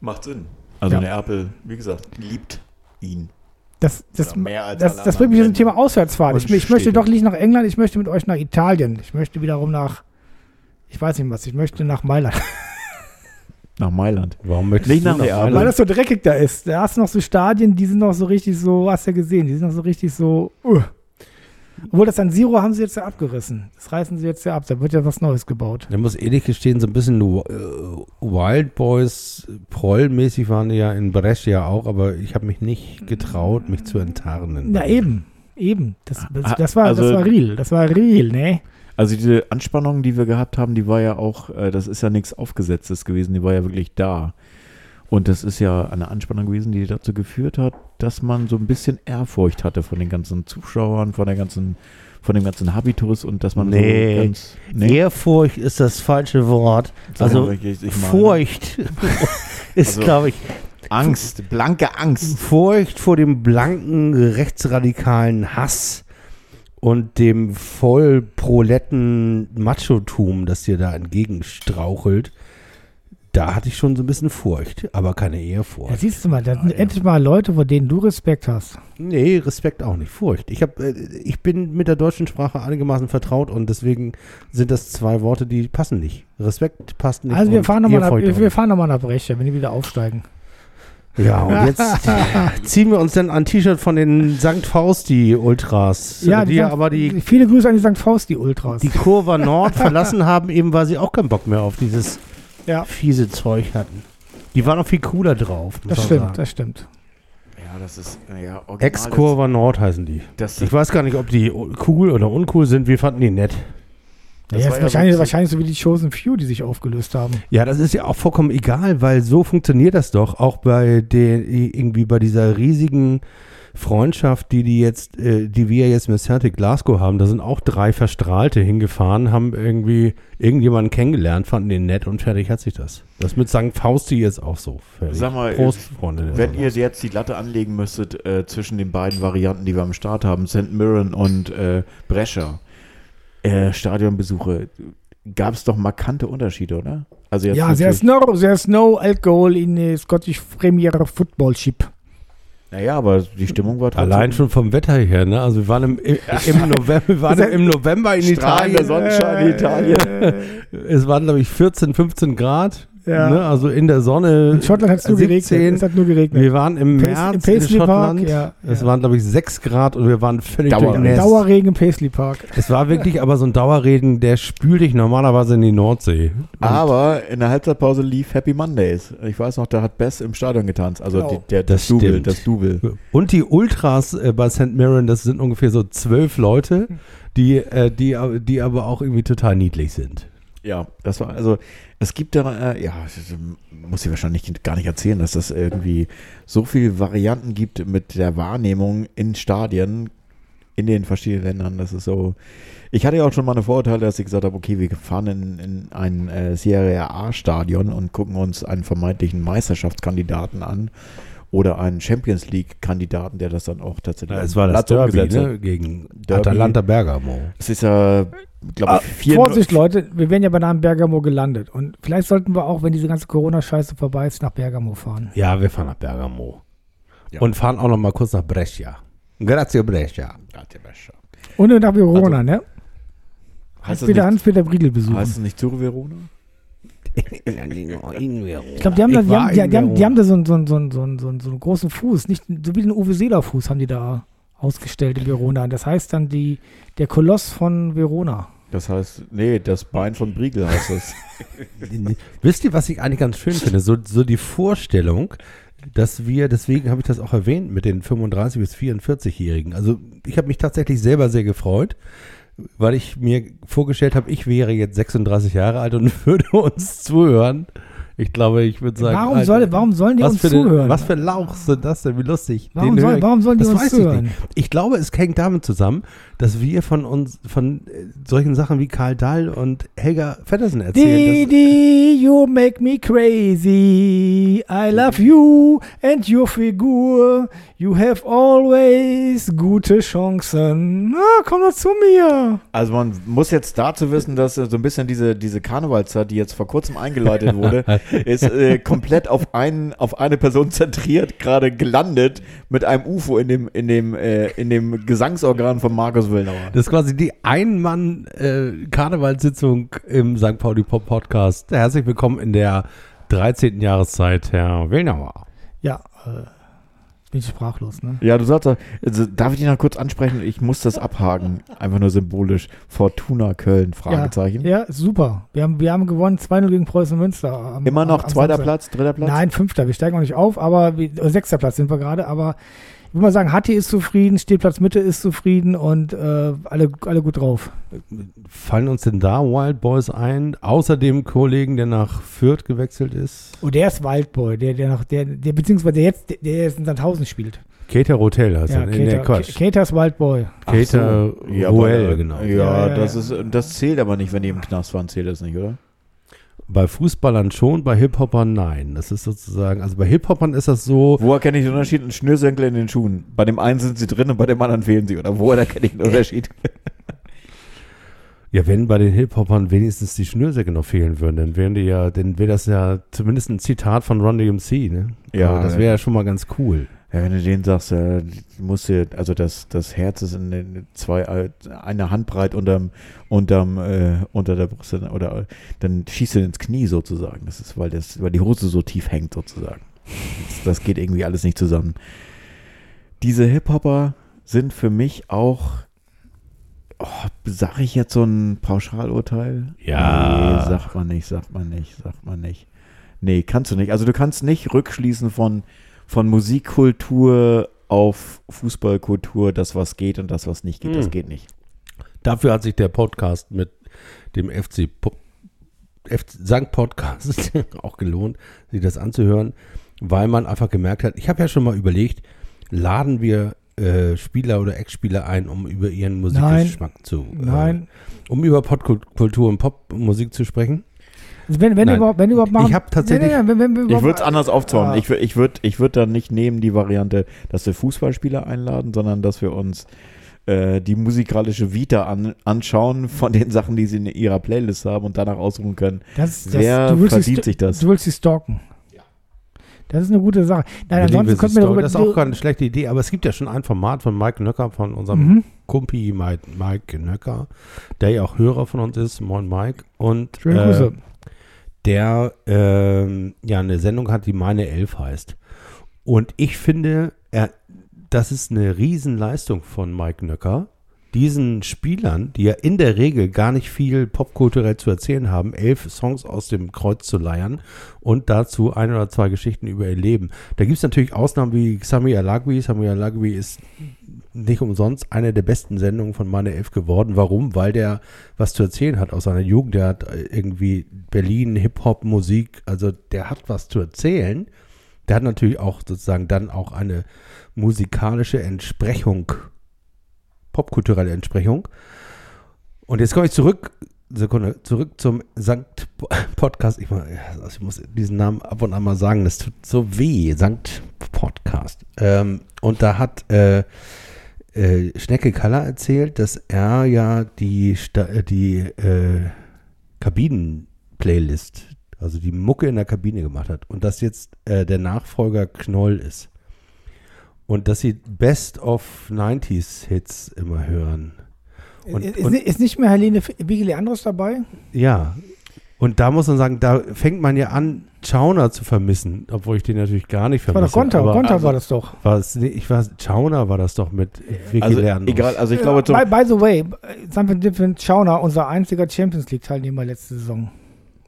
Macht Sinn. Also Ja. Neapel, wie gesagt, liebt ihn. Das, das, Oder mehr als das, das bringt mich zum Thema Auswärtsfahrt. Und Ich, ich möchte doch nicht nach England, ich möchte mit euch nach Italien. Ich möchte wiederum nach, ich weiß nicht was, ich möchte nach Mailand. Nach Mailand. Warum möchtest Nicht du nach Neapel. Weil Mailand? das so dreckig da ist. Da hast du noch so Stadien, die sind noch so richtig so, hast du ja gesehen, die sind noch so richtig so. Uh. Obwohl das San Siro haben sie jetzt ja abgerissen. Das reißen sie jetzt ja ab. Da wird ja was Neues gebaut. Ich muss ehrlich gestehen, so ein bisschen äh, Wild Boys Proll-mäßig waren die ja in Brescia auch, aber ich habe mich nicht getraut, mich zu enttarnen. Ja, eben. Eben. Das, das, Ah, das, war, das also- war real. Das war real, ne? Also diese Anspannung, die wir gehabt haben, die war ja auch, äh, das ist ja nichts Aufgesetztes gewesen, die war ja wirklich da. Und das ist ja eine Anspannung gewesen, die dazu geführt hat, dass man so ein bisschen Ehrfurcht hatte von den ganzen Zuschauern, von der ganzen, von dem ganzen Habitus und dass man Nee. so ganz, nee, Ehrfurcht ist das falsche Wort. sag Also ich- ich Furcht ist, Also- glaube ich, Angst, blanke Angst. Furcht vor dem blanken rechtsradikalen Hass und dem voll proletten Machotum, das dir da entgegenstrauchelt. Da hatte ich schon so ein bisschen Furcht, aber keine Ja, Ehrfurcht. siehst du mal, das sind endlich mal Leute, vor denen du Respekt hast. Nee, Respekt auch nicht, Furcht. Ich, hab, äh, ich bin mit der deutschen Sprache einigermaßen vertraut und deswegen sind das zwei Worte, die passen nicht. Respekt passt nicht. Also wir fahren nochmal nach, wir, wir fahren noch mal nach Brescia, wenn die wieder aufsteigen. Ja, und jetzt ziehen wir uns dann ein T-Shirt von den St. Fausti Ultras, Ja, die, ja St. aber die, Viele Grüße an die St. Fausti Ultras. die Kurva Nord verlassen haben, eben weil sie auch keinen Bock mehr auf dieses ja, fiese Zeug hatten. Die waren noch viel cooler drauf. das stimmt, sagen. das stimmt. Ja, das ist, ja, Ex-Kurva Nord heißen die. Das, Ich weiß gar nicht, ob die cool oder uncool sind. Wir fanden die nett. Das ja, ja wahrscheinlich, so- wahrscheinlich so wie die Chosen Few, die sich aufgelöst haben. Ja, das ist ja auch vollkommen egal, weil so funktioniert das doch. Auch bei den, irgendwie bei dieser riesigen Freundschaft, die die jetzt, äh, die wir jetzt mit Celtic Glasgow haben. Da sind auch drei Verstrahlte hingefahren, haben irgendwie irgendjemanden kennengelernt, fanden den nett und fertig hat sich das. Das mit St. Fausti ist auch so. Fertig. Sag mal, Prost, Freunde. Wenn ihr jetzt die Latte anlegen müsstet äh, zwischen den beiden Varianten, die wir am Start haben, St. Mirren und äh, Brescia, äh, Stadionbesuche, gab es doch markante Unterschiede, oder? Also jetzt Ja, there's no, there's no alcohol in the Scottish Premier Football Ship. Naja, aber die Stimmung war trotzdem. Allein schon vom Wetter her, ne? Also wir waren im, im, im November, wir waren im November in Italien. Sonnenschein in Italien. Es waren, glaube ich, 14, 15 Grad. Ja. Ne? Also in der Sonne. In Schottland hat es nur 17. geregnet. Es hat nur geregnet. Wir waren im Pace- März im in Paisley Park, Schottland. ja, es ja. waren, glaube ich, 6 Grad und wir waren völlig Dauerregen. durchnässt. Dauerregen im Paisley Park. Es war wirklich aber so ein Dauerregen, der spült dich normalerweise in die Nordsee. Und Aber in der Halbzeitpause lief Happy Mondays. Ich weiß noch, da hat Bess im Stadion getanzt. Also Genau. die, der, Das das, Double, stimmt. das Double. Und die Ultras äh, bei St. Mirren, das sind ungefähr so zwölf Leute, die, äh, die, die aber auch irgendwie total niedlich sind. Ja, das war, also, es gibt da, äh, ja, muss ich wahrscheinlich gar nicht erzählen, dass das irgendwie so viele Varianten gibt mit der Wahrnehmung in Stadien in den verschiedenen Ländern. Das ist so. Ich hatte ja auch schon mal eine Vorurteile, dass ich gesagt habe, okay, wir fahren in, in ein äh, Serie A-Stadion und gucken uns einen vermeintlichen Meisterschaftskandidaten an oder einen Champions League-Kandidaten, der das dann auch tatsächlich es war das Platz Derby ne? gegen Derby. Atalanta Bergamo. Es ist ja, glaube Ah, ich, vier Vorsicht, Leute, wir werden ja bei Namen Bergamo gelandet. Und vielleicht sollten wir auch, wenn diese ganze Corona-Scheiße vorbei ist, nach Bergamo fahren. Ja, wir fahren nach Bergamo. Ja. Und fahren auch noch mal kurz nach Brescia. Grazie Brescia. Und nach Verona, ne? Heißt Hans das Peter, nicht- Hans Peter Briedel besuchen. Heißt es nicht Zuru Verona? Ich glaube, die haben, da, Ich die, haben, die, in die, haben, die haben da so einen, so, einen, so, einen, so, einen, so, einen, so einen großen Fuß, nicht so wie den Uwe Seeler Fuß haben die da ausgestellt in Verona. Das heißt dann die, der Koloss von Verona. Das heißt, nee, das Bein von Briegel heißt es. Wisst ihr, was ich eigentlich ganz schön finde? So, so die Vorstellung, dass wir, deswegen habe ich das auch erwähnt mit den 35- bis 44-Jährigen. Also ich habe mich tatsächlich selber sehr gefreut, weil ich mir vorgestellt habe, ich wäre jetzt 36 Jahre alt und würde uns zuhören. Ich glaube, ich würde sagen, Warum, Alter, soll, warum sollen die was uns für zuhören? Was für Lauch sind das denn? Wie lustig. warum, Den soll, ich- warum sollen die das uns weiß ich zuhören? nicht. Ich glaube, es hängt damit zusammen, dass wir von uns, von äh, solchen Sachen wie Karl Dahl und Helga Feddersen erzählen. Didi, you make me crazy. I love you and your Figur. You have always gute Chancen. Na, komm doch zu mir. Also man muss jetzt dazu wissen, dass so ein bisschen diese, diese Karnevalszeit, die jetzt vor kurzem eingeleitet wurde, ist äh, komplett auf, einen, auf eine Person zentriert, gerade gelandet mit einem UFO in dem, in dem, äh, in dem Gesangsorgan von Markus Willnauer. Das ist quasi die Ein-Mann-Karnevalssitzung im St. Pauli Pop Podcast. Herzlich willkommen in der 13. Jahreszeit, Herr Wilnauer. Ja, äh, bin ich sprachlos, ne? Ja, du sagst, also, darf ich dich noch kurz ansprechen? Ich muss das abhaken. Einfach nur symbolisch. Fortuna Köln, Fragezeichen. Ja, ja super. Wir haben, wir haben gewonnen 2-0 gegen Preußen Münster. am- Immer noch am zweiter Samstag. Platz, dritter Platz? Nein, fünfter. Wir steigen noch nicht auf, aber wir, äh, sechster Platz sind wir gerade. Aber würde mal sagen, Hatti ist zufrieden, Stehplatz Mitte ist zufrieden und äh, alle, alle gut drauf. Fallen uns denn da Wild Boys ein? Außer dem Kollegen, der nach Fürth gewechselt ist. Und der ist Wildboy, der, der noch, der, der, beziehungsweise der jetzt, der, der jetzt in Sandhausen spielt. Cater Hotel heißt Ja, er. Nee, nee, Cater, Quatsch. Cater ist Wildboy. Ach Cater so. Ja, Ruel, genau. Ja, Ja, ja, das, ja. Ist, das zählt aber nicht, wenn die im Knast waren, zählt das nicht, oder? Bei Fußballern schon, bei Hip-Hopern nein. Das ist sozusagen, also bei Hip-Hopern ist das so, Wo erkenne ich den Unterschied? Ein Schnürsenkel in den Schuhen. Bei dem einen sind sie drin und bei dem anderen fehlen sie. Oder wo erkenne ich den Unterschied? ja, wenn bei den Hip-Hopern wenigstens die Schnürsäcke noch fehlen würden, dann wären die ja, dann wäre das ja zumindest ein Zitat von Run DMC, ne? Ja, Also das wäre ja schon mal ganz cool. Ja, wenn du denen sagst, äh, musst du, also das, das Herz ist in zwei, äh, eine Handbreit unterm, unterm, äh, unter der Brust oder dann schießt du ins Knie sozusagen. Das ist, weil das, weil die Hose so tief hängt sozusagen. Das, das geht irgendwie alles nicht zusammen. Diese Hip-Hopper sind für mich auch, oh, sag ich jetzt so ein Pauschalurteil? Ja. Nee, sagt man nicht, sagt man nicht, sagt man nicht. Nee, kannst du nicht. Also du kannst nicht rückschließen von, von Musikkultur auf Fußballkultur, das was geht und das was nicht geht. Das Hm. geht nicht. Dafür hat sich der Podcast mit dem FC, Po- FC St. Podcast auch gelohnt, sich das anzuhören, weil man einfach gemerkt hat, ich habe ja schon mal überlegt, laden wir äh, Spieler oder Ex-Spieler ein, um über ihren Musikgeschmack zu, Nein. äh, um über Popkultur und Popmusik zu sprechen. Wenn, wenn, überhaupt, wenn überhaupt machen. Ich hab tatsächlich- Nein, nein, nein, wenn, Ich würde es anders aufzäumen. Ah. Ich, ich würde ich würd dann nicht nehmen die Variante, dass wir Fußballspieler einladen, sondern dass wir uns äh, die musikalische Vita an, anschauen von den Sachen, die sie in ihrer Playlist haben und danach ausruhen können. Das, das, Wer sie verdient sich das? Du willst sie stalken. Das ist eine gute Sache. Nein, Wir ansonsten könnten wir darüber. das ist auch keine schlechte Idee, aber es gibt ja schon ein Format von Mike Nöcker, von unserem Mhm. Kumpi Mike, Mike Nöcker, der ja auch Hörer von uns ist, moin Mike, und Schöne äh, Grüße. Der ähm, ja eine Sendung hat, die Meine Elf heißt. Und ich finde, er, das ist eine Riesenleistung von Mike Nöcker, diesen Spielern, die ja in der Regel gar nicht viel popkulturell zu erzählen haben, elf Songs aus dem Kreuz zu leiern und dazu ein oder zwei Geschichten über ihr Leben. Da gibt es natürlich Ausnahmen wie Sami Alagui. Sami Alagui ist nicht umsonst eine der besten Sendungen von Meine Elf geworden. Warum? Weil der was zu erzählen hat aus seiner Jugend. Der hat äh, irgendwie Berlin, Hip-Hop, Musik, also der hat was zu erzählen. Der hat natürlich auch sozusagen dann auch eine musikalische Entsprechung, popkulturelle Entsprechung. Und jetzt komme ich zurück, Sekunde, zurück zum Sankt Podcast. Ich, muss diesen Namen ab und an mal sagen, das tut so weh. Sankt Podcast. Ähm, und da hat äh, äh, Schnecke Kaller erzählt, dass er ja die, äh, die äh, Kabinen-Playlist, also die Mucke in der Kabine gemacht hat und dass jetzt äh, der Nachfolger Knoll ist. Und dass sie Best of 90s Hits immer hören. Und- ist, und- ist nicht mehr Helene Vigili Andros dabei? Ja. Und da muss man sagen, da fängt man ja an, Chauner zu vermissen, obwohl ich den natürlich gar nicht Das war vermisse. doch Gonta. aber Gonta also- war das doch. war es, nee, ich weiß, Chauner war das doch mit Vicky Also Leandros. egal, also ich glaube, by, by the way, Sanford Different Schauner, unser einziger Champions League-Teilnehmer letzte Saison.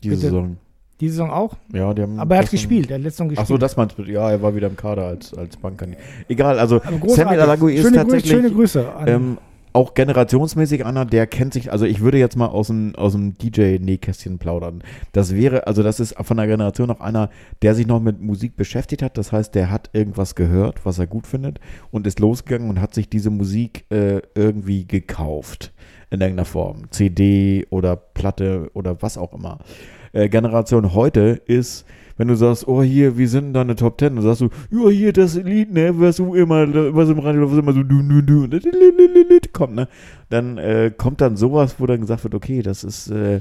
diese bitte. Saison. Die Saison auch? Ja, die haben Aber er hat gespielt, er hat letzte Saison gespielt. Ach so, das meinst du. Ja, er war wieder im Kader als, als Bankkandidat. Egal, also. Samuel Alagui ist schöne, Grüße, tatsächlich schöne Grüße ähm, auch generationsmäßig einer, der kennt sich, also ich würde jetzt mal aus dem, aus dem DJ-Nähkästchen plaudern. Das wäre, also das ist von der Generation noch einer, der sich noch mit Musik beschäftigt hat. Das heißt, der hat irgendwas gehört, was er gut findet und ist losgegangen und hat sich diese Musik äh, irgendwie gekauft. In irgendeiner Form. CD oder Platte oder was auch immer. Äh, Generation heute ist, wenn du sagst, oh hier, wir sind deine Top Ten, dann sagst du, ja hier das Lied, ne, was du immer, was im Radio, was immer so du, du, du, und kommt, ne, dann äh, kommt dann sowas, wo dann gesagt wird, okay, das ist, äh,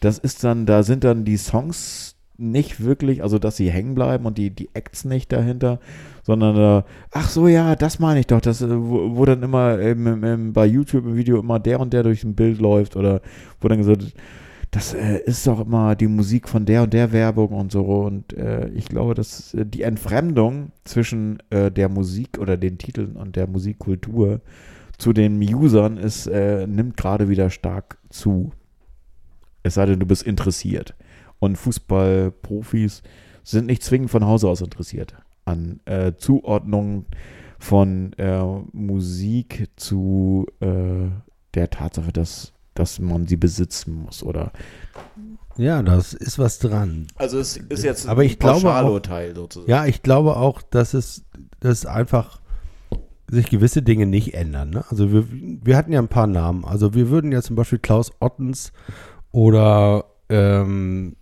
das ist dann, da sind dann die Songs nicht wirklich, also dass sie hängen bleiben und die, die Acts nicht dahinter, sondern äh, ach so, ja, das meine ich doch, das, äh, wo, wo dann immer im, im, bei YouTube im Video immer der und der durch ein Bild läuft oder wo dann gesagt das äh, ist doch immer die Musik von der und der Werbung und so. Und äh, ich glaube, dass äh, die Entfremdung zwischen äh, der Musik oder den Titeln und der Musikkultur zu den Usern ist, äh, nimmt gerade wieder stark zu. Es sei denn, du bist interessiert. Und Fußballprofis sind nicht zwingend von Hause aus interessiert an äh, Zuordnung von Musik zu der Tatsache, dass, dass man sie besitzen muss. Oder Ja, das ist was dran. also es ist jetzt Aber ich glaube auch- sozusagen. Ja, ich glaube auch, dass es dass einfach sich gewisse Dinge nicht ändern. Ne? Also wir, wir hatten ja ein paar Namen. Also wir würden ja zum Beispiel Klaus oder ähm,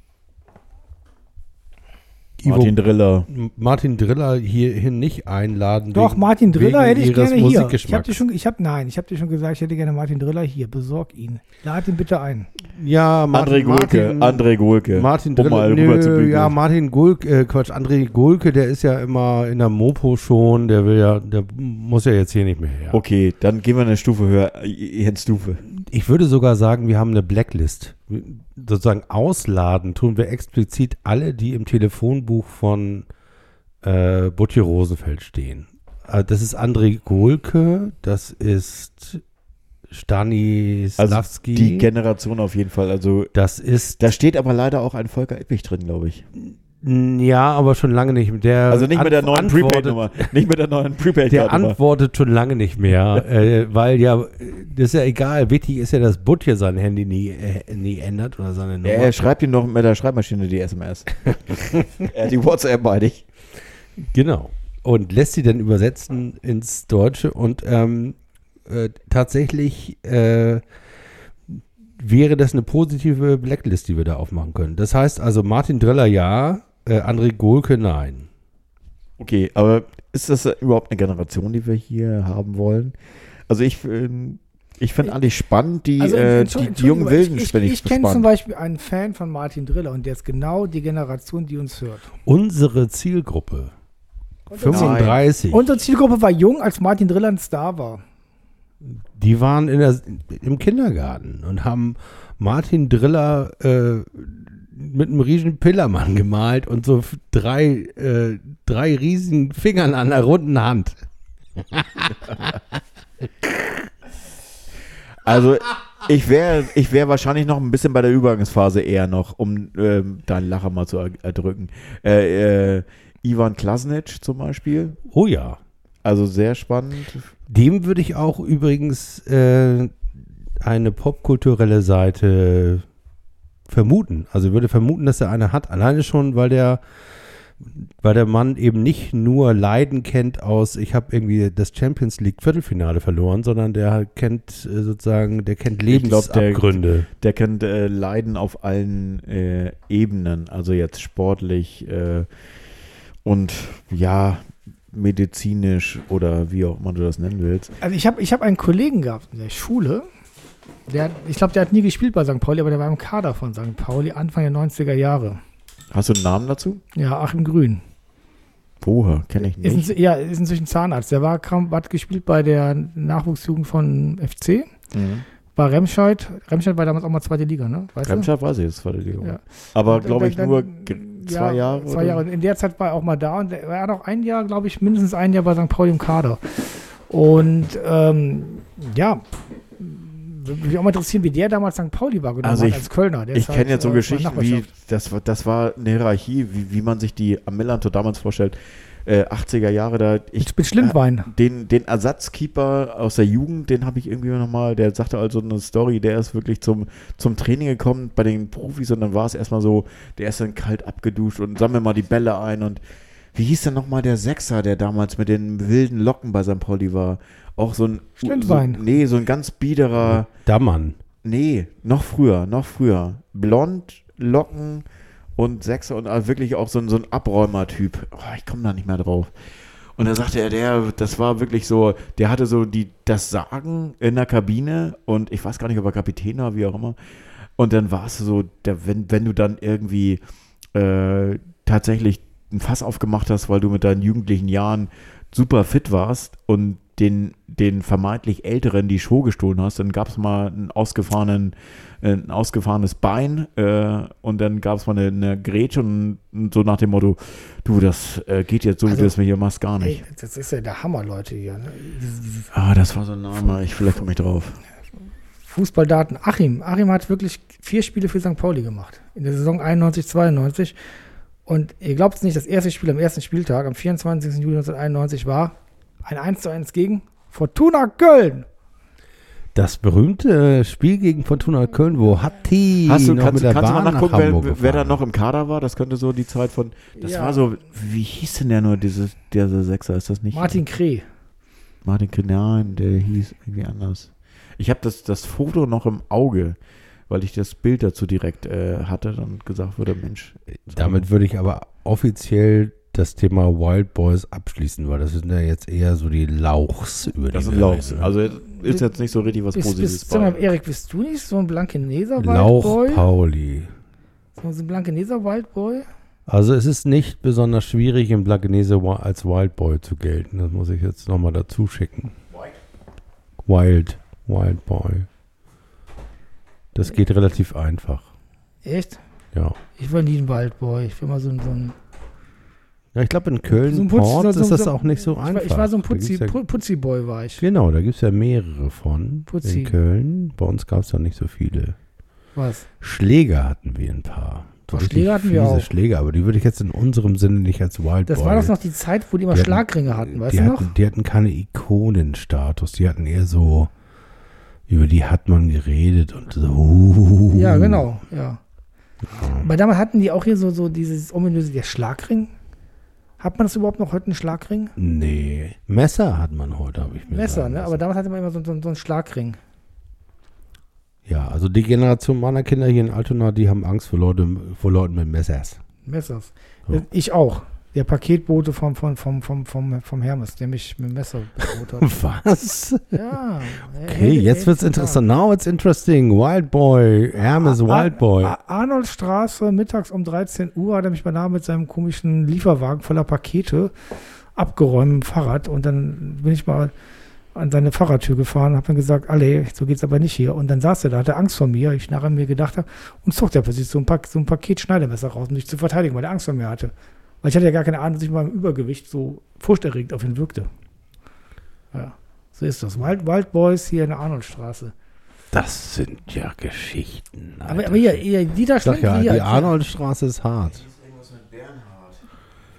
Ivo- Martin Driller. Martin Driller hierhin nicht einladen. Doch, wegen- Martin Driller hätte ich gerne hier. Ich habe Musikgeschmacks. dir schon, ich habe nein, ich habe dir schon gesagt, ich hätte gerne Martin Driller hier. Besorg ihn. Lad ihn bitte ein. Ja, Martin, André Gulke. Martin, André Gulke. Martin um Driller, mal nö, ja, Martin Gulke, äh, Quatsch, André Gulke, der ist ja immer in der Mopo schon, der will ja, der muss ja jetzt hier nicht mehr her. Okay, dann gehen wir eine Stufe höher. äh, Jens Stufe. Ich würde sogar sagen, wir haben eine Blacklist. Sozusagen ausladen tun wir explizit alle, die im Telefonbuch von äh, Butje Rosenfeld stehen. Äh, das ist André Gulke, das ist Stanislavski, Also Die Generation auf jeden Fall. Also das ist, da steht aber leider auch ein Volker Ippich drin, glaube ich. Ja, aber schon lange nicht. Der Also nicht mit der neuen Prepaid-Nummer. Nicht mit der neuen prepaid Der antwortet schon lange nicht mehr, äh, weil ja, das ist ja egal. Wichtig ist ja, dass Butje sein Handy nie, äh, nie ändert oder seine Nummer. Er schreibt ihm noch mit der Schreibmaschine die SMS. äh, die WhatsApp meine ich. Genau. Und lässt sie dann übersetzen ins Deutsche und ähm, äh, tatsächlich äh, wäre das eine positive Blacklist, die wir da aufmachen können. Das heißt also Martin Driller ja, äh, André Gohlke nein. Okay, aber ist das überhaupt eine Generation, die wir hier haben wollen? Also ich, ähm, ich finde eigentlich spannend, die, Also, äh, die, die jungen Wilden Ich, ich, ich, ich kenne zum. Beispiel einen Fan von Martin Driller und der ist genau die Generation, die uns hört. Unsere Zielgruppe 35, Unsere Zielgruppe war jung, als Martin Driller ein Star war. die waren in der, im Kindergarten und haben Martin Driller äh, mit einem riesen Pillermann gemalt und so drei, äh, drei riesen Fingern an der runden Hand. Also ich wäre ich wär wahrscheinlich noch ein bisschen bei der Übergangsphase eher noch, um ähm, deinen Lacher mal zu er erdrücken. Äh, äh, Ivan Klasnic zum Beispiel. Oh ja. Also sehr spannend. Dem würde ich auch übrigens äh, eine popkulturelle Seite vermuten. Also würde vermuten, dass er eine hat. Alleine schon, weil der, weil der Mann eben nicht nur Leiden kennt aus, ich habe irgendwie das Champions League Viertelfinale verloren, sondern der kennt äh, sozusagen, der kennt Ich glaub, der- Lebensabgründe. Der kennt äh, Leiden auf allen äh, Ebenen, also jetzt sportlich äh, und ja, medizinisch oder wie auch immer du das nennen willst. Also ich habe ich hab einen Kollegen gehabt in der Schule, der, ich glaube, der hat nie gespielt bei St. Pauli, aber der war im Kader von St. Pauli Anfang der 90er Jahre. Hast du einen Namen dazu? Ja, Achim Grün. Woher? Kenne ich Ist nicht. ein, ja, ist inzwischen Zahnarzt. Der war, kam, hat gespielt bei der Nachwuchsjugend von FC. Mhm. War Remscheid. Remscheid war damals auch mal zweite Liga, ne? Weißt du? Remscheid weiß ich, war die Liga. Ja. Aber Und glaube ich dann- nur ge- ja, zwei Jahre. Zwei oder? Jahre. Und in der Zeit war er auch mal da und er war noch ein Jahr, glaube ich, mindestens ein Jahr bei St. Pauli im Kader. Und ähm, ja, würde mich auch mal interessieren, wie der damals St. Pauli wahrgenommen Also hat ich- als Kölner. Der Ich ist halt, kenne jetzt so äh, Geschichten wie, das, war- das war eine Hierarchie, wie, wie man sich die am Millantor damals vorstellt. Äh, 80er Jahre da. Ich, mit Schlindwein. den, den Ersatzkeeper aus der Jugend, den habe ich irgendwie nochmal, der sagte also eine Story, der ist wirklich zum, zum Training gekommen bei den Profis und dann war es erstmal so, der ist dann kalt abgeduscht und sammel mal die Bälle ein und wie hieß denn nochmal der Sechser, der damals mit den wilden Locken bei St. Pauli war? Auch so ein. Schlindwein. So, nee, so ein ganz biederer. Dammann. Nee, noch früher, noch früher. Blond, Locken und Sechser und also wirklich auch so ein, so ein Abräumer-Typ. Oh, ich komme da nicht mehr drauf. Und da sagte er, der, das war wirklich so, der hatte so die, das Sagen in der Kabine und ich weiß gar nicht, ob er Kapitän war, wie auch immer. Und dann war es so, der, wenn, wenn du dann irgendwie äh, tatsächlich ein Fass aufgemacht hast, weil du mit deinen jugendlichen Jahren super fit warst und den, den vermeintlich Älteren die Show gestohlen hast, dann gab es mal einen ausgefahrenen, äh, ein ausgefahrenes Bein äh, und dann gab es mal eine, eine Grätsche und, und so nach dem Motto, du, das äh, geht jetzt so, wie Also, du es mir hier machst, gar nicht. Ey, das ist ja der Hammer, Leute hier. Ne? Ah, das war so ein Name, ich vielleicht komme ich drauf. Fußballdaten. Achim. Achim hat wirklich vier Spiele für St. Pauli gemacht. In der Saison 91, 92. Und ihr glaubt es nicht, das erste Spiel am ersten Spieltag, am 24. Juli 1991, war ein 1 zu 1 gegen Fortuna Köln. Das berühmte Spiel gegen Fortuna Köln, wo Hatti Hast du, noch kannst, mit der kannst du mal Bahn nach nachgucken, Hamburg wer, wer da noch im Kader war? Das könnte so die Zeit von, das Ja. war so, wie hieß denn der nur, diese, dieser Sechser, ist das nicht? Martin Kreh. Martin Kri- nein, der hieß irgendwie anders. Ich habe das, das Foto noch im Auge, weil ich das Bild dazu direkt äh, hatte und gesagt wurde, Mensch. Damit würde ich aber offiziell das Thema Wild Boys abschließen, weil das sind ja jetzt eher so die Lauchs über das die sind wir Lauchs. ne? Also ist jetzt nicht so richtig was Bist, Positives bist, sag mal, bei. Erik, bist du nicht so ein Blankeneser Lauch Waldboy? Pauli. So ein Blankeneser Waldboy? Also es ist nicht besonders schwierig, in Blankenese wi- als Wild Boy zu gelten. Das muss ich jetzt nochmal dazu schicken. Wild. Wild Boy. Das geht relativ einfach. Echt? Ja. Ich war nie ein Waldboy. Ich war mal so ein, so ein Ja, ich glaube in Köln So ein Putz- Port so- ist so- das so- auch nicht so ich, einfach. war, ich war so ein Da Putzi, gibt's ja, Pu- Putzi-Boy war ich. Genau, da gibt es ja mehrere von Putzi. in Köln. Bei uns gab es da nicht so viele. Was? Schläger hatten wir ein paar. Richtig Schläger hatten wir auch. Schläger, aber die würde ich jetzt in unserem Sinne nicht als Wild Das war das noch die Zeit, wo die immer Die hatten- Schlagringe hatten, weißt die du hatten, noch? Die hatten keine Ikonenstatus, die hatten eher so, über die hat man geredet und so. uh. Ja, genau, ja. Aber damals hatten die auch hier so, so dieses ominöse, der Schlagring. Hat man das überhaupt noch heute, einen Schlagring? Nee, Messer hat man heute, habe ich mir Messer, ne? Aber damals hatte man immer so, so, so einen Schlagring. Ja, also die Generation meiner Kinder hier in Altona, die haben Angst vor, Leute, vor Leuten mit Messers. Messers. Ja. Ich auch. Der Paketbote vom, vom, vom, vom, vom, vom Hermes, der mich mit dem Messer bedroht hat. Was? ja. Okay, jetzt wird's interessant. Now it's interesting. Wild Boy, Hermes Wild Boy. Ar Arnoldstraße, mittags um 13 Uhr, hat er mich bei Namen mit seinem komischen Lieferwagen voller Pakete abgeräumt dem Fahrrad. Und dann bin ich mal an seine Fahrradtür gefahren und habe dann gesagt, alle, so geht's aber nicht hier. Und dann saß er da, hatte Angst vor mir. Ich nachher mir gedacht habe und zog er plötzlich so ein, Pak so ein Paket Schneidemesser raus, um mich zu verteidigen, weil er Angst vor mir hatte. Weil ich hatte ja gar keine Ahnung, dass ich mit meinem Übergewicht so furchterregend auf ihn wirkte. Ja, so ist das. Wild, Wild Boys hier in der Arnoldstraße. Das sind ja Geschichten. Aber, Alter. aber hier, hier Dieter Sag ja, hier, die Arnoldstraße ist hart.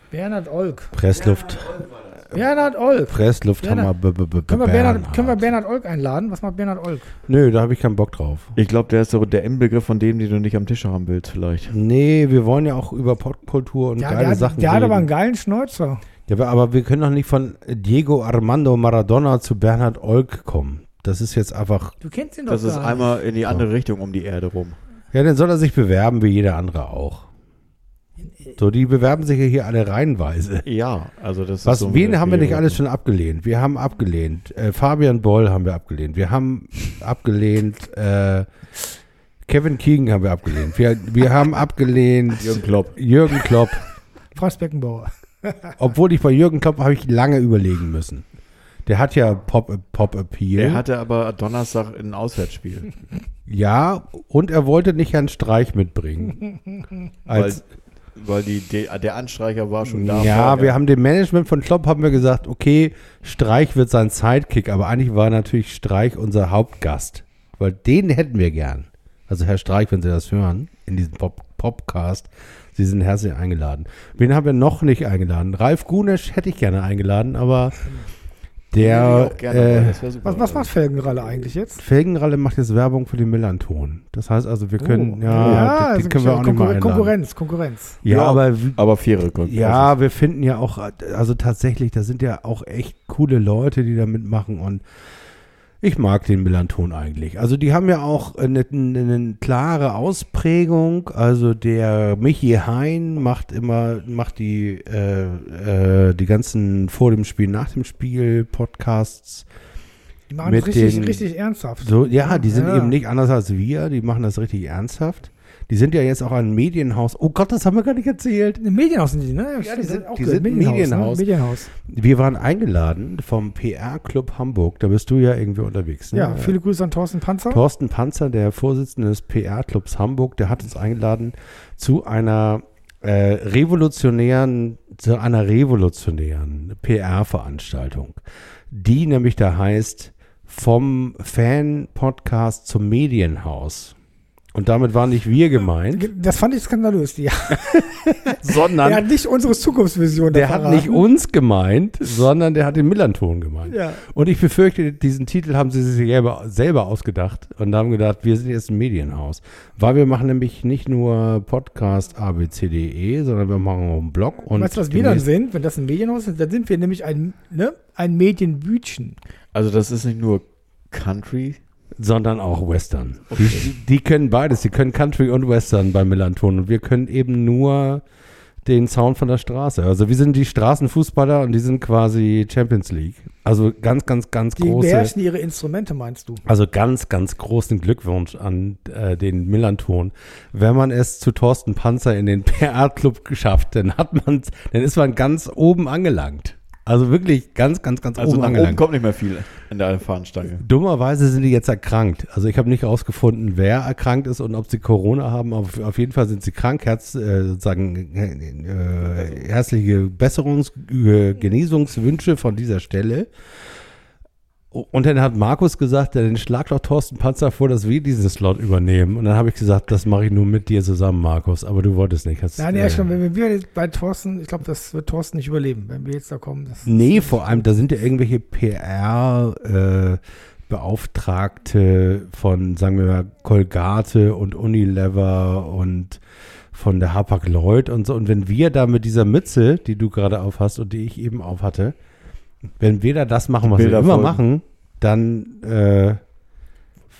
Bernhard Olk. Pressluft, Bernhard Olk. Bernhard- b- b- b- Können wir, Bernhard. Bernhard, können wir Bernhard Olk einladen? Was macht Bernhard Olk? Nö, da habe ich keinen Bock drauf. Ich glaube, der ist so der Inbegriff von dem, die du nicht am Tisch haben willst, vielleicht. Nee, wir wollen ja auch über Popkultur und Der, geile der, Sachen der hat reden. aber einen geilen Schnäuzer. ja, aber- wir können doch nicht von Diego Armando Maradona zu Bernhard Olk kommen. Das ist jetzt einfach. Du kennst ihn doch Das ist einmal in die andere Richtung um die Erde rum. Ja, dann soll er sich bewerben, wie jeder andere auch. So, die bewerben sich ja hier alle reihenweise. Ja, also das Was, ist so wen haben wir nicht alles schon abgelehnt? Wir haben abgelehnt. Äh, Fabian Boll haben wir abgelehnt. Wir haben abgelehnt. Äh, Kevin Keegan haben wir abgelehnt. Wir, wir haben abgelehnt. Jürgen Klopp. Jürgen Klopp. Franz Beckenbauer. Obwohl ich bei Jürgen Klopp habe ich lange überlegen müssen. Der hat ja Pop, Pop Appeal. Er hatte aber Donnerstag ein Auswärtsspiel. ja, und er wollte nicht Herrn Streich mitbringen. weil, Als, weil die, der Anstreicher war schon da. ja, vorher. wir haben dem Management von Klopp haben wir gesagt, okay, Streich wird sein Sidekick, aber eigentlich war natürlich Streich unser Hauptgast, weil den hätten wir gern. Also Herr Streich, wenn Sie das hören, in diesem Pop Popcast, Sie sind herzlich eingeladen. Wen haben wir noch nicht eingeladen? Ralf Gunesch hätte ich gerne eingeladen, aber der gerne, äh. Was, was macht Felgenralle eigentlich jetzt? Felgenralle macht jetzt Werbung für den Millanton. Das heißt also, wir können, ja, die, die also können wir auch nicht mal Konkur. Konkurrenz, Konkurrenz. Ja, Ja, aber aber faire Konkurrenz. ja, wir finden ja auch, also tatsächlich, da sind ja auch echt coole Leute, die da mitmachen und ich mag den Millanton eigentlich. Also die haben ja auch eine, eine, eine klare Ausprägung. Also der Michi Hein macht immer, macht die, äh, äh, die ganzen vor dem Spiel, nach dem Spiel Podcasts. Die machen Mit das richtig, den- richtig ernsthaft. So, ja, die sind Ja. eben nicht anders als wir, die machen das richtig ernsthaft. Die sind ja jetzt auch ein Medienhaus. Oh Gott, das haben wir gar nicht erzählt. Ein Medienhaus sind die, ne? Ja, die sind- auch die sind Medienhaus. Ne? Medienhaus. Wir waren eingeladen vom PR-Club Hamburg. Da bist du ja irgendwie unterwegs. Ne? Ja, viele Grüße an Thorsten Panzer. Thorsten Panzer, der Vorsitzende des PR-Clubs Hamburg, der hat uns eingeladen zu einer äh, revolutionären, zu einer revolutionären PR-Veranstaltung, die nämlich da heißt vom Fan-Podcast zum Medienhaus. Und damit waren nicht wir gemeint, Das fand ich skandalös. Die, sondern er hat nicht unsere Zukunftsvision der hat verraten. nicht uns gemeint, sondern der hat den Millanton gemeint. Ja. Und ich befürchte, diesen Titel haben sie sich selber, selber ausgedacht und haben gedacht, wir sind jetzt ein Medienhaus. Weil wir machen nämlich nicht nur Podcast abcde, sondern wir machen auch einen Blog. Und weißt du, was wir dann sind, wenn das ein Medienhaus ist? Dann sind wir nämlich ein, ne, ein Medienbütchen. Also das ist nicht nur Country. Sondern auch Western. Die, die können beides. Die können Country und Western bei Millanton. Und wir können eben nur den Sound von der Straße. Also wir sind die Straßenfußballer und die sind quasi Champions League. Also ganz, ganz, ganz Die große. beherrschen ihre Instrumente, meinst du? Also ganz, ganz großen Glückwunsch an äh, den Millanton. Wenn man es zu Thorsten Panzer in den PR-Club geschafft, dann hat man, dann ist man ganz oben angelangt. Also wirklich ganz, ganz, ganz Also oben nach oben angelangt. kommt nicht mehr viel an der Fahnenstange. Dummerweise sind die jetzt erkrankt. Also ich habe nicht rausgefunden, wer erkrankt ist und ob sie Corona haben, auf- auf jeden Fall sind sie krank. Herz, äh, sozusagen äh, herzliche Besserungs-, äh, Genesungswünsche von dieser Stelle. Und dann hat Markus gesagt, dann schlag doch Thorsten Panzer vor, dass wir diesen Slot übernehmen. Und dann habe ich gesagt, das mache ich nur mit dir zusammen, Markus. Aber du wolltest nicht. Hast, Nein, äh, ja, schon. Wenn wir jetzt bei Thorsten, ich glaube, das wird Thorsten nicht überleben, wenn wir jetzt da kommen. Das Nee, vor allem, da sind ja irgendwelche PR-Beauftragte von, sagen wir mal, Colgate und Unilever und von der Hapag Lloyd und so. Und wenn wir da mit dieser Mütze, die du gerade auf hast und die ich eben auf hatte, wenn wir da das machen, was Bilder wir immer folgen. machen, dann äh,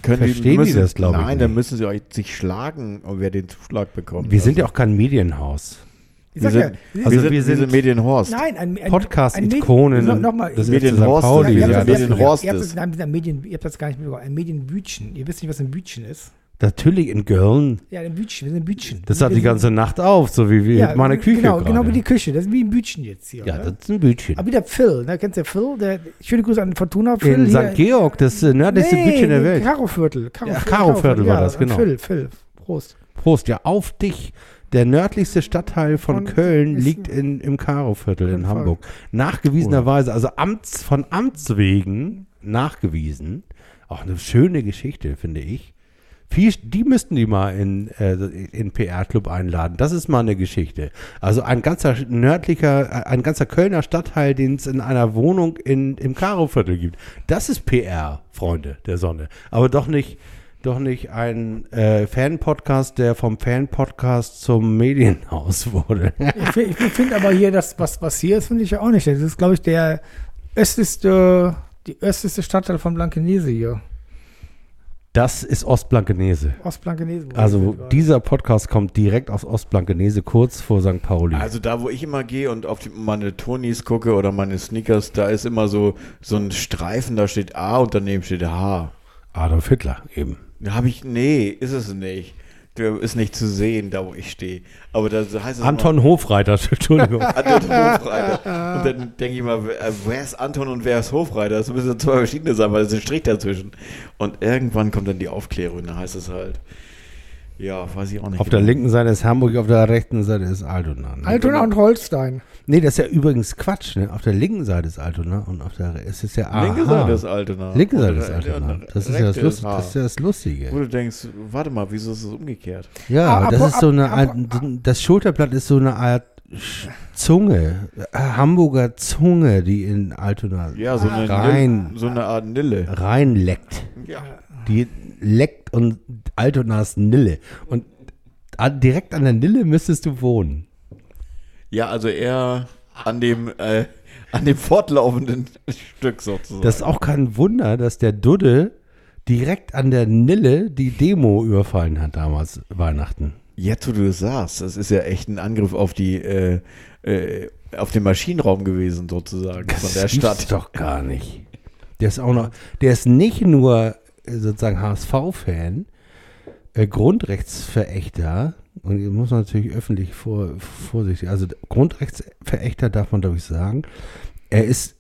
Verstehen die das, glaub ich, Nein, dann nicht. müssen sie euch sich schlagen, wer den Zuschlag bekommt. wir sind Also, ja auch kein Medienhaus. Ich wir sag sind, ja, also wir sind, wir wir sind- sind Medienhorst. nein, ein, ein Podcast-Ikonen St. Medienhorst, Pauli. wir ihr, sind habt Ja, das, Medienhorst ihr, habt ist. das, ihr habt das gar nicht mitbekommen. Ein Medienbütchen. Ihr wisst nicht, was ein Bütchen ist. Natürlich in Köln. Ja, ein Bütchen, wir sind ein Bütchen. Das hat die ganze Nacht auf, so wie, wie ja, meine Küche Genau, gerade. genau wie die Küche. Das ist wie ein Bütchen jetzt hier. Ja, ne? das ist ein Bütchen. Aber wieder Phil, ne? kennst du Phil? Der, schöne Grüße an Fortuna. Phil In. St. Georg, das äh, nördlichste nee, Bütchen der Welt. Karoviertel. Karo Ja, Karoviertel war das, genau. Phil, Phil. Prost. Prost, ja, auf dich. Der nördlichste Stadtteil von Von- Köln liegt in, im Karoviertel in. Hamburg. Nachgewiesenerweise, also Amts, von Amts wegen nachgewiesen. Auch eine schöne Geschichte, finde ich. Viel, die müssten die mal in, äh, in PR-Club einladen. Das ist mal eine Geschichte. Also ein ganzer nördlicher, äh, ein ganzer Kölner Stadtteil, den es in einer Wohnung in, im Karoviertel gibt. Das ist PR, Freunde der Sonne. Aber doch nicht, doch nicht ein äh, Fan-Podcast, der vom Fan-Podcast zum Medienhaus wurde. Ich, ich finde aber hier, das, was, was hier ist, finde ich ja auch nicht. Das ist, glaube ich, der östlichste, die östlichste Stadtteil von Blankenese hier. Das ist Ostblankenese. Ostblankenese. Also dieser Podcast kommt direkt aus Ostblankenese, kurz vor St. Pauli. Also da, wo ich immer gehe und auf die, meine Tonys gucke oder meine Sneakers, da ist immer so, so ein Streifen, da steht A und daneben steht H. Adolf Hitler eben. Da habe ich, nee, ist es nicht. Der ist nicht zu sehen, da wo ich stehe. Aber da heißt es Anton Hofreiter, Entschuldigung. Anton Hofreiter. Und dann denke ich mal, wer wer ist Anton und wer ist Hofreiter? Das müssen zwei verschiedene sein, weil da ist ein Strich dazwischen. Und irgendwann kommt dann die Aufklärung, da heißt es halt, ja, weiß ich auch nicht. auf der genau. linken Seite ist Hamburg, auf der rechten Seite ist Altona. Ne? Altona und Holstein. Nee, das ist ja übrigens Quatsch. Ne? Auf der linken Seite ist Altona und auf der es ist ja aha. Linke Seite ist Altona. Linke Seite ist Altona. Das ist, ja das, Lust, das ist ja das Lustige. Wo du denkst, warte mal, wieso ist es umgekehrt? Ja, Ah, das aber- ist so eine aber- Art, das Schulterblatt ist so eine Art Zunge, äh, Hamburger Zunge, die in Altona Ja, so eine, rein, Nil- so eine Art Nille. reinleckt. Ja. Die leckt und Altonas Nille. Und direkt an der Nille müsstest du wohnen. ja, also eher an dem, äh, an dem fortlaufenden Stück sozusagen. Das ist auch kein Wunder, dass der Dudde direkt an der Nille die Demo überfallen hat damals Weihnachten. Jetzt, wo du das sagst, das ist ja echt ein Angriff auf die, äh, äh, auf den Maschinenraum gewesen sozusagen von der Stadt. doch gar nicht. Der ist auch noch, der ist nicht nur sozusagen HSV-Fan, äh, Grundrechtsverächter, und hier muss man natürlich öffentlich vor, vorsichtig, also Grundrechtsverächter darf man, glaube ich, sagen. Er ist,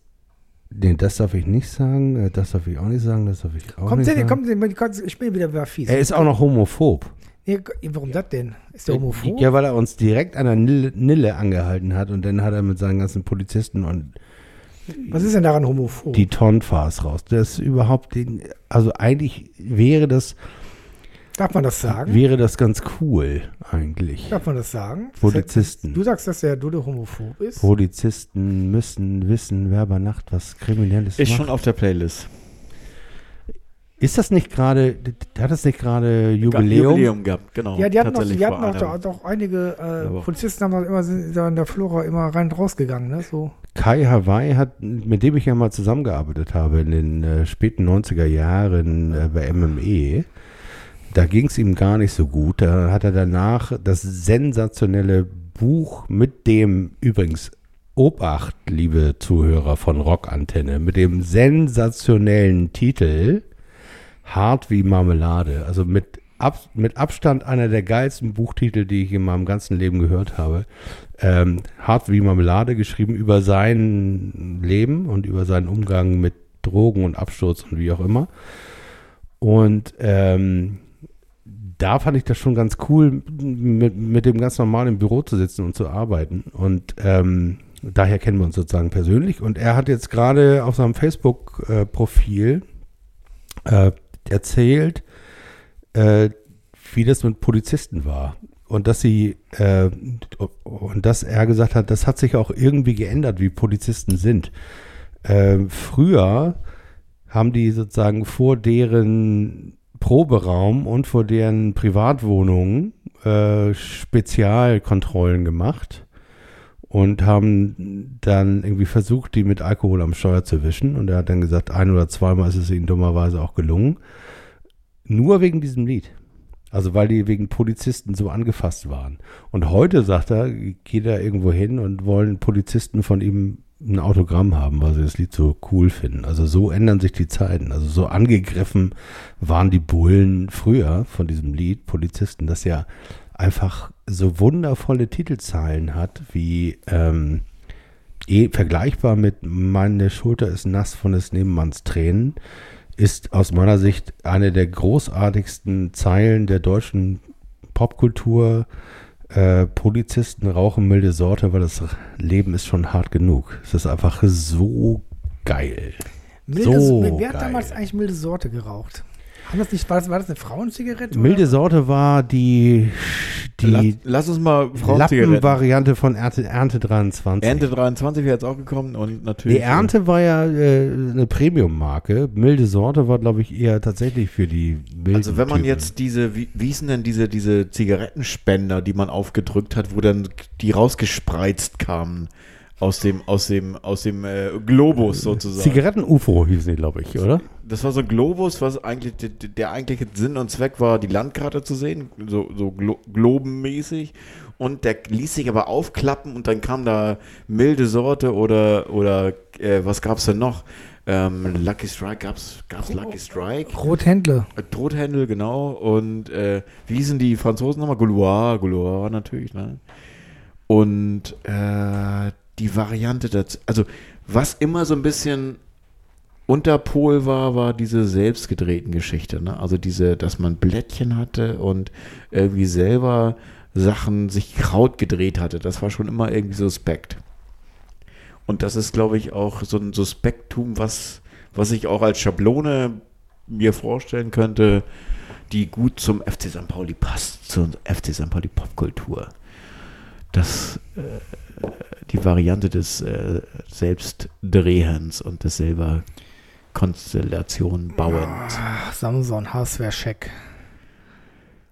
nee, das darf ich nicht sagen, äh, das darf ich auch nicht sagen, das darf ich auch Kommt nicht der, sagen. kommt der, ich bin wieder wieder fies. er ist auch noch homophob. Nee, warum das denn? Ist der homophob? Ja, weil er uns direkt an der Nille, Nille angehalten hat und dann hat er mit seinen ganzen Polizisten und Was ist denn daran homophob? die Tonfars raus. Das ist überhaupt den, also eigentlich wäre das, Darf man das sagen? wäre das ganz cool, eigentlich. Darf man das sagen? Polizisten. Du sagst, dass der Dude homophob ist? Polizisten müssen wissen, wer bei Nacht was Kriminelles Ist macht. schon auf der Playlist. Ist das nicht gerade, hat das nicht gerade Jubiläum? Jubiläum gehabt, genau. Ja, die hatten, noch, die hatten auch, doch, einige äh. Polizisten haben immer sind da in der Flora immer rein und rausgegangen, ne? So. Kai Hawaii hat, mit dem ich ja mal zusammengearbeitet habe in den äh, späten 90er Jahren äh, bei MME, da ging es ihm gar nicht so gut. Da hat er danach das sensationelle Buch mit dem übrigens Obacht, liebe Zuhörer von Rockantenne, mit dem sensationellen Titel Hart wie Marmelade. Also mit, Ab, mit Abstand einer der geilsten Buchtitel, die ich in meinem ganzen Leben gehört habe. Ähm, Hart wie Marmelade geschrieben über sein Leben und über seinen Umgang mit Drogen und Absturz und wie auch immer. Und ähm, da fand ich das schon ganz cool, mit, mit dem ganz normal im Büro zu sitzen und zu arbeiten. Und ähm, daher kennen wir uns sozusagen persönlich. Und er hat jetzt gerade auf seinem Facebook-Profil äh, erzählt, äh, wie das mit Polizisten war. Und dass sie, äh, und dass er gesagt hat, das hat sich auch irgendwie geändert, wie Polizisten sind. Äh, früher haben die sozusagen vor deren Proberaum und vor deren Privatwohnungen äh, Spezialkontrollen gemacht und haben dann irgendwie versucht, die mit Alkohol am Steuer zu wischen. Und er hat dann gesagt, ein oder zweimal ist es ihnen dummerweise auch gelungen. Nur wegen diesem Lied. Also weil die wegen Polizisten so angefasst waren. Und heute, sagt er, geht er irgendwo hin und wollen Polizisten von ihm ein Autogramm haben, weil sie das Lied so cool finden. Also so ändern sich die Zeiten. Also so angegriffen waren die Bullen früher von diesem Lied, Polizisten, das ja einfach so wundervolle Titelzeilen hat, wie ähm, eh vergleichbar mit Meine Schulter ist nass von des Nebenmanns Tränen, ist aus meiner Sicht eine der großartigsten Zeilen der deutschen Popkultur. Äh, Polizisten rauchen milde Sorte, weil das Leben ist schon hart genug. Es ist einfach so geil. Milde, So wer hat geil. damals eigentlich milde Sorte geraucht? Haben das nicht, war, das, war das eine Frauenzigarette? Milde oder? Sorte war die, Lass, die lass uns mal. Lappenvariante von Ernte, Ernte 23. Ernte 23 wäre jetzt auch gekommen und natürlich. Die Ernte war ja äh, eine Premium-Marke. Milde Sorte war, glaube ich, eher tatsächlich für die milden Also wenn man Typen. jetzt diese, wie, wie hießen denn diese, diese Zigarettenspender, die man aufgedrückt hat, wo dann die rausgespreizt kamen aus dem, aus dem, aus dem äh, Globus sozusagen. Zigaretten-UFO hießen die, glaube ich, oder? Das war so ein Globus, was eigentlich der, der eigentliche Sinn und Zweck war, die Landkarte zu sehen, so, so glo globenmäßig. Und der ließ sich aber aufklappen und dann kam da milde Sorte oder, oder äh, was gab's denn noch? Ähm, Lucky Strike gab's, gab's Lucky Strike? Rothändle. Äh, Drothändel, genau. Und äh, wie hießen die Franzosen nochmal? Gaulois, Gaulois natürlich, ne? Und äh, die Variante dazu, also was immer so ein bisschen Unterpol war, war diese selbstgedrehten Geschichte, ne? Also diese, dass man Blättchen hatte und irgendwie selber Sachen sich Kraut gedreht hatte. Das war schon immer irgendwie suspekt. Und das ist, glaube ich, auch so ein Suspektum, was, was ich auch als Schablone mir vorstellen könnte, die gut zum FC St. Pauli passt, zur FC St. Pauli Popkultur. Das, äh, die Variante des äh, Selbstdrehens und des selber Konstellation bauens. Ach, Samson, Hauswehrscheck.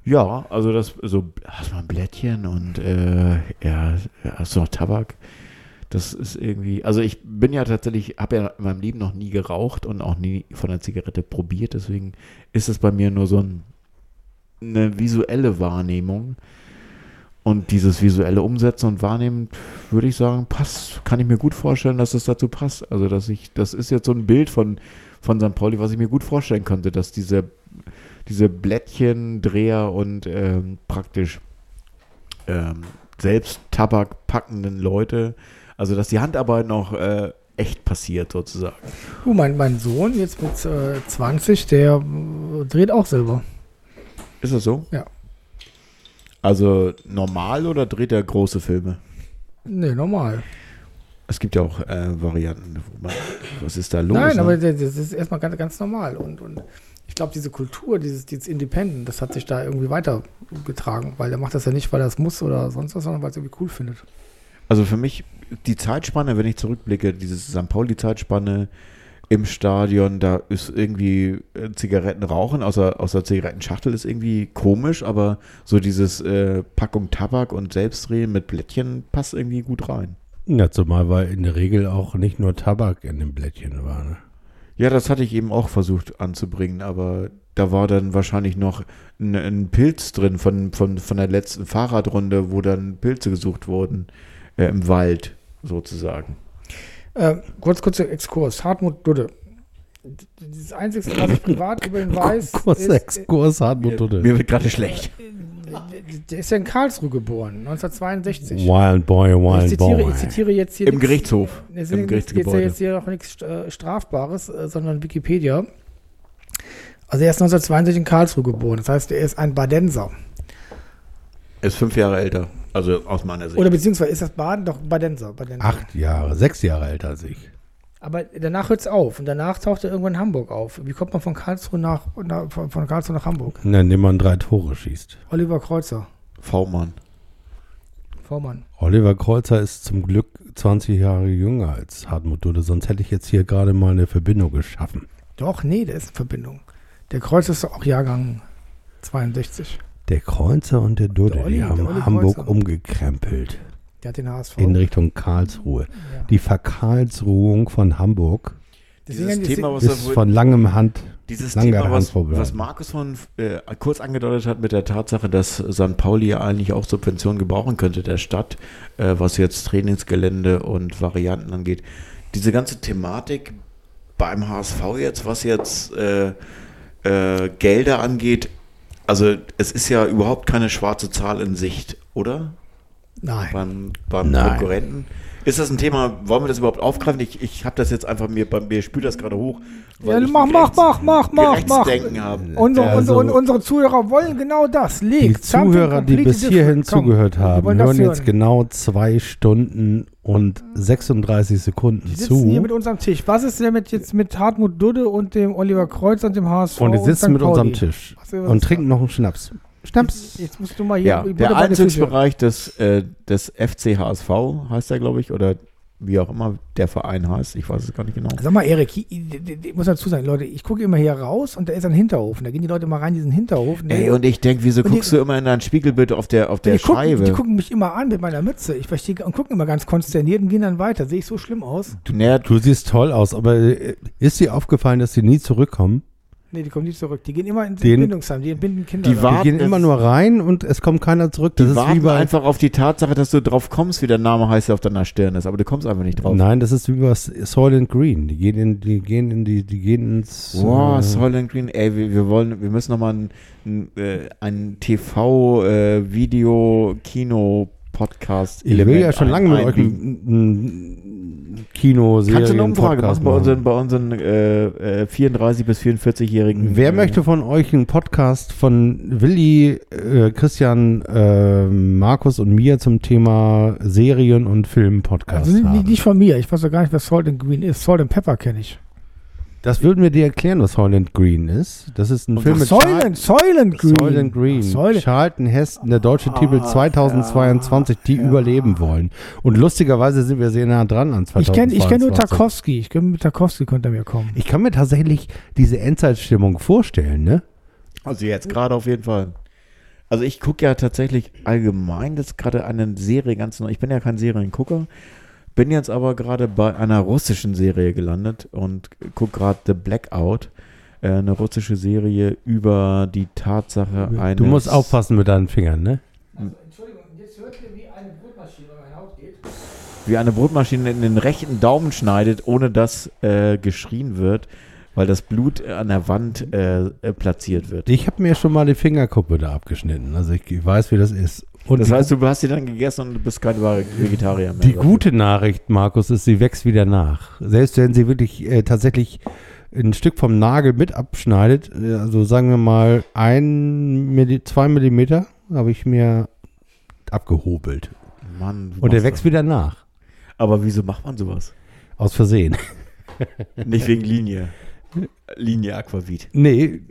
Ja, also das, so, hast du mal ein Blättchen und äh, ja, hast du noch Tabak? Das ist irgendwie, also ich bin ja tatsächlich, habe ja in meinem Leben noch nie geraucht und auch nie von einer Zigarette probiert, deswegen ist es bei mir nur so ein, eine visuelle Wahrnehmung. Und dieses visuelle Umsetzen und Wahrnehmen, würde ich sagen, passt, kann ich mir gut vorstellen, dass es dazu passt. Also, dass ich, das ist jetzt so ein Bild von, von St. Pauli, was ich mir gut vorstellen könnte, dass diese, diese Blättchendreher und ähm, praktisch ähm, selbst Tabak packenden Leute. Also, dass die Handarbeit noch äh, echt passiert, sozusagen. Du, mein, mein Sohn, jetzt mit äh, 20, der äh, dreht auch selber. Ist das so? Ja. Also normal oder dreht er große Filme? Nee, normal. Es gibt ja auch äh, Varianten, wo man, was ist da los? Nein, ne? aber das das ist erstmal ganz, ganz normal. Und, und ich glaube, diese Kultur, dieses, dieses Independent, das hat sich da irgendwie weitergetragen, weil er macht das ja nicht, weil er es muss oder sonst was, sondern weil er es irgendwie cool findet. Also für mich, die Zeitspanne, wenn ich zurückblicke, diese St. Pauli-Zeitspanne im Stadion, da ist irgendwie äh, Zigaretten rauchen, außer, außer Zigarettenschachtel ist irgendwie komisch, aber so dieses äh, Packung Tabak und Selbstdrehen mit Blättchen passt irgendwie gut rein. Ja, zumal weil in der Regel auch nicht nur Tabak in dem Blättchen war. Ne? Ja, das hatte ich eben auch versucht anzubringen, aber da war dann wahrscheinlich noch ein, ein Pilz drin von, von, von der letzten Fahrradrunde, wo dann Pilze gesucht wurden äh, im Wald sozusagen. Äh, kurz, kurzer Exkurs. Hartmut Dudde. Das Einzige, was ich privat über ihn weiß, ist, äh, 6, Kurs Hartmut Dudde. Mir wird gerade schlecht. der ist ja in Karlsruhe geboren, 1962. Wild Boy, ich, Wild zitiere, Boy. ich zitiere jetzt hier Im nichts- Gerichtshof. Es Im Gerichtsgebäude. ja jetzt hier auch nichts äh, Strafbares, äh, sondern Wikipedia. Also er ist 1962 in Karlsruhe geboren. Das heißt, er ist ein Badenser. Ist fünf Jahre älter. Also aus meiner Sicht. Oder beziehungsweise ist das Baden doch Badenser. Badenser. Acht Jahre, sechs Jahre älter als ich. Aber danach hört es auf. Und danach taucht er irgendwann in Hamburg auf. Wie kommt man von Karlsruhe nach, nach von, von Karlsruhe nach Hamburg? Na, indem man drei Tore schießt. Oliver Kreuzer, V-Mann. Vormann. Oliver Kreuzer ist zum Glück 20 Jahre jünger als Hartmut Dudde, sonst hätte ich jetzt hier gerade mal eine Verbindung geschaffen. Doch, nee, der ist in Verbindung. Der Kreuzer ist doch auch Jahrgang 62. Der Kreuzer und der Dudde, Der Olli, die haben Hamburg Kreuzer. umgekrempelt Der hat den HSV. in Richtung Karlsruhe. ja. Die Verkarlsruhung von Hamburg Deswegen, Dieses Thema, was ist von langem Hand. Dieses Thema, was, Handproblem. was Markus von äh, kurz angedeutet hat mit der Tatsache, dass St. Pauli ja eigentlich auch Subventionen gebrauchen könnte der Stadt, äh, was jetzt Trainingsgelände und Varianten angeht. Diese ganze Thematik beim HSV jetzt, was jetzt äh, äh, Gelder angeht, also es ist ja überhaupt keine schwarze Zahl in Sicht, oder? Nein. Beim, beim Nein. Konkurrenten. Ist das ein Thema, wollen wir das überhaupt aufgreifen? Ich, ich habe das jetzt einfach mir, bei mir spült das gerade hoch. Ja, ich mach, mach, mach, mach, mach, mach. Unsere, Also- unsere, unsere Zuhörer wollen genau das. Die Leg. something Zuhörer, die bis hierhin. Komm, zugehört die haben, das hören jetzt hören. genau zwei Stunden und 36 Sekunden Die sitzen hier zu. mit uns am Tisch. Was ist denn mit, jetzt mit Hartmut Dudde und dem Oliver Kreuz und dem HSV? Und die sitzen St. mit uns am? Tisch und trinken noch einen Schnaps. Schnaps. Jetzt musst du mal hier Ja, der. Einzugsbereich des, äh, des FC HSV heißt er, glaube ich, oder wie auch immer der Verein heißt. Ich weiß es gar nicht genau. Sag mal, Erik, ich, ich, ich muss dazu sagen, Leute, ich gucke immer hier raus und da ist ein Hinterhof. Und da gehen die Leute mal rein in diesen Hinterhof. Ey, und ich denke, wieso Und die- guckst du immer in dein Spiegelbild auf der, auf der die, gucken, Scheibe? die gucken mich immer an mit meiner Mütze. Ich verstehe und gucken immer ganz konsterniert und gehen dann weiter. Sehe ich so schlimm aus? du, naja, Du siehst toll aus, aber äh, ist dir aufgefallen, dass sie nie zurückkommen? Nee, die kommen nicht zurück. Die gehen immer ins Den- Entbindungsheim. Die entbinden Kinder. Die warten- Die gehen immer nur rein und es kommt keiner zurück. Das die ist wie warten bei einfach auf die Tatsache, dass du drauf kommst, wie der Name heißt, der auf deiner Stirn ist. Aber du kommst einfach nicht drauf. Nein, das ist wie bei Soylent Green. Die gehen in, die gehen in die, die gehen ins. Wow, äh, Soylent Green, ey, wir, wir wollen, wir müssen nochmal ein, ein, äh, ein TV, äh, Video, Kino, Podcast. ich will ja schon lange mit euch ein, ein Kino, Kannst du eine Umfrage machen bei unseren, bei unseren äh, äh, 34- bis 44-Jährigen? Wer äh, möchte von euch einen Podcast von Willi, äh, Christian, äh, Markus und mir zum Thema Serien- und Film-Podcast Also nicht, haben? nicht von mir. Ich weiß doch gar nicht, was Salt and Green ist. Salt and Pepper kenne ich. Das würden wir dir erklären, was Soylent Green ist. Das ist ein Film mit Soylent, Soylent Green. Soylent Green. Ach, Soylent. Charlton Heston, der deutsche Titel Ach, 2022, die ja. überleben wollen. Und lustigerweise sind wir sehr nah dran an Ich 2022. kenne ich kenn nur Tarkovsky. Ich kenn, mit Tarkovsky könnte er mir kommen. Ich kann mir tatsächlich diese Endzeitstimmung vorstellen, ne? Also jetzt gerade auf jeden Fall. Also ich gucke ja tatsächlich allgemein, das ist gerade eine Serie ganz neu. Ich bin ja kein Seriengucker, bin jetzt aber gerade bei einer russischen Serie gelandet und gucke gerade The Blackout, äh, eine russische Serie über die Tatsache eines... Du musst aufpassen mit deinen Fingern, ne? Entschuldigung, jetzt hört ihr, wie eine Brotmaschine über meine Haut geht. wie eine Brotmaschine in den rechten Daumen schneidet, ohne dass äh, geschrien wird. weil das Blut an der Wand äh, äh, platziert wird. Ich habe mir schon mal die Fingerkuppe da abgeschnitten. Also ich weiß, wie das ist. Und Das heißt, du hast sie dann gegessen und du bist kein Vegetarier mehr. die gute Nachricht, Markus, ist, sie wächst wieder nach. Selbst wenn sie wirklich äh, tatsächlich ein Stück vom Nagel mit abschneidet, äh, also sagen wir mal ein, Milli zwei Millimeter, habe ich mir abgehobelt. Mann, Und der wächst wieder nach. das. Aber wieso macht man sowas? Aus Versehen. Nicht wegen Linie. Linie Aquavit. nee,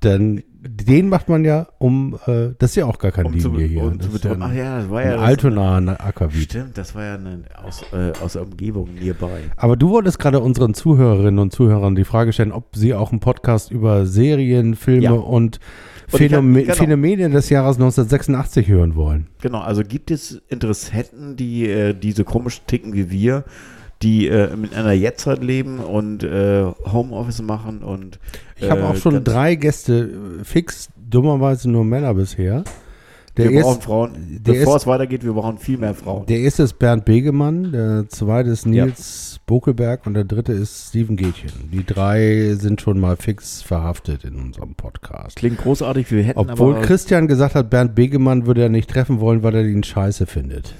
dann den macht man ja um, äh, das ist ja auch gar keine Um zu, Linie hier. um das zu betäuben. Ach ja, das war ja das, Altona ein Aquavit. Stimmt, das war ja eine, aus, äh, aus der Umgebung nearby. Aber du wolltest gerade unseren Zuhörerinnen und Zuhörern die Frage stellen, ob sie auch einen Podcast über Serien, Filme Ja. und, Und ich Phänome hab- genau. Phänomene des Jahres 1986 hören wollen. Genau, also gibt es Interessenten, die äh, diese komisch ticken wie wir, die äh, in einer Jetztzeit leben und äh, Homeoffice machen und Ich habe äh, auch schon drei Gäste, äh, fix, dummerweise nur Männer bisher. Der, wir brauchen erst, Frauen. der Bevor ist- es weitergeht, wir brauchen viel mehr Frauen. der erste ist Bernd Begemann, der zweite ist Nils Bokelberg und der dritte ist Steven Gätchen. Die drei sind schon mal fix verhaftet in unserem Podcast. Klingt großartig, wir hätten Obwohl Christian gesagt hat, Bernd Begemann würde er nicht treffen wollen, weil er ihn scheiße findet.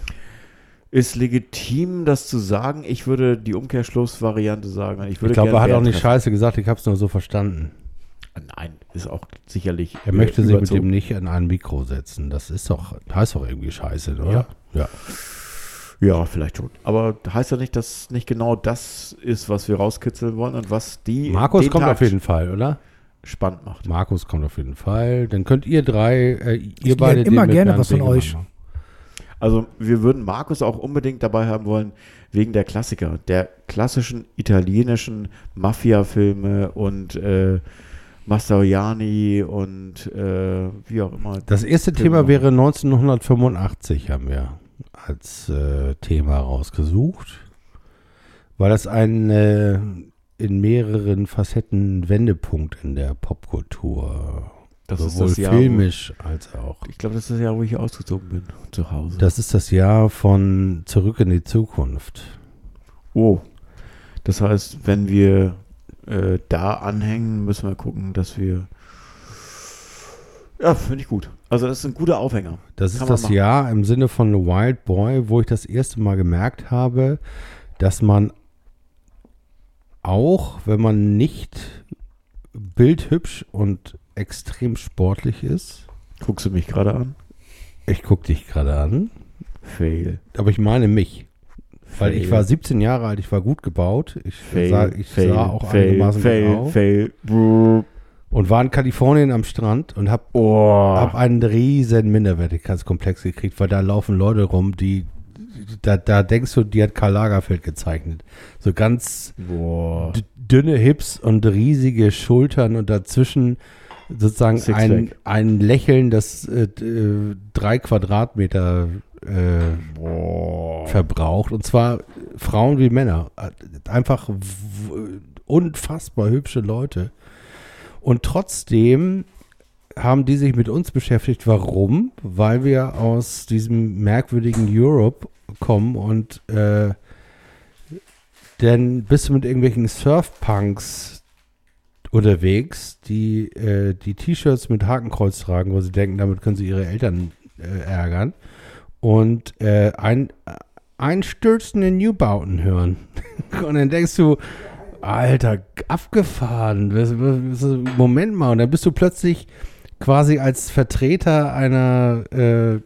Ist legitim, das zu sagen. Ich würde die Umkehrschlussvariante sagen. Ich, Ich glaube, er hat auch nicht treffen. scheiße gesagt, ich habe es nur so verstanden. Nein, ist auch sicherlich. Er möchte sich mit dem nicht an ein Mikro setzen. Das ist doch, heißt doch irgendwie scheiße, oder? Ja. ja. Ja, vielleicht schon. Aber heißt ja nicht, dass nicht genau das ist, was wir rauskitzeln wollen und was die. Markus kommt Tag auf jeden Fall, oder? spannend macht. Markus kommt auf jeden Fall. Dann könnt ihr drei, äh, ihr Ich beide. lerne immer gerne was von euch. machen. Also wir würden Markus auch unbedingt dabei haben wollen, wegen der Klassiker, der klassischen italienischen Mafia-Filme und äh, Mastroianni und äh, wie auch immer. Das erste Genau. Thema wäre 1985, haben wir als äh, Thema rausgesucht. Weil das ein äh, in mehreren Facetten Wendepunkt in der Popkultur. Das ist sowohl das Jahr, filmisch als auch. Wo, ich glaube, das ist das Jahr, wo ich ausgezogen bin, zu Hause. Das ist das Jahr von Zurück in die Zukunft. oh, das heißt, wenn wir äh, da anhängen, müssen wir gucken, dass wir ja, finde ich gut. Also das ist ein guter Aufhänger. Das ist Kann man das machen. Jahr im Sinne von Wild Boy, wo ich das erste Mal gemerkt habe, dass man auch, wenn man nicht bildhübsch und extrem sportlich ist, Guckst du mich gerade an? ich gucke dich gerade an, Fail. aber ich meine mich. Weil ich Fail. war 17 Jahre alt, ich war gut gebaut, ich, Fail, sah, ich fail, sah auch fail, einigermaßen fail, gut aus fail. Brrr. und war in Kalifornien am Strand und habe Oh. hab einen riesen Minderwertigkeitskomplex gekriegt, weil da laufen Leute rum, die da, da denkst du, die hat Karl Lagerfeld gezeichnet. So ganz Boah. dünne Hips und riesige Schultern und dazwischen sozusagen ein, ein Lächeln, das äh, äh, drei Quadratmeter äh, verbraucht. Und zwar Frauen wie Männer. Einfach unfassbar hübsche Leute. Und trotzdem haben die sich mit uns beschäftigt. Warum? Weil wir aus diesem merkwürdigen Europe kommen und äh, dann bist du mit irgendwelchen Surfpunks unterwegs, die äh, die T-Shirts mit Hakenkreuz tragen, wo sie denken, damit können sie ihre Eltern äh, ärgern und äh, ein, einstürzende Newbauten hören. und dann denkst du, Alter, abgefahren. Moment mal, und dann bist du plötzlich quasi als Vertreter einer, äh,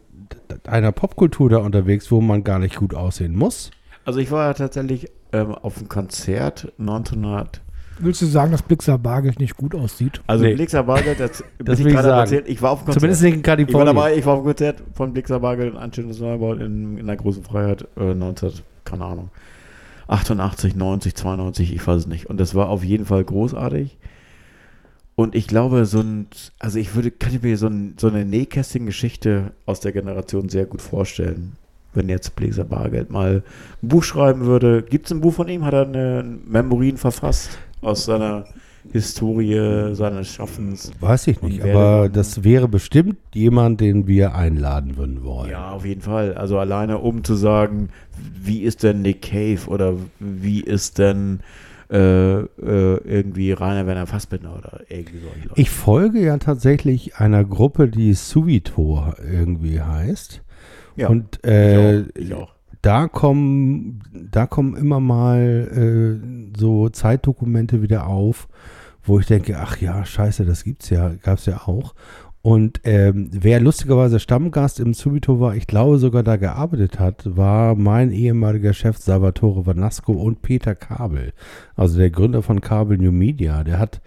einer Popkultur da unterwegs, wo man gar nicht gut aussehen muss. Also ich war ja tatsächlich ähm, auf einem Konzert 1900. Willst du sagen, dass Blixer Bargeld nicht gut aussieht? Also Nee. Blixer Bargeld, das, Das will ich gerade sagen. erzählt. Ich war auf dem Konzert. Zumindest nicht in ich war Kalifornien. dabei, ich war auf dem Konzert von Blixer Bargeld und Anschönes Neubau in, in der großen Freiheit äh, 19, keine Ahnung, 88, 90, 92, ich weiß es nicht. Und das war auf jeden Fall großartig. Und ich glaube, so ein, also ich würde, kann ich mir so, ein, so eine Nähkästchen-Geschichte aus der Generation sehr gut vorstellen. Wenn jetzt Bläser Bargeld mal ein Buch schreiben würde. Gibt es ein Buch von ihm? Hat er eine Memorien verfasst aus seiner Historie, seines Schaffens? Weiß ich nicht, aber das wäre bestimmt jemand, den wir einladen würden wollen. Ja, auf jeden Fall. Also alleine um zu sagen, wie ist denn Nick Cave oder wie ist denn äh, äh, irgendwie Rainer Werner Fassbinder oder irgendwie solche Leute. Ich folge ja tatsächlich einer Gruppe, die Subito irgendwie heißt. ja, Und äh, ich, auch, ich auch. Da kommen, da kommen immer mal äh, so Zeitdokumente wieder auf, wo ich denke, ach ja, scheiße, das gibt's ja, gab's ja auch. Und ähm, wer lustigerweise Stammgast im Subito war, ich glaube sogar da gearbeitet hat, war mein ehemaliger Chef Salvatore Vanasco und Peter Kabel, also der Gründer von Kabel New Media. Der hat,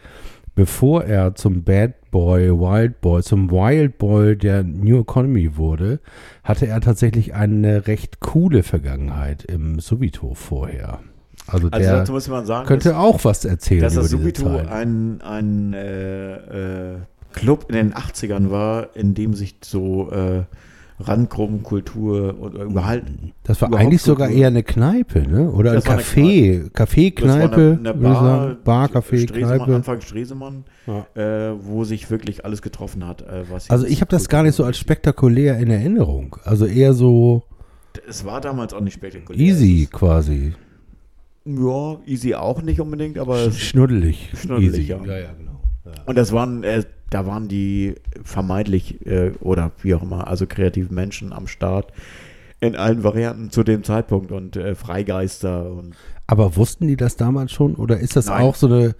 bevor er zum Bad Boy, Wild Boy, zum Wild Boy der New Economy wurde, hatte er tatsächlich eine recht coole Vergangenheit im Subito vorher. Also, Also der muss man sagen, könnte auch was erzählen dass das Subito Zeit. ein, ein äh, äh, Club in den 80ern war, in dem sich so äh, Randgruppenkultur und überhaupt Das war überhaupt eigentlich sogar Kultur- eher eine Kneipe, ne? Oder ein Das eine Café. Café, Das war Kneipe, eine, eine Bar. Bar, Café, Stresemann, Kneipe. Anfang Stresemann, äh, wo sich wirklich alles getroffen hat. Äh, was Also ich habe das gar nicht so als spektakulär in Erinnerung. Also eher so Es war damals auch nicht spektakulär. easy quasi. Ja, easy auch nicht unbedingt, aber es, Schnuddelig. Schnuddelig, easy. ja. ja, ja, genau. und das waren, äh, da waren die vermeintlich äh, oder wie auch immer, also kreativen Menschen am Start in allen Varianten zu dem Zeitpunkt und äh, Freigeister und Aber wussten die das damals schon? Oder ist das Nein. auch so eine,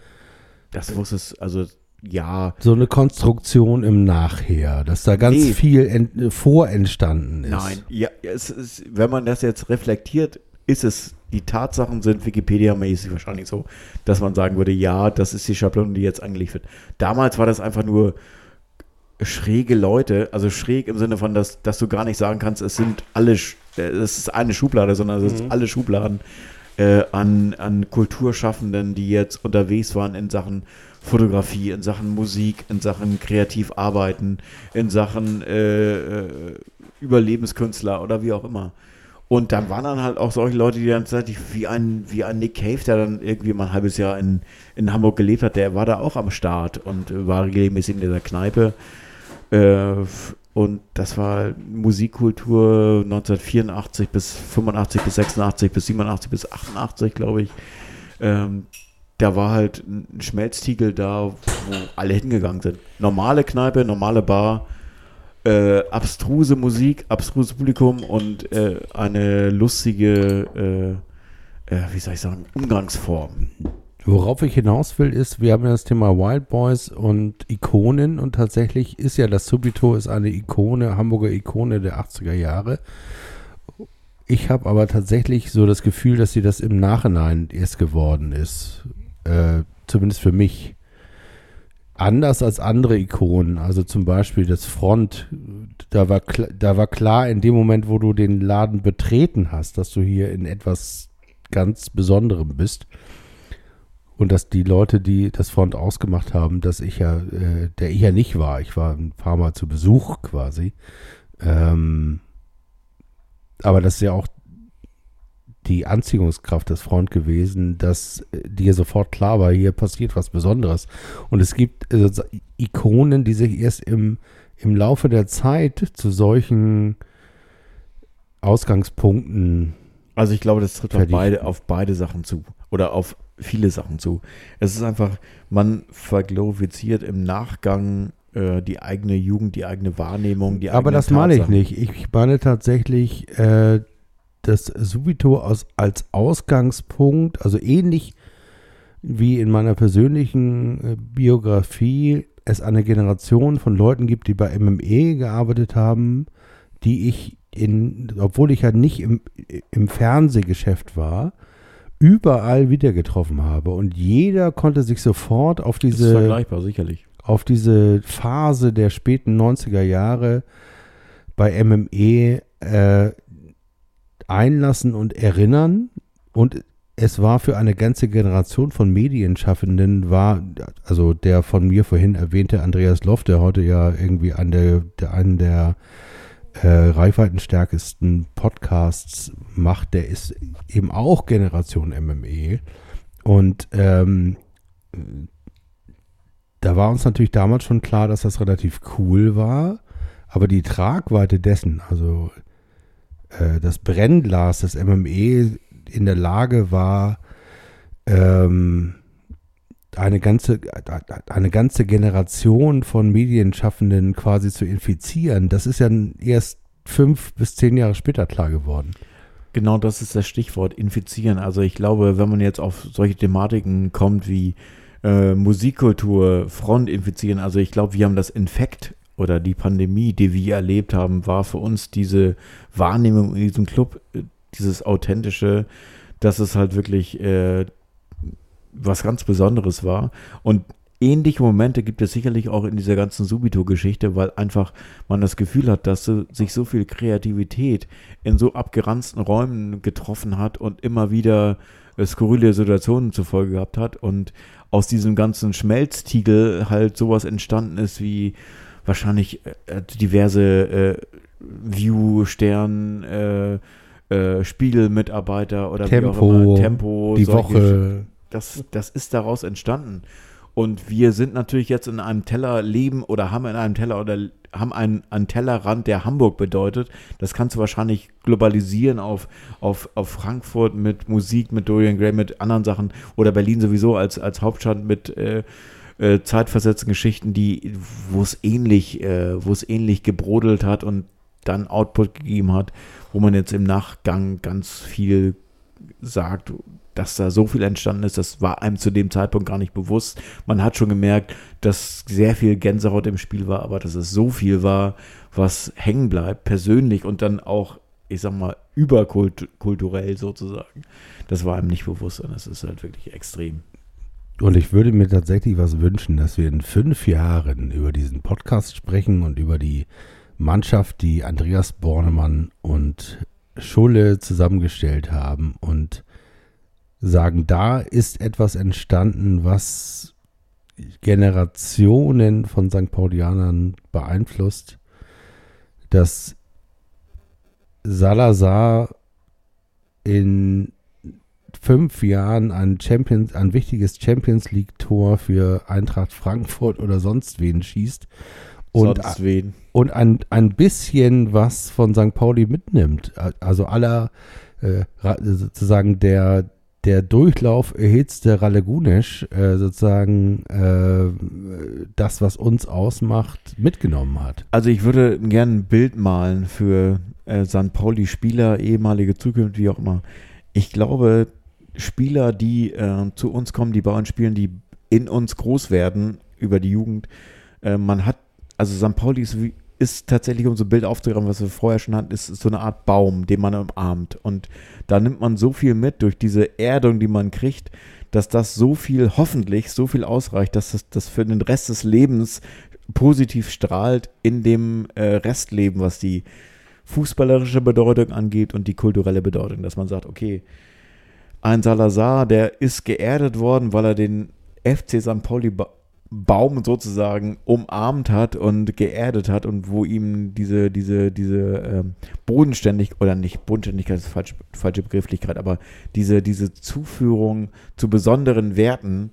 das wusste es, also ja, so eine Konstruktion im Nachher, dass da ganz Nee. viel ent, vorentstanden ist? Nein, ja, es ist, wenn man das jetzt reflektiert, ist es, die Tatsachen sind Wikipedia-mäßig wahrscheinlich so, dass man sagen würde, ja, das ist die Schablone, die jetzt angelegt wird. Damals war das einfach nur schräge Leute, also schräg im Sinne von, dass, dass du gar nicht sagen kannst, es sind alle, es ist eine Schublade, sondern es sind alle Schubladen äh, an, an Kulturschaffenden, die jetzt unterwegs waren in Sachen Fotografie, in Sachen Musik, in Sachen kreativ arbeiten, in Sachen äh, äh, Überlebenskünstler oder wie auch immer. Und dann waren dann halt auch solche Leute, die dann tatsächlich wie ein, wie ein Nick Cave, der dann irgendwie mal ein halbes Jahr in, in Hamburg gelebt hat, der war da auch am Start und äh, war regelmäßig in dieser Kneipe. Äh, und das war Musikkultur 1984 bis 85 bis 86 bis 87 bis 88, glaube ich. Ähm, da war halt ein Schmelztiegel da, wo alle hingegangen sind. Normale Kneipe, normale Bar, äh, abstruse Musik, abstruses Publikum und äh, eine lustige, äh, äh, wie soll ich sagen, Umgangsform. Worauf ich hinaus will, ist, wir haben ja das Thema Wild Boys und Ikonen und tatsächlich ist ja das Subito ist eine Ikone, Hamburger Ikone der 80er Jahre. Ich habe aber tatsächlich so das Gefühl, dass sie das im Nachhinein erst geworden ist. Äh, zumindest für mich. Anders als andere Ikonen, also zum Beispiel das Front, da war, da war klar in dem Moment, wo du den Laden betreten hast, dass du hier in etwas ganz Besonderem bist. Und dass die Leute, die das Front ausgemacht haben, dass ich ja, äh, der ich ja nicht war, ich war ein paar Mal zu Besuch quasi. Ähm, aber das ist ja auch die Anziehungskraft des Front gewesen, dass äh, dir sofort klar war, hier passiert was Besonderes. Und es gibt äh, so Ikonen, die sich erst im, im Laufe der Zeit zu solchen Ausgangspunkten Also ich glaube, das trifft auf beide, auf beide Sachen zu. Oder auf viele Sachen zu. Es ist einfach, man verglorifiziert im Nachgang äh, die eigene Jugend, die eigene Wahrnehmung, die Aber eigenen das meine ich Tatsachen. nicht. Ich meine tatsächlich, äh, dass Subito aus, als Ausgangspunkt, also ähnlich wie in meiner persönlichen äh, Biografie, es eine Generation von Leuten gibt, die bei MME gearbeitet haben, die ich in, obwohl ich ja nicht im, im Fernsehgeschäft war, überall wieder getroffen habe. Und jeder konnte sich sofort auf Das diese vergleichbar, sicherlich. auf diese Phase der späten 90er Jahre bei MME äh, einlassen und erinnern. Und es war für eine ganze Generation von Medienschaffenden, war, also der von mir vorhin erwähnte Andreas Loff, der heute ja irgendwie an der, der einen der äh, reichweitenstärksten Podcasts macht, der ist eben auch Generation MME. Und ähm, da war uns natürlich damals schon klar, dass das relativ cool war, aber die Tragweite dessen, also äh, das Brennglas des MME in der Lage war, ähm, eine ganze, eine ganze Generation von Medienschaffenden quasi zu infizieren, das ist ja erst fünf bis zehn Jahre später klar geworden. Genau das ist das Stichwort, infizieren. Also ich glaube, wenn man jetzt auf solche Thematiken kommt wie äh, Musikkultur, Front infizieren, also ich glaube, wir haben das Infekt oder die Pandemie, die wir erlebt haben, war für uns diese Wahrnehmung in diesem Club, äh, dieses authentische, dass es halt wirklich äh, was ganz Besonderes war. Und ähnliche Momente gibt es sicherlich auch in dieser ganzen Subito-Geschichte, weil einfach man das Gefühl hat, dass sich so viel Kreativität in so abgeranzten Räumen getroffen hat und immer wieder äh, skurrile Situationen zur Folge gehabt hat und aus diesem ganzen Schmelztiegel halt sowas entstanden ist wie wahrscheinlich äh, diverse äh, View, Stern, äh, äh, Spiegelmitarbeiter oder Tempo, wie auch immer, Tempo, die solche Woche. das, das ist daraus entstanden. Und wir sind natürlich jetzt in einem Teller leben oder haben in einem Teller oder haben einen, einen Tellerrand, der Hamburg bedeutet. Das kannst du wahrscheinlich globalisieren auf, auf, auf Frankfurt mit Musik, mit Dorian Gray, mit anderen Sachen oder Berlin sowieso als, als Hauptstadt mit äh, äh, zeitversetzten Geschichten, die, wo es ähnlich, äh, wo es ähnlich gebrodelt hat und dann Output gegeben hat, wo man jetzt im Nachgang ganz viel sagt, dass da so viel entstanden ist, das war einem zu dem Zeitpunkt gar nicht bewusst. Man hat schon gemerkt, dass sehr viel Gänsehaut im Spiel war, aber dass es so viel war, was hängen bleibt, persönlich und dann auch, ich sag mal, überkulturell sozusagen. Das war einem nicht bewusst und das ist halt wirklich extrem. Und ich würde mir tatsächlich was wünschen, dass wir in fünf Jahren über diesen Podcast sprechen und über die Mannschaft, die Andreas Bornemann und Schulle zusammengestellt haben und sagen, da ist etwas entstanden, was Generationen von St. Paulianern beeinflusst, dass Salazar in fünf Jahren ein, Champions, ein wichtiges Champions League-Tor für Eintracht Frankfurt oder sonst wen schießt und, Sonst wen. und ein, ein bisschen was von St. Pauli mitnimmt. Also aller äh, sozusagen der, der Durchlauf erhitzte Ralegunesch äh, sozusagen äh, das, was uns ausmacht, mitgenommen hat. Also ich würde gerne ein Bild malen für äh, St. Pauli-Spieler, ehemalige Zukunft, wie auch immer. Ich glaube, Spieler, die äh, zu uns kommen, die bei uns spielen, die in uns groß werden über die Jugend, äh, man hat, also St. Pauli ist, ist tatsächlich, um so ein Bild aufzugreifen, was wir vorher schon hatten, ist so eine Art Baum, den man umarmt. Und da nimmt man so viel mit durch diese Erdung, die man kriegt, dass das so viel, hoffentlich so viel ausreicht, dass das, das für den Rest des Lebens positiv strahlt in dem äh, Restleben, was die fußballerische Bedeutung angeht und die kulturelle Bedeutung, dass man sagt, okay, ein Salazar, der ist geerdet worden, weil er den FC St. Pauli ba Baum sozusagen umarmt hat und geerdet hat und wo ihm diese, diese, diese ähm, Bodenständig oder nicht Bodenständigkeit ist falsch, falsche Begrifflichkeit, aber diese, diese Zuführung zu besonderen Werten,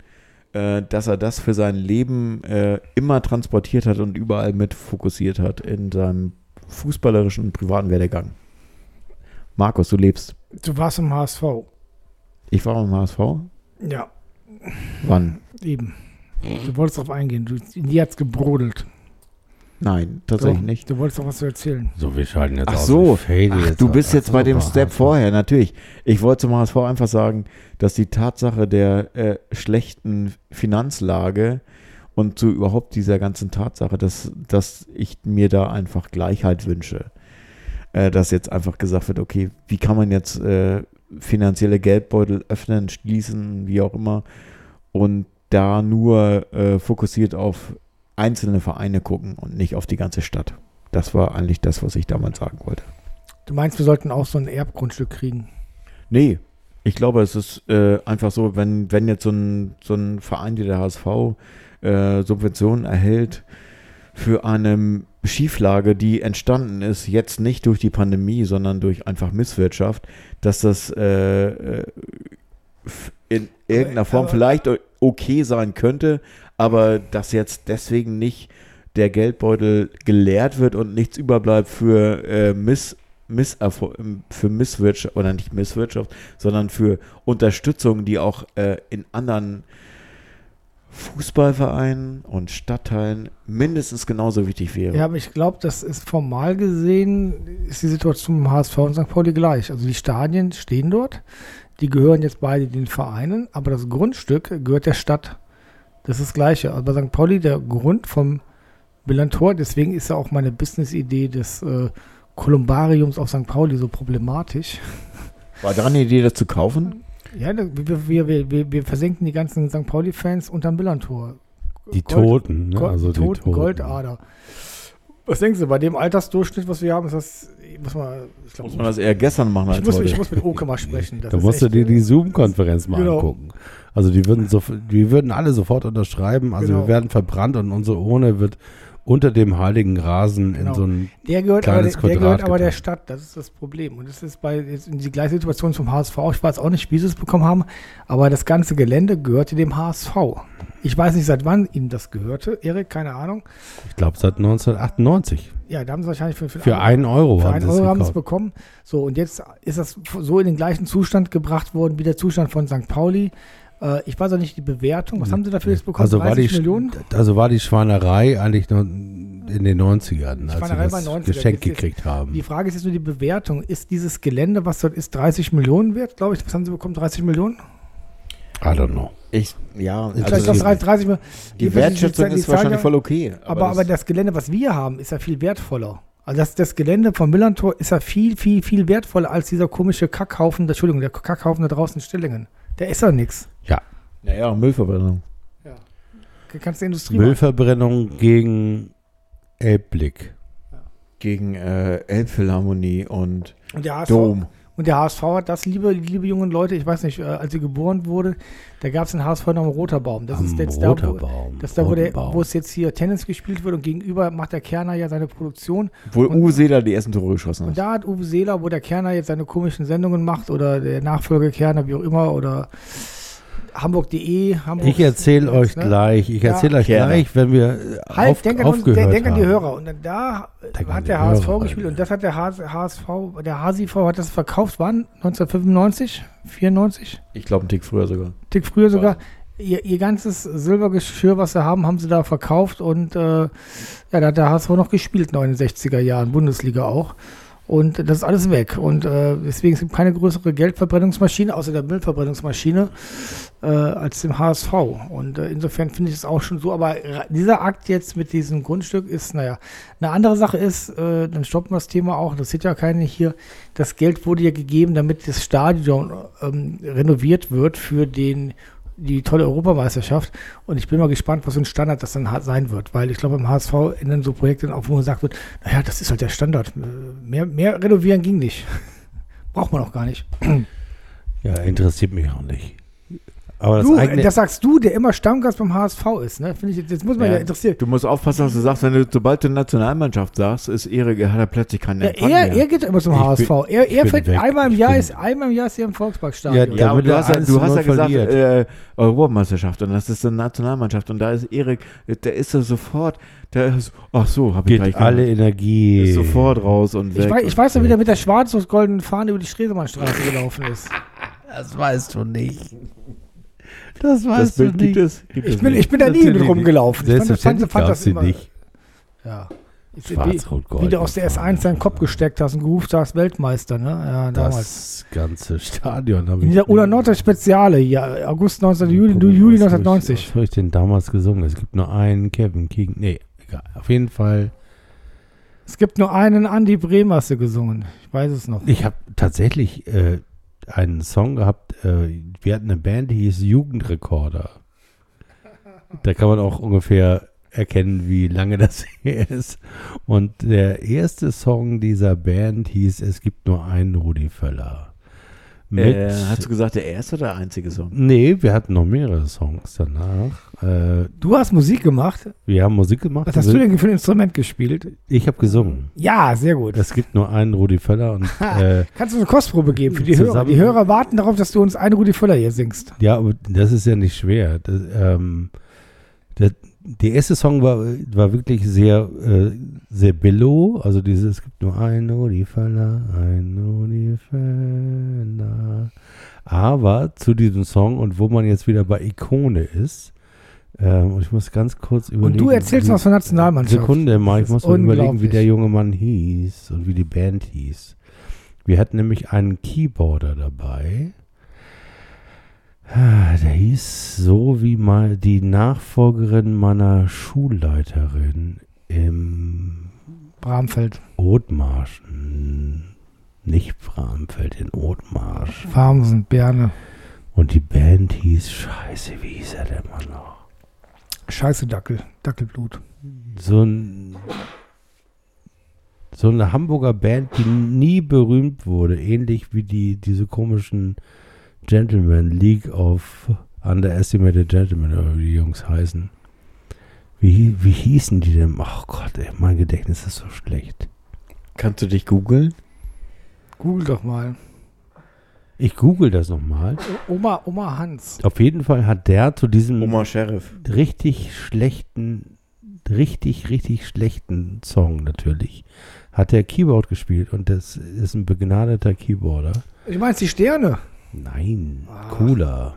äh, dass er das für sein Leben äh, immer transportiert hat und überall mit fokussiert hat in seinem fußballerischen privaten Werdegang. Markus, du lebst. Du warst im HSV. Ich war beim HSV. Ja, Wann? eben. Du wolltest darauf eingehen. Du, dir hat's gebrodelt. Nein, tatsächlich Doch, nicht. Du wolltest doch was zu erzählen. So, wir schalten jetzt Ach aus. so, Ach, jetzt du bist jetzt Ach bei dem Step HSV. vorher, natürlich. Ich wollte zum HSV einfach sagen, dass die Tatsache der äh, schlechten Finanzlage und zu überhaupt dieser ganzen Tatsache, dass, dass ich mir da einfach Gleichheit wünsche. Äh, dass jetzt einfach gesagt wird, okay, wie kann man jetzt äh, finanzielle Geldbeutel öffnen, schließen, wie auch immer, und da nur äh, fokussiert auf einzelne Vereine gucken und nicht auf die ganze Stadt. Das war eigentlich das, was ich damals sagen wollte. Du meinst, wir sollten auch so ein Erbgrundstück kriegen? Nee, ich glaube, es ist äh, einfach so, wenn, wenn jetzt so ein, so ein Verein wie der HSV äh, Subventionen erhält für eine Schieflage, die entstanden ist, jetzt nicht durch die Pandemie, sondern durch einfach Misswirtschaft, dass das äh, äh, in irgendeiner Form vielleicht okay sein könnte, aber dass jetzt deswegen nicht der Geldbeutel geleert wird und nichts überbleibt für äh, Miss, Misserfol für Misswirtschaft, oder nicht Misswirtschaft, sondern für Unterstützung, die auch äh, in anderen Fußballvereinen und Stadtteilen mindestens genauso wichtig wäre. Ja, aber ich glaube, das ist formal gesehen, ist die Situation im HSV und St. Pauli gleich. Also die Stadien stehen dort, die gehören jetzt beide den Vereinen, aber das Grundstück gehört der Stadt. Das ist das Gleiche. Also bei St. Pauli der Grund vom Millantor, deswegen ist ja auch meine Business-Idee des äh, Kolumbariums auf St. Pauli so problematisch. War daran die Idee, das zu kaufen? Ja, wir, wir, wir, wir, versenken die ganzen St. Pauli-Fans unterm Millantor. Die Gold- Toten, ne? Gold, also die Toten, Toten. Goldader. Was denkst du, bei dem Altersdurchschnitt, was wir haben, ist das, muss man, ich glaube, Muss man das eher gestern machen ich, als muss, heute? ich muss mit Oke mal sprechen. Das Da ist musst du dir die äh, Zoom-Konferenz mal Genau. angucken. Also die würden, so, die würden alle sofort unterschreiben. Also Genau. wir werden verbrannt und unsere Urne wird unter dem heiligen Rasen Genau. in so ein Der gehört, aber, der, kleines der gehört Quadrat aber der getan. Stadt, das ist das Problem. Und das ist bei jetzt in die gleiche Situation zum HSV. Ich weiß auch nicht, wie sie es bekommen haben, aber das ganze Gelände gehörte dem HSV. Ich weiß nicht, seit wann ihm das gehörte. Erik, keine Ahnung. Ich glaube seit 1998. Ja, da haben sie wahrscheinlich für, für, Für einen Euro Für einen es Euro haben sie es bekommen. So, und jetzt ist das so in den gleichen Zustand gebracht worden wie der Zustand von St. Pauli. Äh, ich weiß auch nicht die Bewertung. Was haben sie dafür jetzt bekommen? Also war, die, 30 Millionen? also war die Schweinerei eigentlich noch in den 90ern, als sie das 90er. geschenkt Jetzt gekriegt haben. Die Frage ist jetzt nur die Bewertung. Ist dieses Gelände, was dort ist, 30 Millionen wert, glaube ich? Was haben sie bekommen? 30 Millionen? I don't know. Ich, ja, Vielleicht also die, 30, 30 Millionen. die Die- Wertschätzung die- die ist wahrscheinlich voll okay. Aber, aber das Gelände, was wir haben, ist ja viel wertvoller. Also das, das Gelände vom Millantor ist ja viel, viel, viel wertvoller als dieser komische Kackhaufen, Entschuldigung, der Kackhaufen da draußen in Stillingen. Der ist ja nichts. Ja, Naja, Müllverbrennung. Kannst du Industrie machen. Müllverbrennung gegen Elbblick. Gegen äh, Elbphilharmonie und Und der HSV, Dom. Und der HSV hat das, liebe, liebe jungen Leute, ich weiß nicht, äh, als sie geboren wurde, da gab es den HSV noch am Roterbaum. Das ist Am jetzt da, wo, das ist da, wo, der, wo es jetzt hier Tennis gespielt wird und gegenüber macht der Kerner ja seine Produktion. Wo Und- Uwe Seeler die ersten Tore geschossen Und hat. da hat Uwe Seeler, wo der Kerner jetzt seine komischen Sendungen macht oder der Nachfolger Kerner, wie auch immer, oder Hamburg.de. Hamburg Ich erzähle euch ne? gleich, ich Ja. erzähle euch Gerne. gleich, wenn wir äh, Halt, auf, denk, an uns, aufgehört denk, denk an die. Hörer. Und dann da Denk hat der HSV Hörer, gespielt Alter. und das hat der HSV, der HSV hat das verkauft, wann? 1995? 94? Ich glaube, einen Tick früher sogar. Tick früher sogar. Ihr, ihr ganzes Silbergeschirr, was sie haben, haben sie da verkauft und äh, ja, da hat der HSV noch gespielt, noch in den 60er Jahren, Bundesliga auch. Und das ist alles weg. Und äh, deswegen es gibt keine größere Geldverbrennungsmaschine, außer der Müllverbrennungsmaschine, äh, als dem HSV. Und äh, insofern finde ich es auch schon so. Aber dieser Akt jetzt mit diesem Grundstück ist, naja, eine andere Sache ist, äh, dann stoppen wir das Thema auch, das sieht ja keiner hier. Das Geld wurde ja gegeben, damit das Stadion ähm, renoviert wird für den die tolle Europameisterschaft. Und ich bin mal gespannt, was so ein Standard das dann sein wird. Weil ich glaube, im HSV ändern so Projekte dann auch, wo gesagt wird, naja, das ist halt der Standard. Äh, Mehr, mehr renovieren ging nicht. Braucht man auch gar nicht. Ja, interessiert mich auch nicht. Aber das Du, eigene, das sagst du, der immer Stammgast beim HSV ist. Ne? Finde ich, jetzt muss man ja, Ja. interessieren. Du musst aufpassen, was du sagst. Wenn du, sobald du Nationalmannschaft sagst, ist Erik, hat er plötzlich keinen Ja, Empfang er, mehr. er geht immer zum Ich HSV. bin- er er fährt weg. einmal im Ich Jahr ist einmal im Jahr ist er im Volksparkstadion. Ja, Ja, aber du er hast, ja- 1 du hast ja 0 gesagt, äh, Europameisterschaft und das ist eine Nationalmannschaft und da ist Erik, der ist so sofort, der ist, ach so, hab ich geht gleich alle gemacht. Energie. ist sofort raus und weg. ich, weiß, ich weiß noch, wie der mit der schwarz-goldenen Fahne über die Stresemannstraße gelaufen ist. Das weißt du nicht. Das das weißt Bild du gibt nicht. es. Gibt Ich bin, nicht. ich bin da nie mit rumgelaufen. Ich fand, fand, Selbstverständlich fand das sie immer, nicht. Ja. Ich- Schwarz-Rot-Gold. Wie, du aus der S1 deinen Kopf gesteckt hast und gerufen hast, Weltmeister, ne? Ja, damals. Das ganze Stadion habe In dieser Oder Nordder Speziale, ja, August 19, Juli, Juli Was 1990. habe ich denn damals gesungen? Es gibt nur einen Kevin King. Nee, egal. Auf jeden Fall. Es gibt nur einen Andy Bremer, hast du gesungen. Ich weiß es noch. Ich habe tatsächlich äh, einen Song gehabt. Äh, wir hatten eine Band, die hieß Jugendrekorder. Da kann man auch ungefähr erkennen, wie lange das her ist. Und der erste Song dieser Band hieß Es gibt nur einen Rudi Völler. Mit, Äh, hast du gesagt, der erste oder der einzige Song? nee, wir hatten noch mehrere Songs danach. Äh, Du hast Musik gemacht. wir haben Musik gemacht. Was hast du denn für ein Instrument gespielt? Ich habe gesungen. Ja, sehr gut. Es gibt nur einen Rudi Völler und äh, Kannst du eine Kostprobe geben für die Zusammen- Hörer? Die Hörer warten darauf, dass du uns einen Rudi Völler hier singst. ja, aber das ist ja nicht schwer. Das, ähm, der erste Song war, war wirklich sehr, äh, sehr billow. Also dieses, es gibt nur ein Nudifella, ein Nudifella. Aber zu diesem Song und wo man jetzt wieder bei Ikone ist, ähm, und ich muss ganz kurz überlegen. Und du erzählst was von Nationalmannschaft. Sekunde mal, ich muss mal überlegen, wie der junge Mann hieß und wie die Band hieß. Wir hatten nämlich einen Keyboarder dabei. Ah, Der hieß so wie mal die Nachfolgerin meiner Schulleiterin im Bramfeld, Othmarsch. Hm, Nicht Bramfeld, in Othmarsch. Farmsen, Berne. Und die Band hieß, scheiße, wie hieß er denn mal noch? Scheiße Dackel, Dackelblut. so ein so eine Hamburger Band, die nie berühmt wurde, ähnlich wie die diese komischen Gentlemen League of Underestimated Gentlemen oder wie die Jungs heißen. Wie, wie hießen die denn? Ach Gott, ey, mein Gedächtnis ist so schlecht. Kannst du dich googeln? Google doch mal. Ich google das nochmal. Oma, Oma Hans. Auf jeden Fall hat der zu diesem Oma Sheriff. richtig schlechten, richtig, richtig schlechten Song natürlich, hat der Keyboard gespielt und das ist ein begnadeter Keyboarder. Ich meine, die Sterne. Nein, Ah. cooler.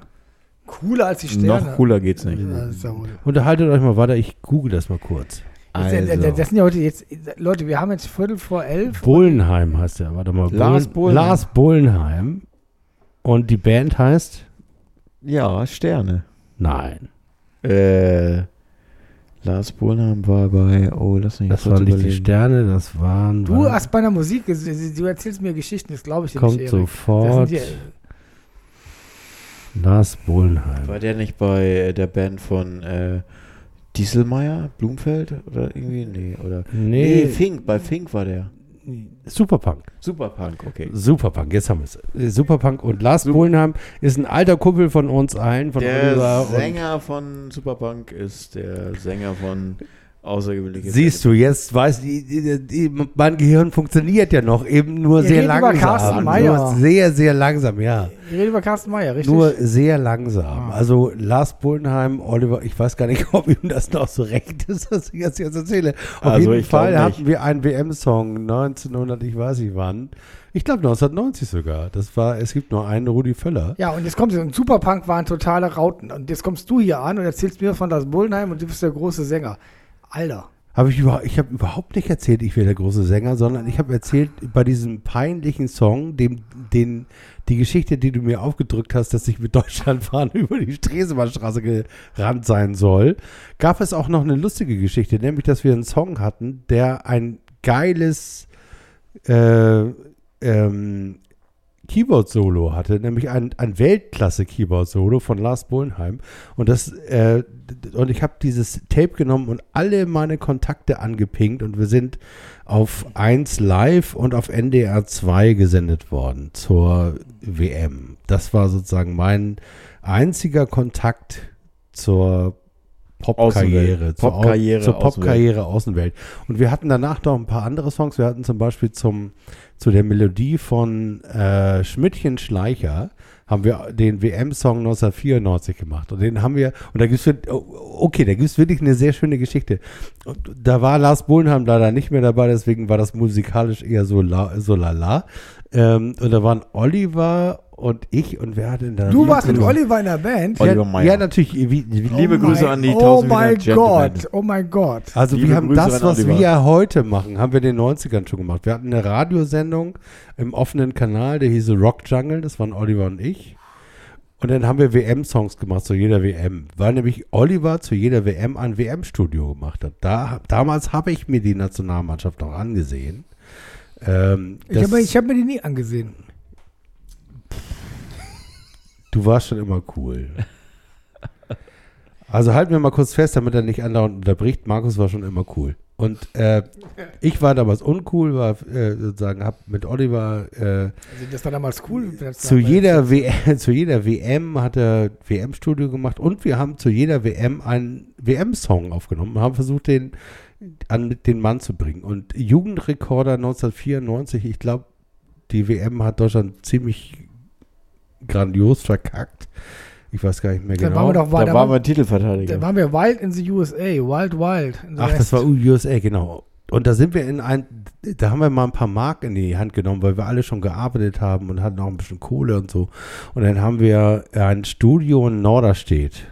Cooler als die Sterne. Noch cooler geht's nicht. Ja, das Unterhaltet euch mal weiter, ich google das mal kurz. Das, das, Also, das sind ja heute jetzt, Leute, wir haben jetzt Viertel vor elf. Bullenheim heißt der, warte mal. Lars Bullen- Bullenheim. Lars Bullenheim. Und die Band heißt? ja, Sterne. Nein, Äh, Lars Bohlheim war bei, oh, lass mich das waren nicht die überlegen. Sterne, das waren. Du war- hast bei einer Musik, du erzählst mir Geschichten, das glaube ich dir kommt nicht. Das sofort. sind Lars Bullenheim. War der nicht bei äh, der Band von äh, Dieselmeier, Blumfeld oder irgendwie? Nee, oder? Nee, Nee, Fink, bei Fink war der. Superpunk. Superpunk, okay. Superpunk, jetzt haben wir es. Äh, Superpunk und Lars Bullenheim ist ein alter Kumpel von uns allen, von Der Oliver. Sänger von Superpunk ist der Sänger von Außergewöhnliche siehst du, jetzt weiß die, die, die, mein Gehirn funktioniert ja noch eben nur Wir sehr reden über langsam. Carsten Nur Meyer. sehr, sehr langsam, ja. Wir reden über Carsten Meyer, richtig? Nur sehr langsam. Ah. Also Lars Bullenheim, Oliver, ich weiß gar nicht, ob ihm das noch so recht ist, was ich jetzt, jetzt erzähle. Auf Also jeden Fall nicht. hatten wir einen WM-Song 1900, ich weiß nicht wann. Ich glaube 1990 sogar. Das war, es gibt nur einen Rudi Völler. Ja, und jetzt kommt und Superpunk waren totale Rauten. Und jetzt kommst du hier an und erzählst mir von das Bullenheim und du bist der große Sänger. Alter. Habe ich über, ich habe überhaupt nicht erzählt, ich wäre der große Sänger, sondern ich habe erzählt bei diesem peinlichen Song, dem, den, die Geschichte, die du mir aufgedrückt hast, dass ich mit Deutschlandfahren über die Stresemannstraße gerannt sein soll, gab es auch noch eine lustige Geschichte, nämlich, dass wir einen Song hatten, der ein geiles äh, ähm, Keyboard-Solo hatte, nämlich ein, ein Weltklasse-Keyboard-Solo von Lars Bullenheim. Und das, äh, und ich habe dieses Tape genommen und alle meine Kontakte angepinkt und wir sind auf 1 Live und auf NDR 2 gesendet worden zur WM. Das war sozusagen mein einziger Kontakt zur Popkarriere, Außenwelt. zur, Popkarriere, zur Popkarriere Außenwelt. Und wir hatten danach noch ein paar andere Songs. Wir hatten zum Beispiel zum, zu der Melodie von äh, Schmidtchen Schleicher haben wir den WM-Song 1994 gemacht. Und den haben wir, und da gibt es, okay, da gibt es wirklich eine sehr schöne Geschichte. Und da war Lars Bohlenheim leider nicht mehr dabei, deswegen war das musikalisch eher so, la, so lala. Ähm, und da waren Oliver und ich und wer hat denn da? Du warst mit Oliver Oliver in der Band? Oliver ja, Meyer. ja, natürlich. Wie, wie, Liebe Oh Grüße mein- an die Oh 1000 mein. Gott, oh mein Gott. Also Liebe wir haben Grüße das, was Oliver. wir heute machen, haben wir in den 90ern schon gemacht. Wir hatten eine Radiosendung im offenen Kanal, der hieß Rock Jungle, das waren Oliver und ich. Und dann haben wir WM-Songs gemacht zu jeder WM, weil nämlich Oliver zu jeder WM ein WM-Studio gemacht hat. Da, damals habe ich mir die Nationalmannschaft noch angesehen. Ähm, Ich habe hab mir die nie angesehen. Du warst schon immer cool. Also halten wir mal kurz fest, damit er nicht andauernd unterbricht. Markus war schon immer cool. Und äh, ich war damals uncool, war äh, sozusagen, hab mit Oliver äh, Also das war damals cool. zu jeder, WM, zu jeder WM hat er WM-Studio gemacht und wir haben zu jeder WM einen WM-Song aufgenommen und haben versucht, den an den Mann zu bringen. Und Jugendrekorder 1994, ich glaube, die WM hat Deutschland ziemlich grandios verkackt. Ich weiß gar nicht mehr Da genau. waren wir doch Da da waren wir da Titelverteidiger. waren wir Wild in the USA, Wild Wild. in the Ach, das West. war USA, genau. Und da sind wir in ein, da haben wir mal ein paar Mark in die Hand genommen, weil wir alle schon gearbeitet haben und hatten auch ein bisschen Kohle und so. Und dann haben wir ein Studio in Norderstedt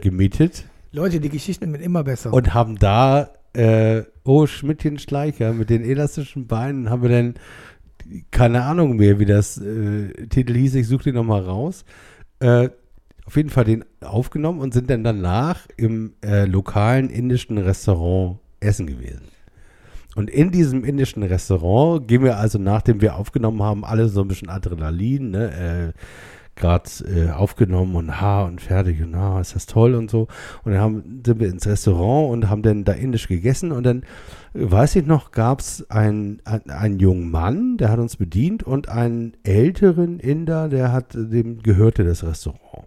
gemietet Leute, die Geschichten werden immer besser. und haben da, äh, oh, Schmidtchen Schleicher mit den elastischen Beinen, haben wir dann, keine Ahnung mehr, wie das äh, Titel hieß, ich suche den nochmal raus, äh, auf jeden Fall den aufgenommen und sind dann danach im äh, lokalen indischen Restaurant essen gewesen. Und in diesem indischen Restaurant gehen wir also, nachdem wir aufgenommen haben, alle so ein bisschen Adrenalin, ne, äh, gerade äh, aufgenommen und ha und fertig und ah, ist das toll und so. Und dann haben, sind wir ins Restaurant und haben dann da indisch gegessen und dann, äh, weiß ich noch, gab es einen, ein, einen jungen Mann, der hat uns bedient und einen älteren Inder, der hat, dem gehörte das Restaurant.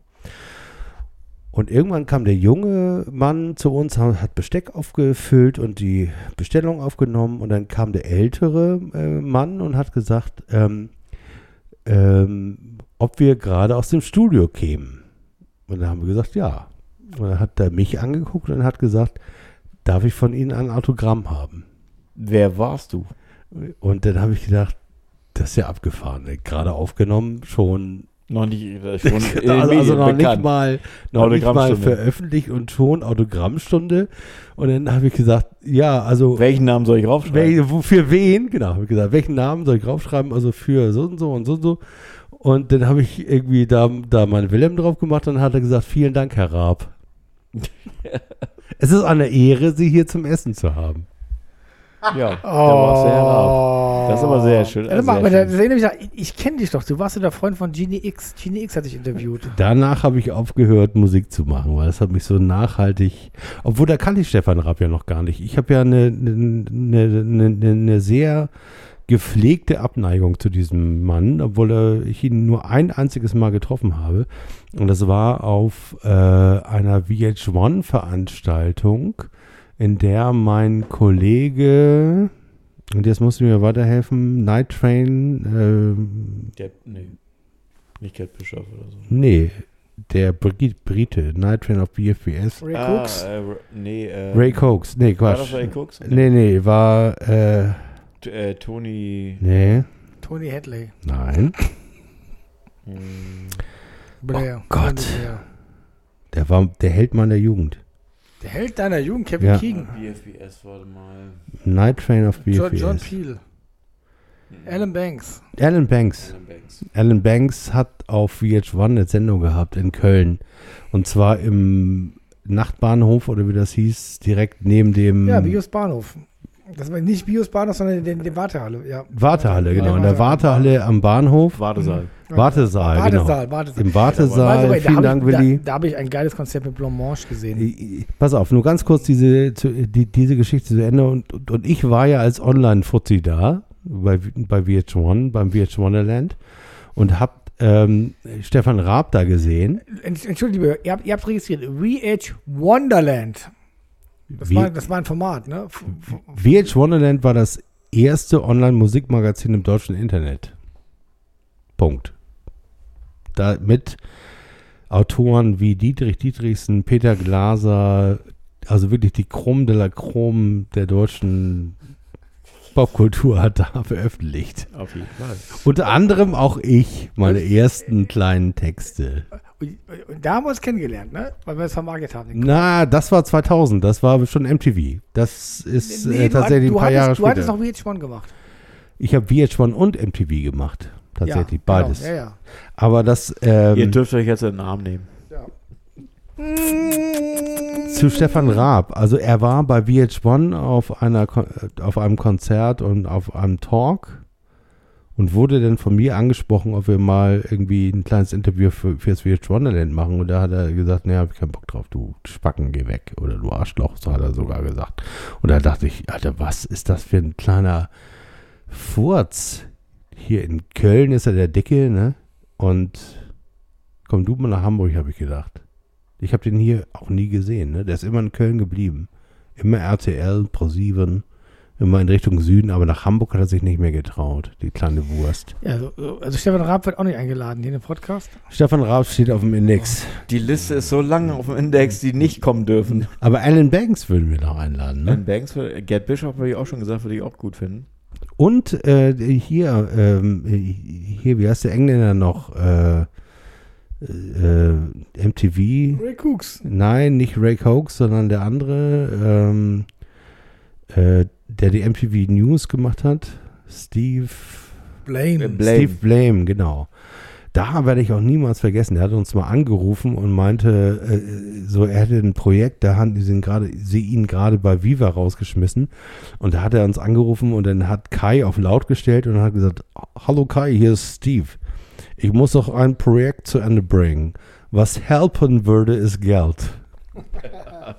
Und irgendwann kam der junge Mann zu uns, hat Besteck aufgefüllt und die Bestellung aufgenommen. Und dann kam der ältere äh, Mann und hat gesagt, ähm, ähm, ob wir gerade aus dem Studio kämen. Und dann haben wir gesagt, ja. Und dann hat er mich angeguckt und hat gesagt, darf ich von Ihnen ein Autogramm haben? Wer warst du? Und dann habe ich gedacht, das ist ja abgefahren. Gerade aufgenommen, schon Noch nicht, schon also, also noch nicht bekannt. mal, noch nicht mal veröffentlicht und schon Autogrammstunde. Und dann habe ich gesagt, ja, also Welchen Namen soll ich raufschreiben? wo- für wen? Genau, habe ich gesagt, welchen Namen soll ich draufschreiben? Also für so und so und so und so. Und dann habe ich irgendwie da, da mein Willem drauf gemacht und dann hat er gesagt, vielen Dank, Herr Raab. es ist eine Ehre, Sie hier zum Essen zu haben. Ja, da warst du ja. Oh. Das ist aber sehr schön, Ja, sehr schön. da, ich, ich kenne dich doch. Du warst ja der Freund von Genie X. Genie X hat dich interviewt. Danach habe ich aufgehört, Musik zu machen, weil das hat mich so nachhaltig. Obwohl, da kannte ich Stefan Rapp ja noch gar nicht. Ich habe ja eine, eine, eine, eine, sehr gepflegte Abneigung zu diesem Mann, obwohl er, ich ihn nur ein einziges Mal getroffen habe. Und das war auf äh, einer VH1-Veranstaltung, in der mein Kollege, und jetzt musst du mir weiterhelfen, Night Train, ähm, Der, nee, nicht Gerd Bischof oder so. Nee, der Brit Brite, Night Train of BFBS. Ray ah, Cooks. Äh, nee, äh, Ray Cokes, nee, War Quatsch. das Ray Cooks? Nee, nee, war, äh, T- äh, Tony. nee, Tony Hadley. nein. Hm, Blair. Oh Gott. Der war der Held meiner Jugend. Der Held deiner Jugend, Kevin Ja. Keegan. BFBS, warte mal. Night Train of John, BFBS. John Peel. Alan Banks. Alan Banks. Alan Banks. Alan Banks hat auf VH1 eine Sendung gehabt in Köln. Und zwar im Nachtbahnhof oder wie das hieß, direkt neben dem Ja, Bios Bahnhof. Das war nicht Bios Bahnhof, sondern die, die Wartehalle. Ja. Wartehalle, genau. In der Wartehalle am Bahnhof. Wartesaal. Wartesaal, genau. Wartesaal, Wartesaal. Im Wartesaal. way, da Vielen Dank, ich, Willi. Da, da habe ich ein geiles Konzept mit Blancmange gesehen. Pass auf, nur ganz kurz diese, die, diese Geschichte zu Ende. Und, und, und ich war ja als Online-Fuzzi da, bei, bei VH1, beim VH Wonderland und hab ähm, Stefan Raab da gesehen. Ent- Entschuldige, ihr habt, ihr habt registriert. VH Wonderland. Das, war, das war ein Format, ne? VH Wonderland war das erste Online-Musikmagazin im deutschen Internet. Punkt. Da mit Autoren wie Dietrich Dietrichsen, Peter Glaser, also wirklich die Chrom de la Chrom der deutschen Popkultur hat da veröffentlicht. Auf jeden Fall. Unter anderem auch ich, meine ersten kleinen Texte. Und, und da haben wir uns kennengelernt, ne? Weil wir es vermarktet haben. Na, das war 2000, das war schon MTV. Das ist Nee, äh, tatsächlich du ein paar hattest, Jahre Du hattest später. noch VH1 gemacht. Ich habe VH1 und MTV gemacht. Tatsächlich, ja, beides. Genau, ja, ja. Aber das ähm, Ihr dürft euch jetzt den Namen nehmen. Zu Stefan Raab. Also er war bei VH1 auf, einer, äh, auf einem Konzert und auf einem Talk und wurde dann von mir angesprochen, ob wir mal irgendwie ein kleines Interview für, fürs VH Wonderland machen. Und da hat er gesagt, nee, hab ich keinen Bock drauf, du Spacken, geh weg. Oder du Arschloch, so hat er sogar gesagt. Und da dachte ich, Alter, was ist das für ein kleiner Furz? Hier in Köln ist er der Dicke, ne? Und komm du mal nach Hamburg, habe ich gedacht. Ich habe den hier auch nie gesehen, ne? Der ist immer in Köln geblieben. Immer RTL, ProSieben, immer in Richtung Süden, aber nach Hamburg hat er sich nicht mehr getraut, die kleine Wurst. Ja, also, also Stefan Raab wird auch nicht eingeladen hier in den Podcast. Stefan Raab steht auf dem Index. Die Liste ist so lang auf dem Index, die nicht kommen dürfen. Aber Alan Banks würden wir noch einladen, ne? Alan Banks, würde- Gerd Bischoff habe ich auch schon gesagt, würde ich auch gut finden. Und äh, hier, ähm, hier, wie heißt der Engländer noch? Äh, äh, MTV? Ray Cooks. Nein, nicht Ray Cokes, sondern der andere, ähm, äh, der die MTV News gemacht hat. Steve Blame. Äh, Blame. Steve Blame, genau. Da werde ich auch niemals vergessen. Er hat uns mal angerufen und meinte, äh, so er hätte ein Projekt, da haben sie ihn gerade, sie ihn gerade bei Viva rausgeschmissen. Und da hat er uns angerufen und dann hat Kai auf laut gestellt und hat gesagt, hallo Kai, hier ist Steve. Ich muss noch ein Projekt zu Ende bringen. Was helfen würde, ist Geld.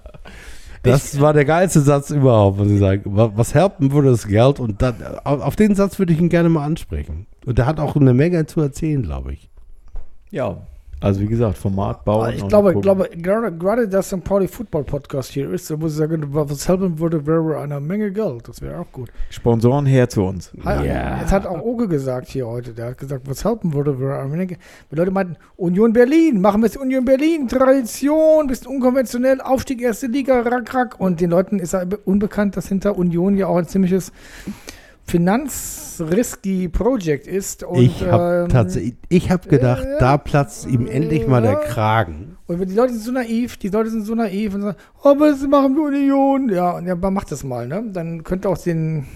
Das war der geilste Satz überhaupt, muss ich sagen. Wa- Was helfen würde, ist Geld. Und dann, auf auf den Satz würde ich ihn gerne mal ansprechen. Und der hat auch eine Menge zu erzählen, glaube ich. Ja. Also wie gesagt, Format bauen. Ich glaube, glaube gerade, gerade dass St. Pauli Football Podcast hier ist, da muss ich sagen, was helfen würde, wäre eine Menge Geld. Das wäre auch gut. Sponsoren her zu uns. Ja. Jetzt hat auch Oke gesagt hier heute, der hat gesagt, was helfen würde, wäre eine Menge. Die Leute meinten, Union Berlin, machen wir es Union Berlin, Tradition, bisschen unkonventionell, Aufstieg erste Liga, rack, rack. Und den Leuten ist ja unbekannt, dass hinter Union ja auch ein ziemliches Finanzrisky Project ist. Und, ich habe ähm, ich habe gedacht, äh, da platzt ihm endlich mal der. Kragen. Und die Leute sind so naiv, die Leute sind so naiv und sagen, oh, aber das machen wir Union. Ja, und ja, macht das mal, ne? Dann könnt ihr auch den,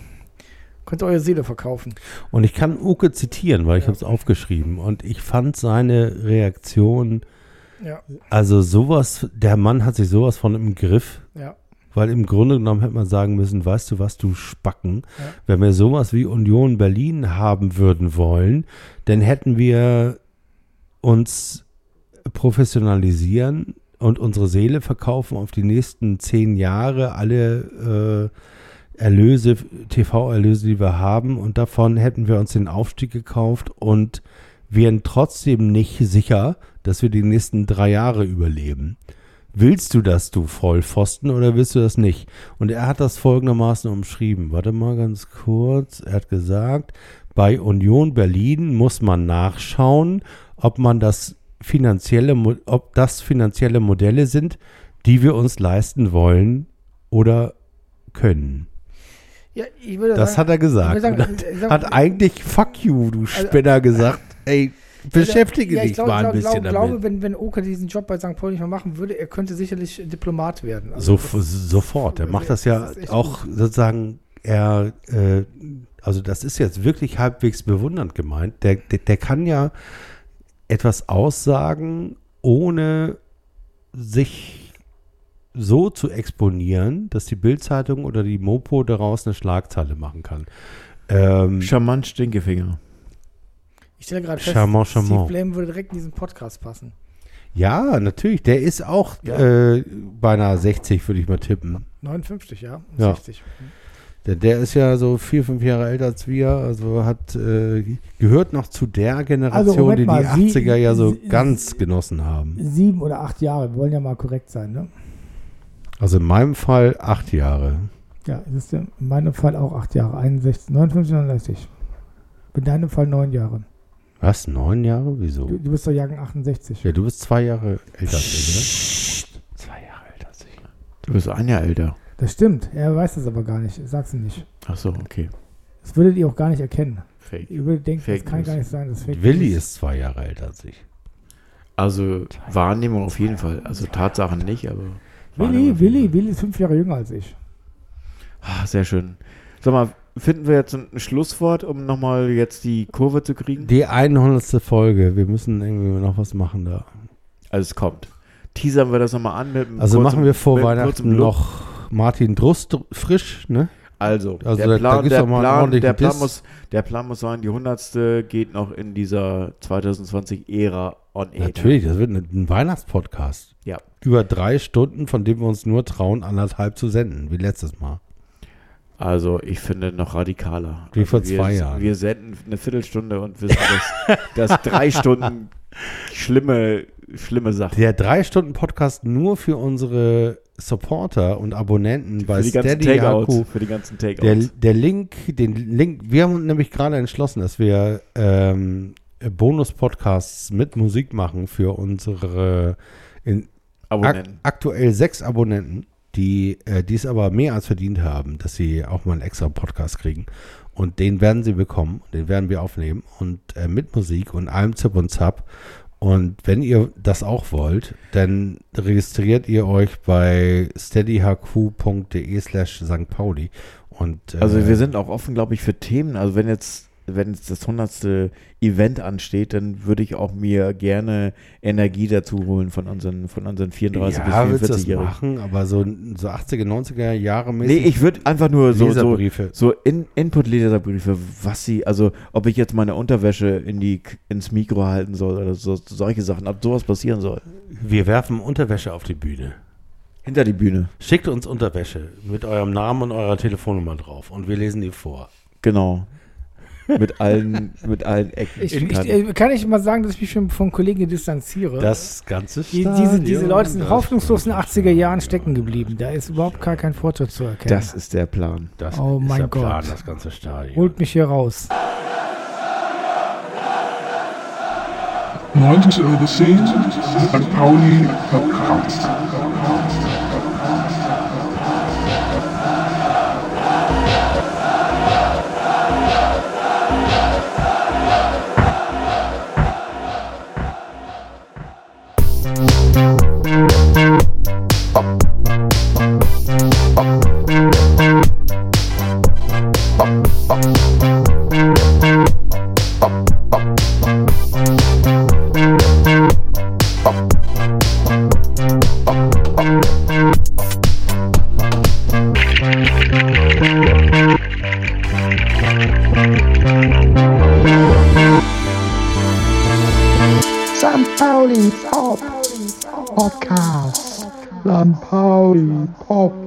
könnt ihr eure Seele verkaufen. Und ich kann Uke zitieren, weil ich habe es aufgeschrieben. Und ich fand seine Reaktion, Ja, also sowas, der Mann hat sich sowas von im Griff. ja. Weil im Grunde genommen hätte man sagen müssen, weißt du was, du Spacken, Ja. wenn wir sowas wie Union Berlin haben würden wollen, dann hätten wir uns professionalisieren und unsere Seele verkaufen auf die nächsten zehn Jahre, alle äh, Erlöse, TV-Erlöse, die wir haben und davon hätten wir uns den Aufstieg gekauft und wären trotzdem nicht sicher, dass wir die nächsten drei Jahre überleben. Willst du das, du Vollpfosten, oder willst du das nicht? Und er hat das folgendermaßen umschrieben. Warte mal ganz kurz. Er hat gesagt, bei Union Berlin muss man nachschauen, ob man das finanzielle, ob das finanzielle Modelle sind, die wir uns leisten wollen oder können. Ja, ich würde Das sagen, hat er gesagt. sagen, Und ich sag- hat eigentlich Fuck you, du Spinner, gesagt. Ey, beschäftige ja, ich dich glaub, mal ein glaub, bisschen glaub, damit. glaube, wenn, wenn Oke diesen Job bei St. Pauli nicht mehr machen würde, er könnte sicherlich Diplomat werden. Also So, das- sofort. Er macht das ja das auch sozusagen, er, äh, also das ist jetzt wirklich halbwegs bewundernd gemeint. Der, der, der kann ja etwas aussagen, ohne sich so zu exponieren, dass die Bildzeitung oder die Mopo daraus eine Schlagzeile machen kann. Ähm, Charmant Stinkefinger. Ich stelle gerade fest, Charmant, Steve charmant. Blame würde direkt in diesen Podcast passen. ja, natürlich. Der ist auch Ja. äh, beinahe 60, würde ich mal tippen. 59, ja. Ja. 60. Der, der ist ja so vier, fünf Jahre älter als wir, also hat äh, gehört noch zu der Generation, Also, die mal, die Sie- 80er ja so Sie- ganz genossen haben. Sieben oder acht Jahre, wir wollen ja mal korrekt sein, ne? Also in meinem Fall acht Jahre. Ja, das ist in meinem Fall auch acht Jahre, 61, 59, 69. In deinem Fall neun Jahre. Was? Neun Jahre? Wieso? Du, du bist doch Jahrgang 68. Ja, du bist zwei Jahre älter als ich, oder? Zwei Jahre älter als ich. Du bist ein Jahr älter. Das stimmt, er weiß das aber gar nicht. Sag's ihm nicht. Ach so, okay. Das würdet ihr auch gar nicht erkennen. Fake. Ihr würdet denken, Fake das kann News. gar nicht sein. Das ist Fake Willi News. ist zwei Jahre älter als ich. Also Wahrnehmung auf jeden Fall. Also Tatsachen nicht, aber. Wahrnehmung Willi, auf jeden Willi, Fall. Willi ist fünf Jahre jünger als ich. Ah, sehr schön. Sag mal, finden wir jetzt ein Schlusswort, um nochmal jetzt die Kurve zu kriegen? Die 100. Folge. Wir müssen irgendwie noch was machen da. Also es kommt. Teasern wir das nochmal an mit Also kurzen- machen wir vor Weihnachten noch Martin Drust frisch, ne? Also, Also der, da- da Plan, der, Plan, der, Plan muss, der Plan muss sein, die 100. geht noch in dieser 2020-Ära on air. Natürlich, das wird ein, ein Weihnachtspodcast. Ja. Über drei Stunden, von dem wir uns nur trauen, anderthalb zu senden, wie letztes Mal. Also ich finde noch radikaler. Wie also vor wir, zwei Jahren. Wir senden eine Viertelstunde und wissen, dass, dass drei Stunden schlimme, schlimme Sachen. Der drei Stunden Podcast nur für unsere Supporter und Abonnenten bei Für die ganzen Steady. HQ. Für die ganzen Der, Takeouts. der Link, den Link, wir haben nämlich gerade entschlossen, dass wir ähm, Bonus-Podcasts mit Musik machen für unsere in, ak Abonnenten. aktuell sechs Abonnenten, die äh, dies aber mehr als verdient haben, dass sie auch mal einen extra Podcast kriegen. Und den werden sie bekommen, den werden wir aufnehmen und äh, mit Musik und allem Zip und Zap. Und wenn ihr das auch wollt, dann registriert ihr euch bei steadyhq.de slash St. Pauli. Und, äh, Also wir sind auch offen, glaube ich, für Themen. Also wenn jetzt, wenn jetzt das 100. Event ansteht, dann würde ich auch mir gerne Energie dazu holen von unseren, von unseren 34 ja, bis das 44-Jährigen. machen, aber so, so 80er, 90er Jahre Nee, mäßig ich würde einfach nur so, so, so in, Input-Leserbriefe, was sie, also ob ich jetzt meine Unterwäsche in die, ins Mikro halten soll oder so, solche Sachen, ob sowas passieren soll. Wir werfen Unterwäsche auf die Bühne. Hinter die Bühne. Schickt uns Unterwäsche mit eurem Namen und eurer Telefonnummer drauf und wir lesen die vor. Genau. Mit allen, mit allen Ecken. Ich, ich, Kanten. äh, kann ich mal sagen, dass ich mich schon vom Kollegen distanziere? Das ganze die, Stadion, diese, diese Leute sind hoffnungslos in den 80er Jahren stecken geblieben. Da ist überhaupt gar kein Fortschritt zu erkennen. das ist der Plan. Das Oh ist mein der Plan, Gott. das ganze Stadion. Holt mich hier raus. 90 Euro 10, St. Pauli Podcast.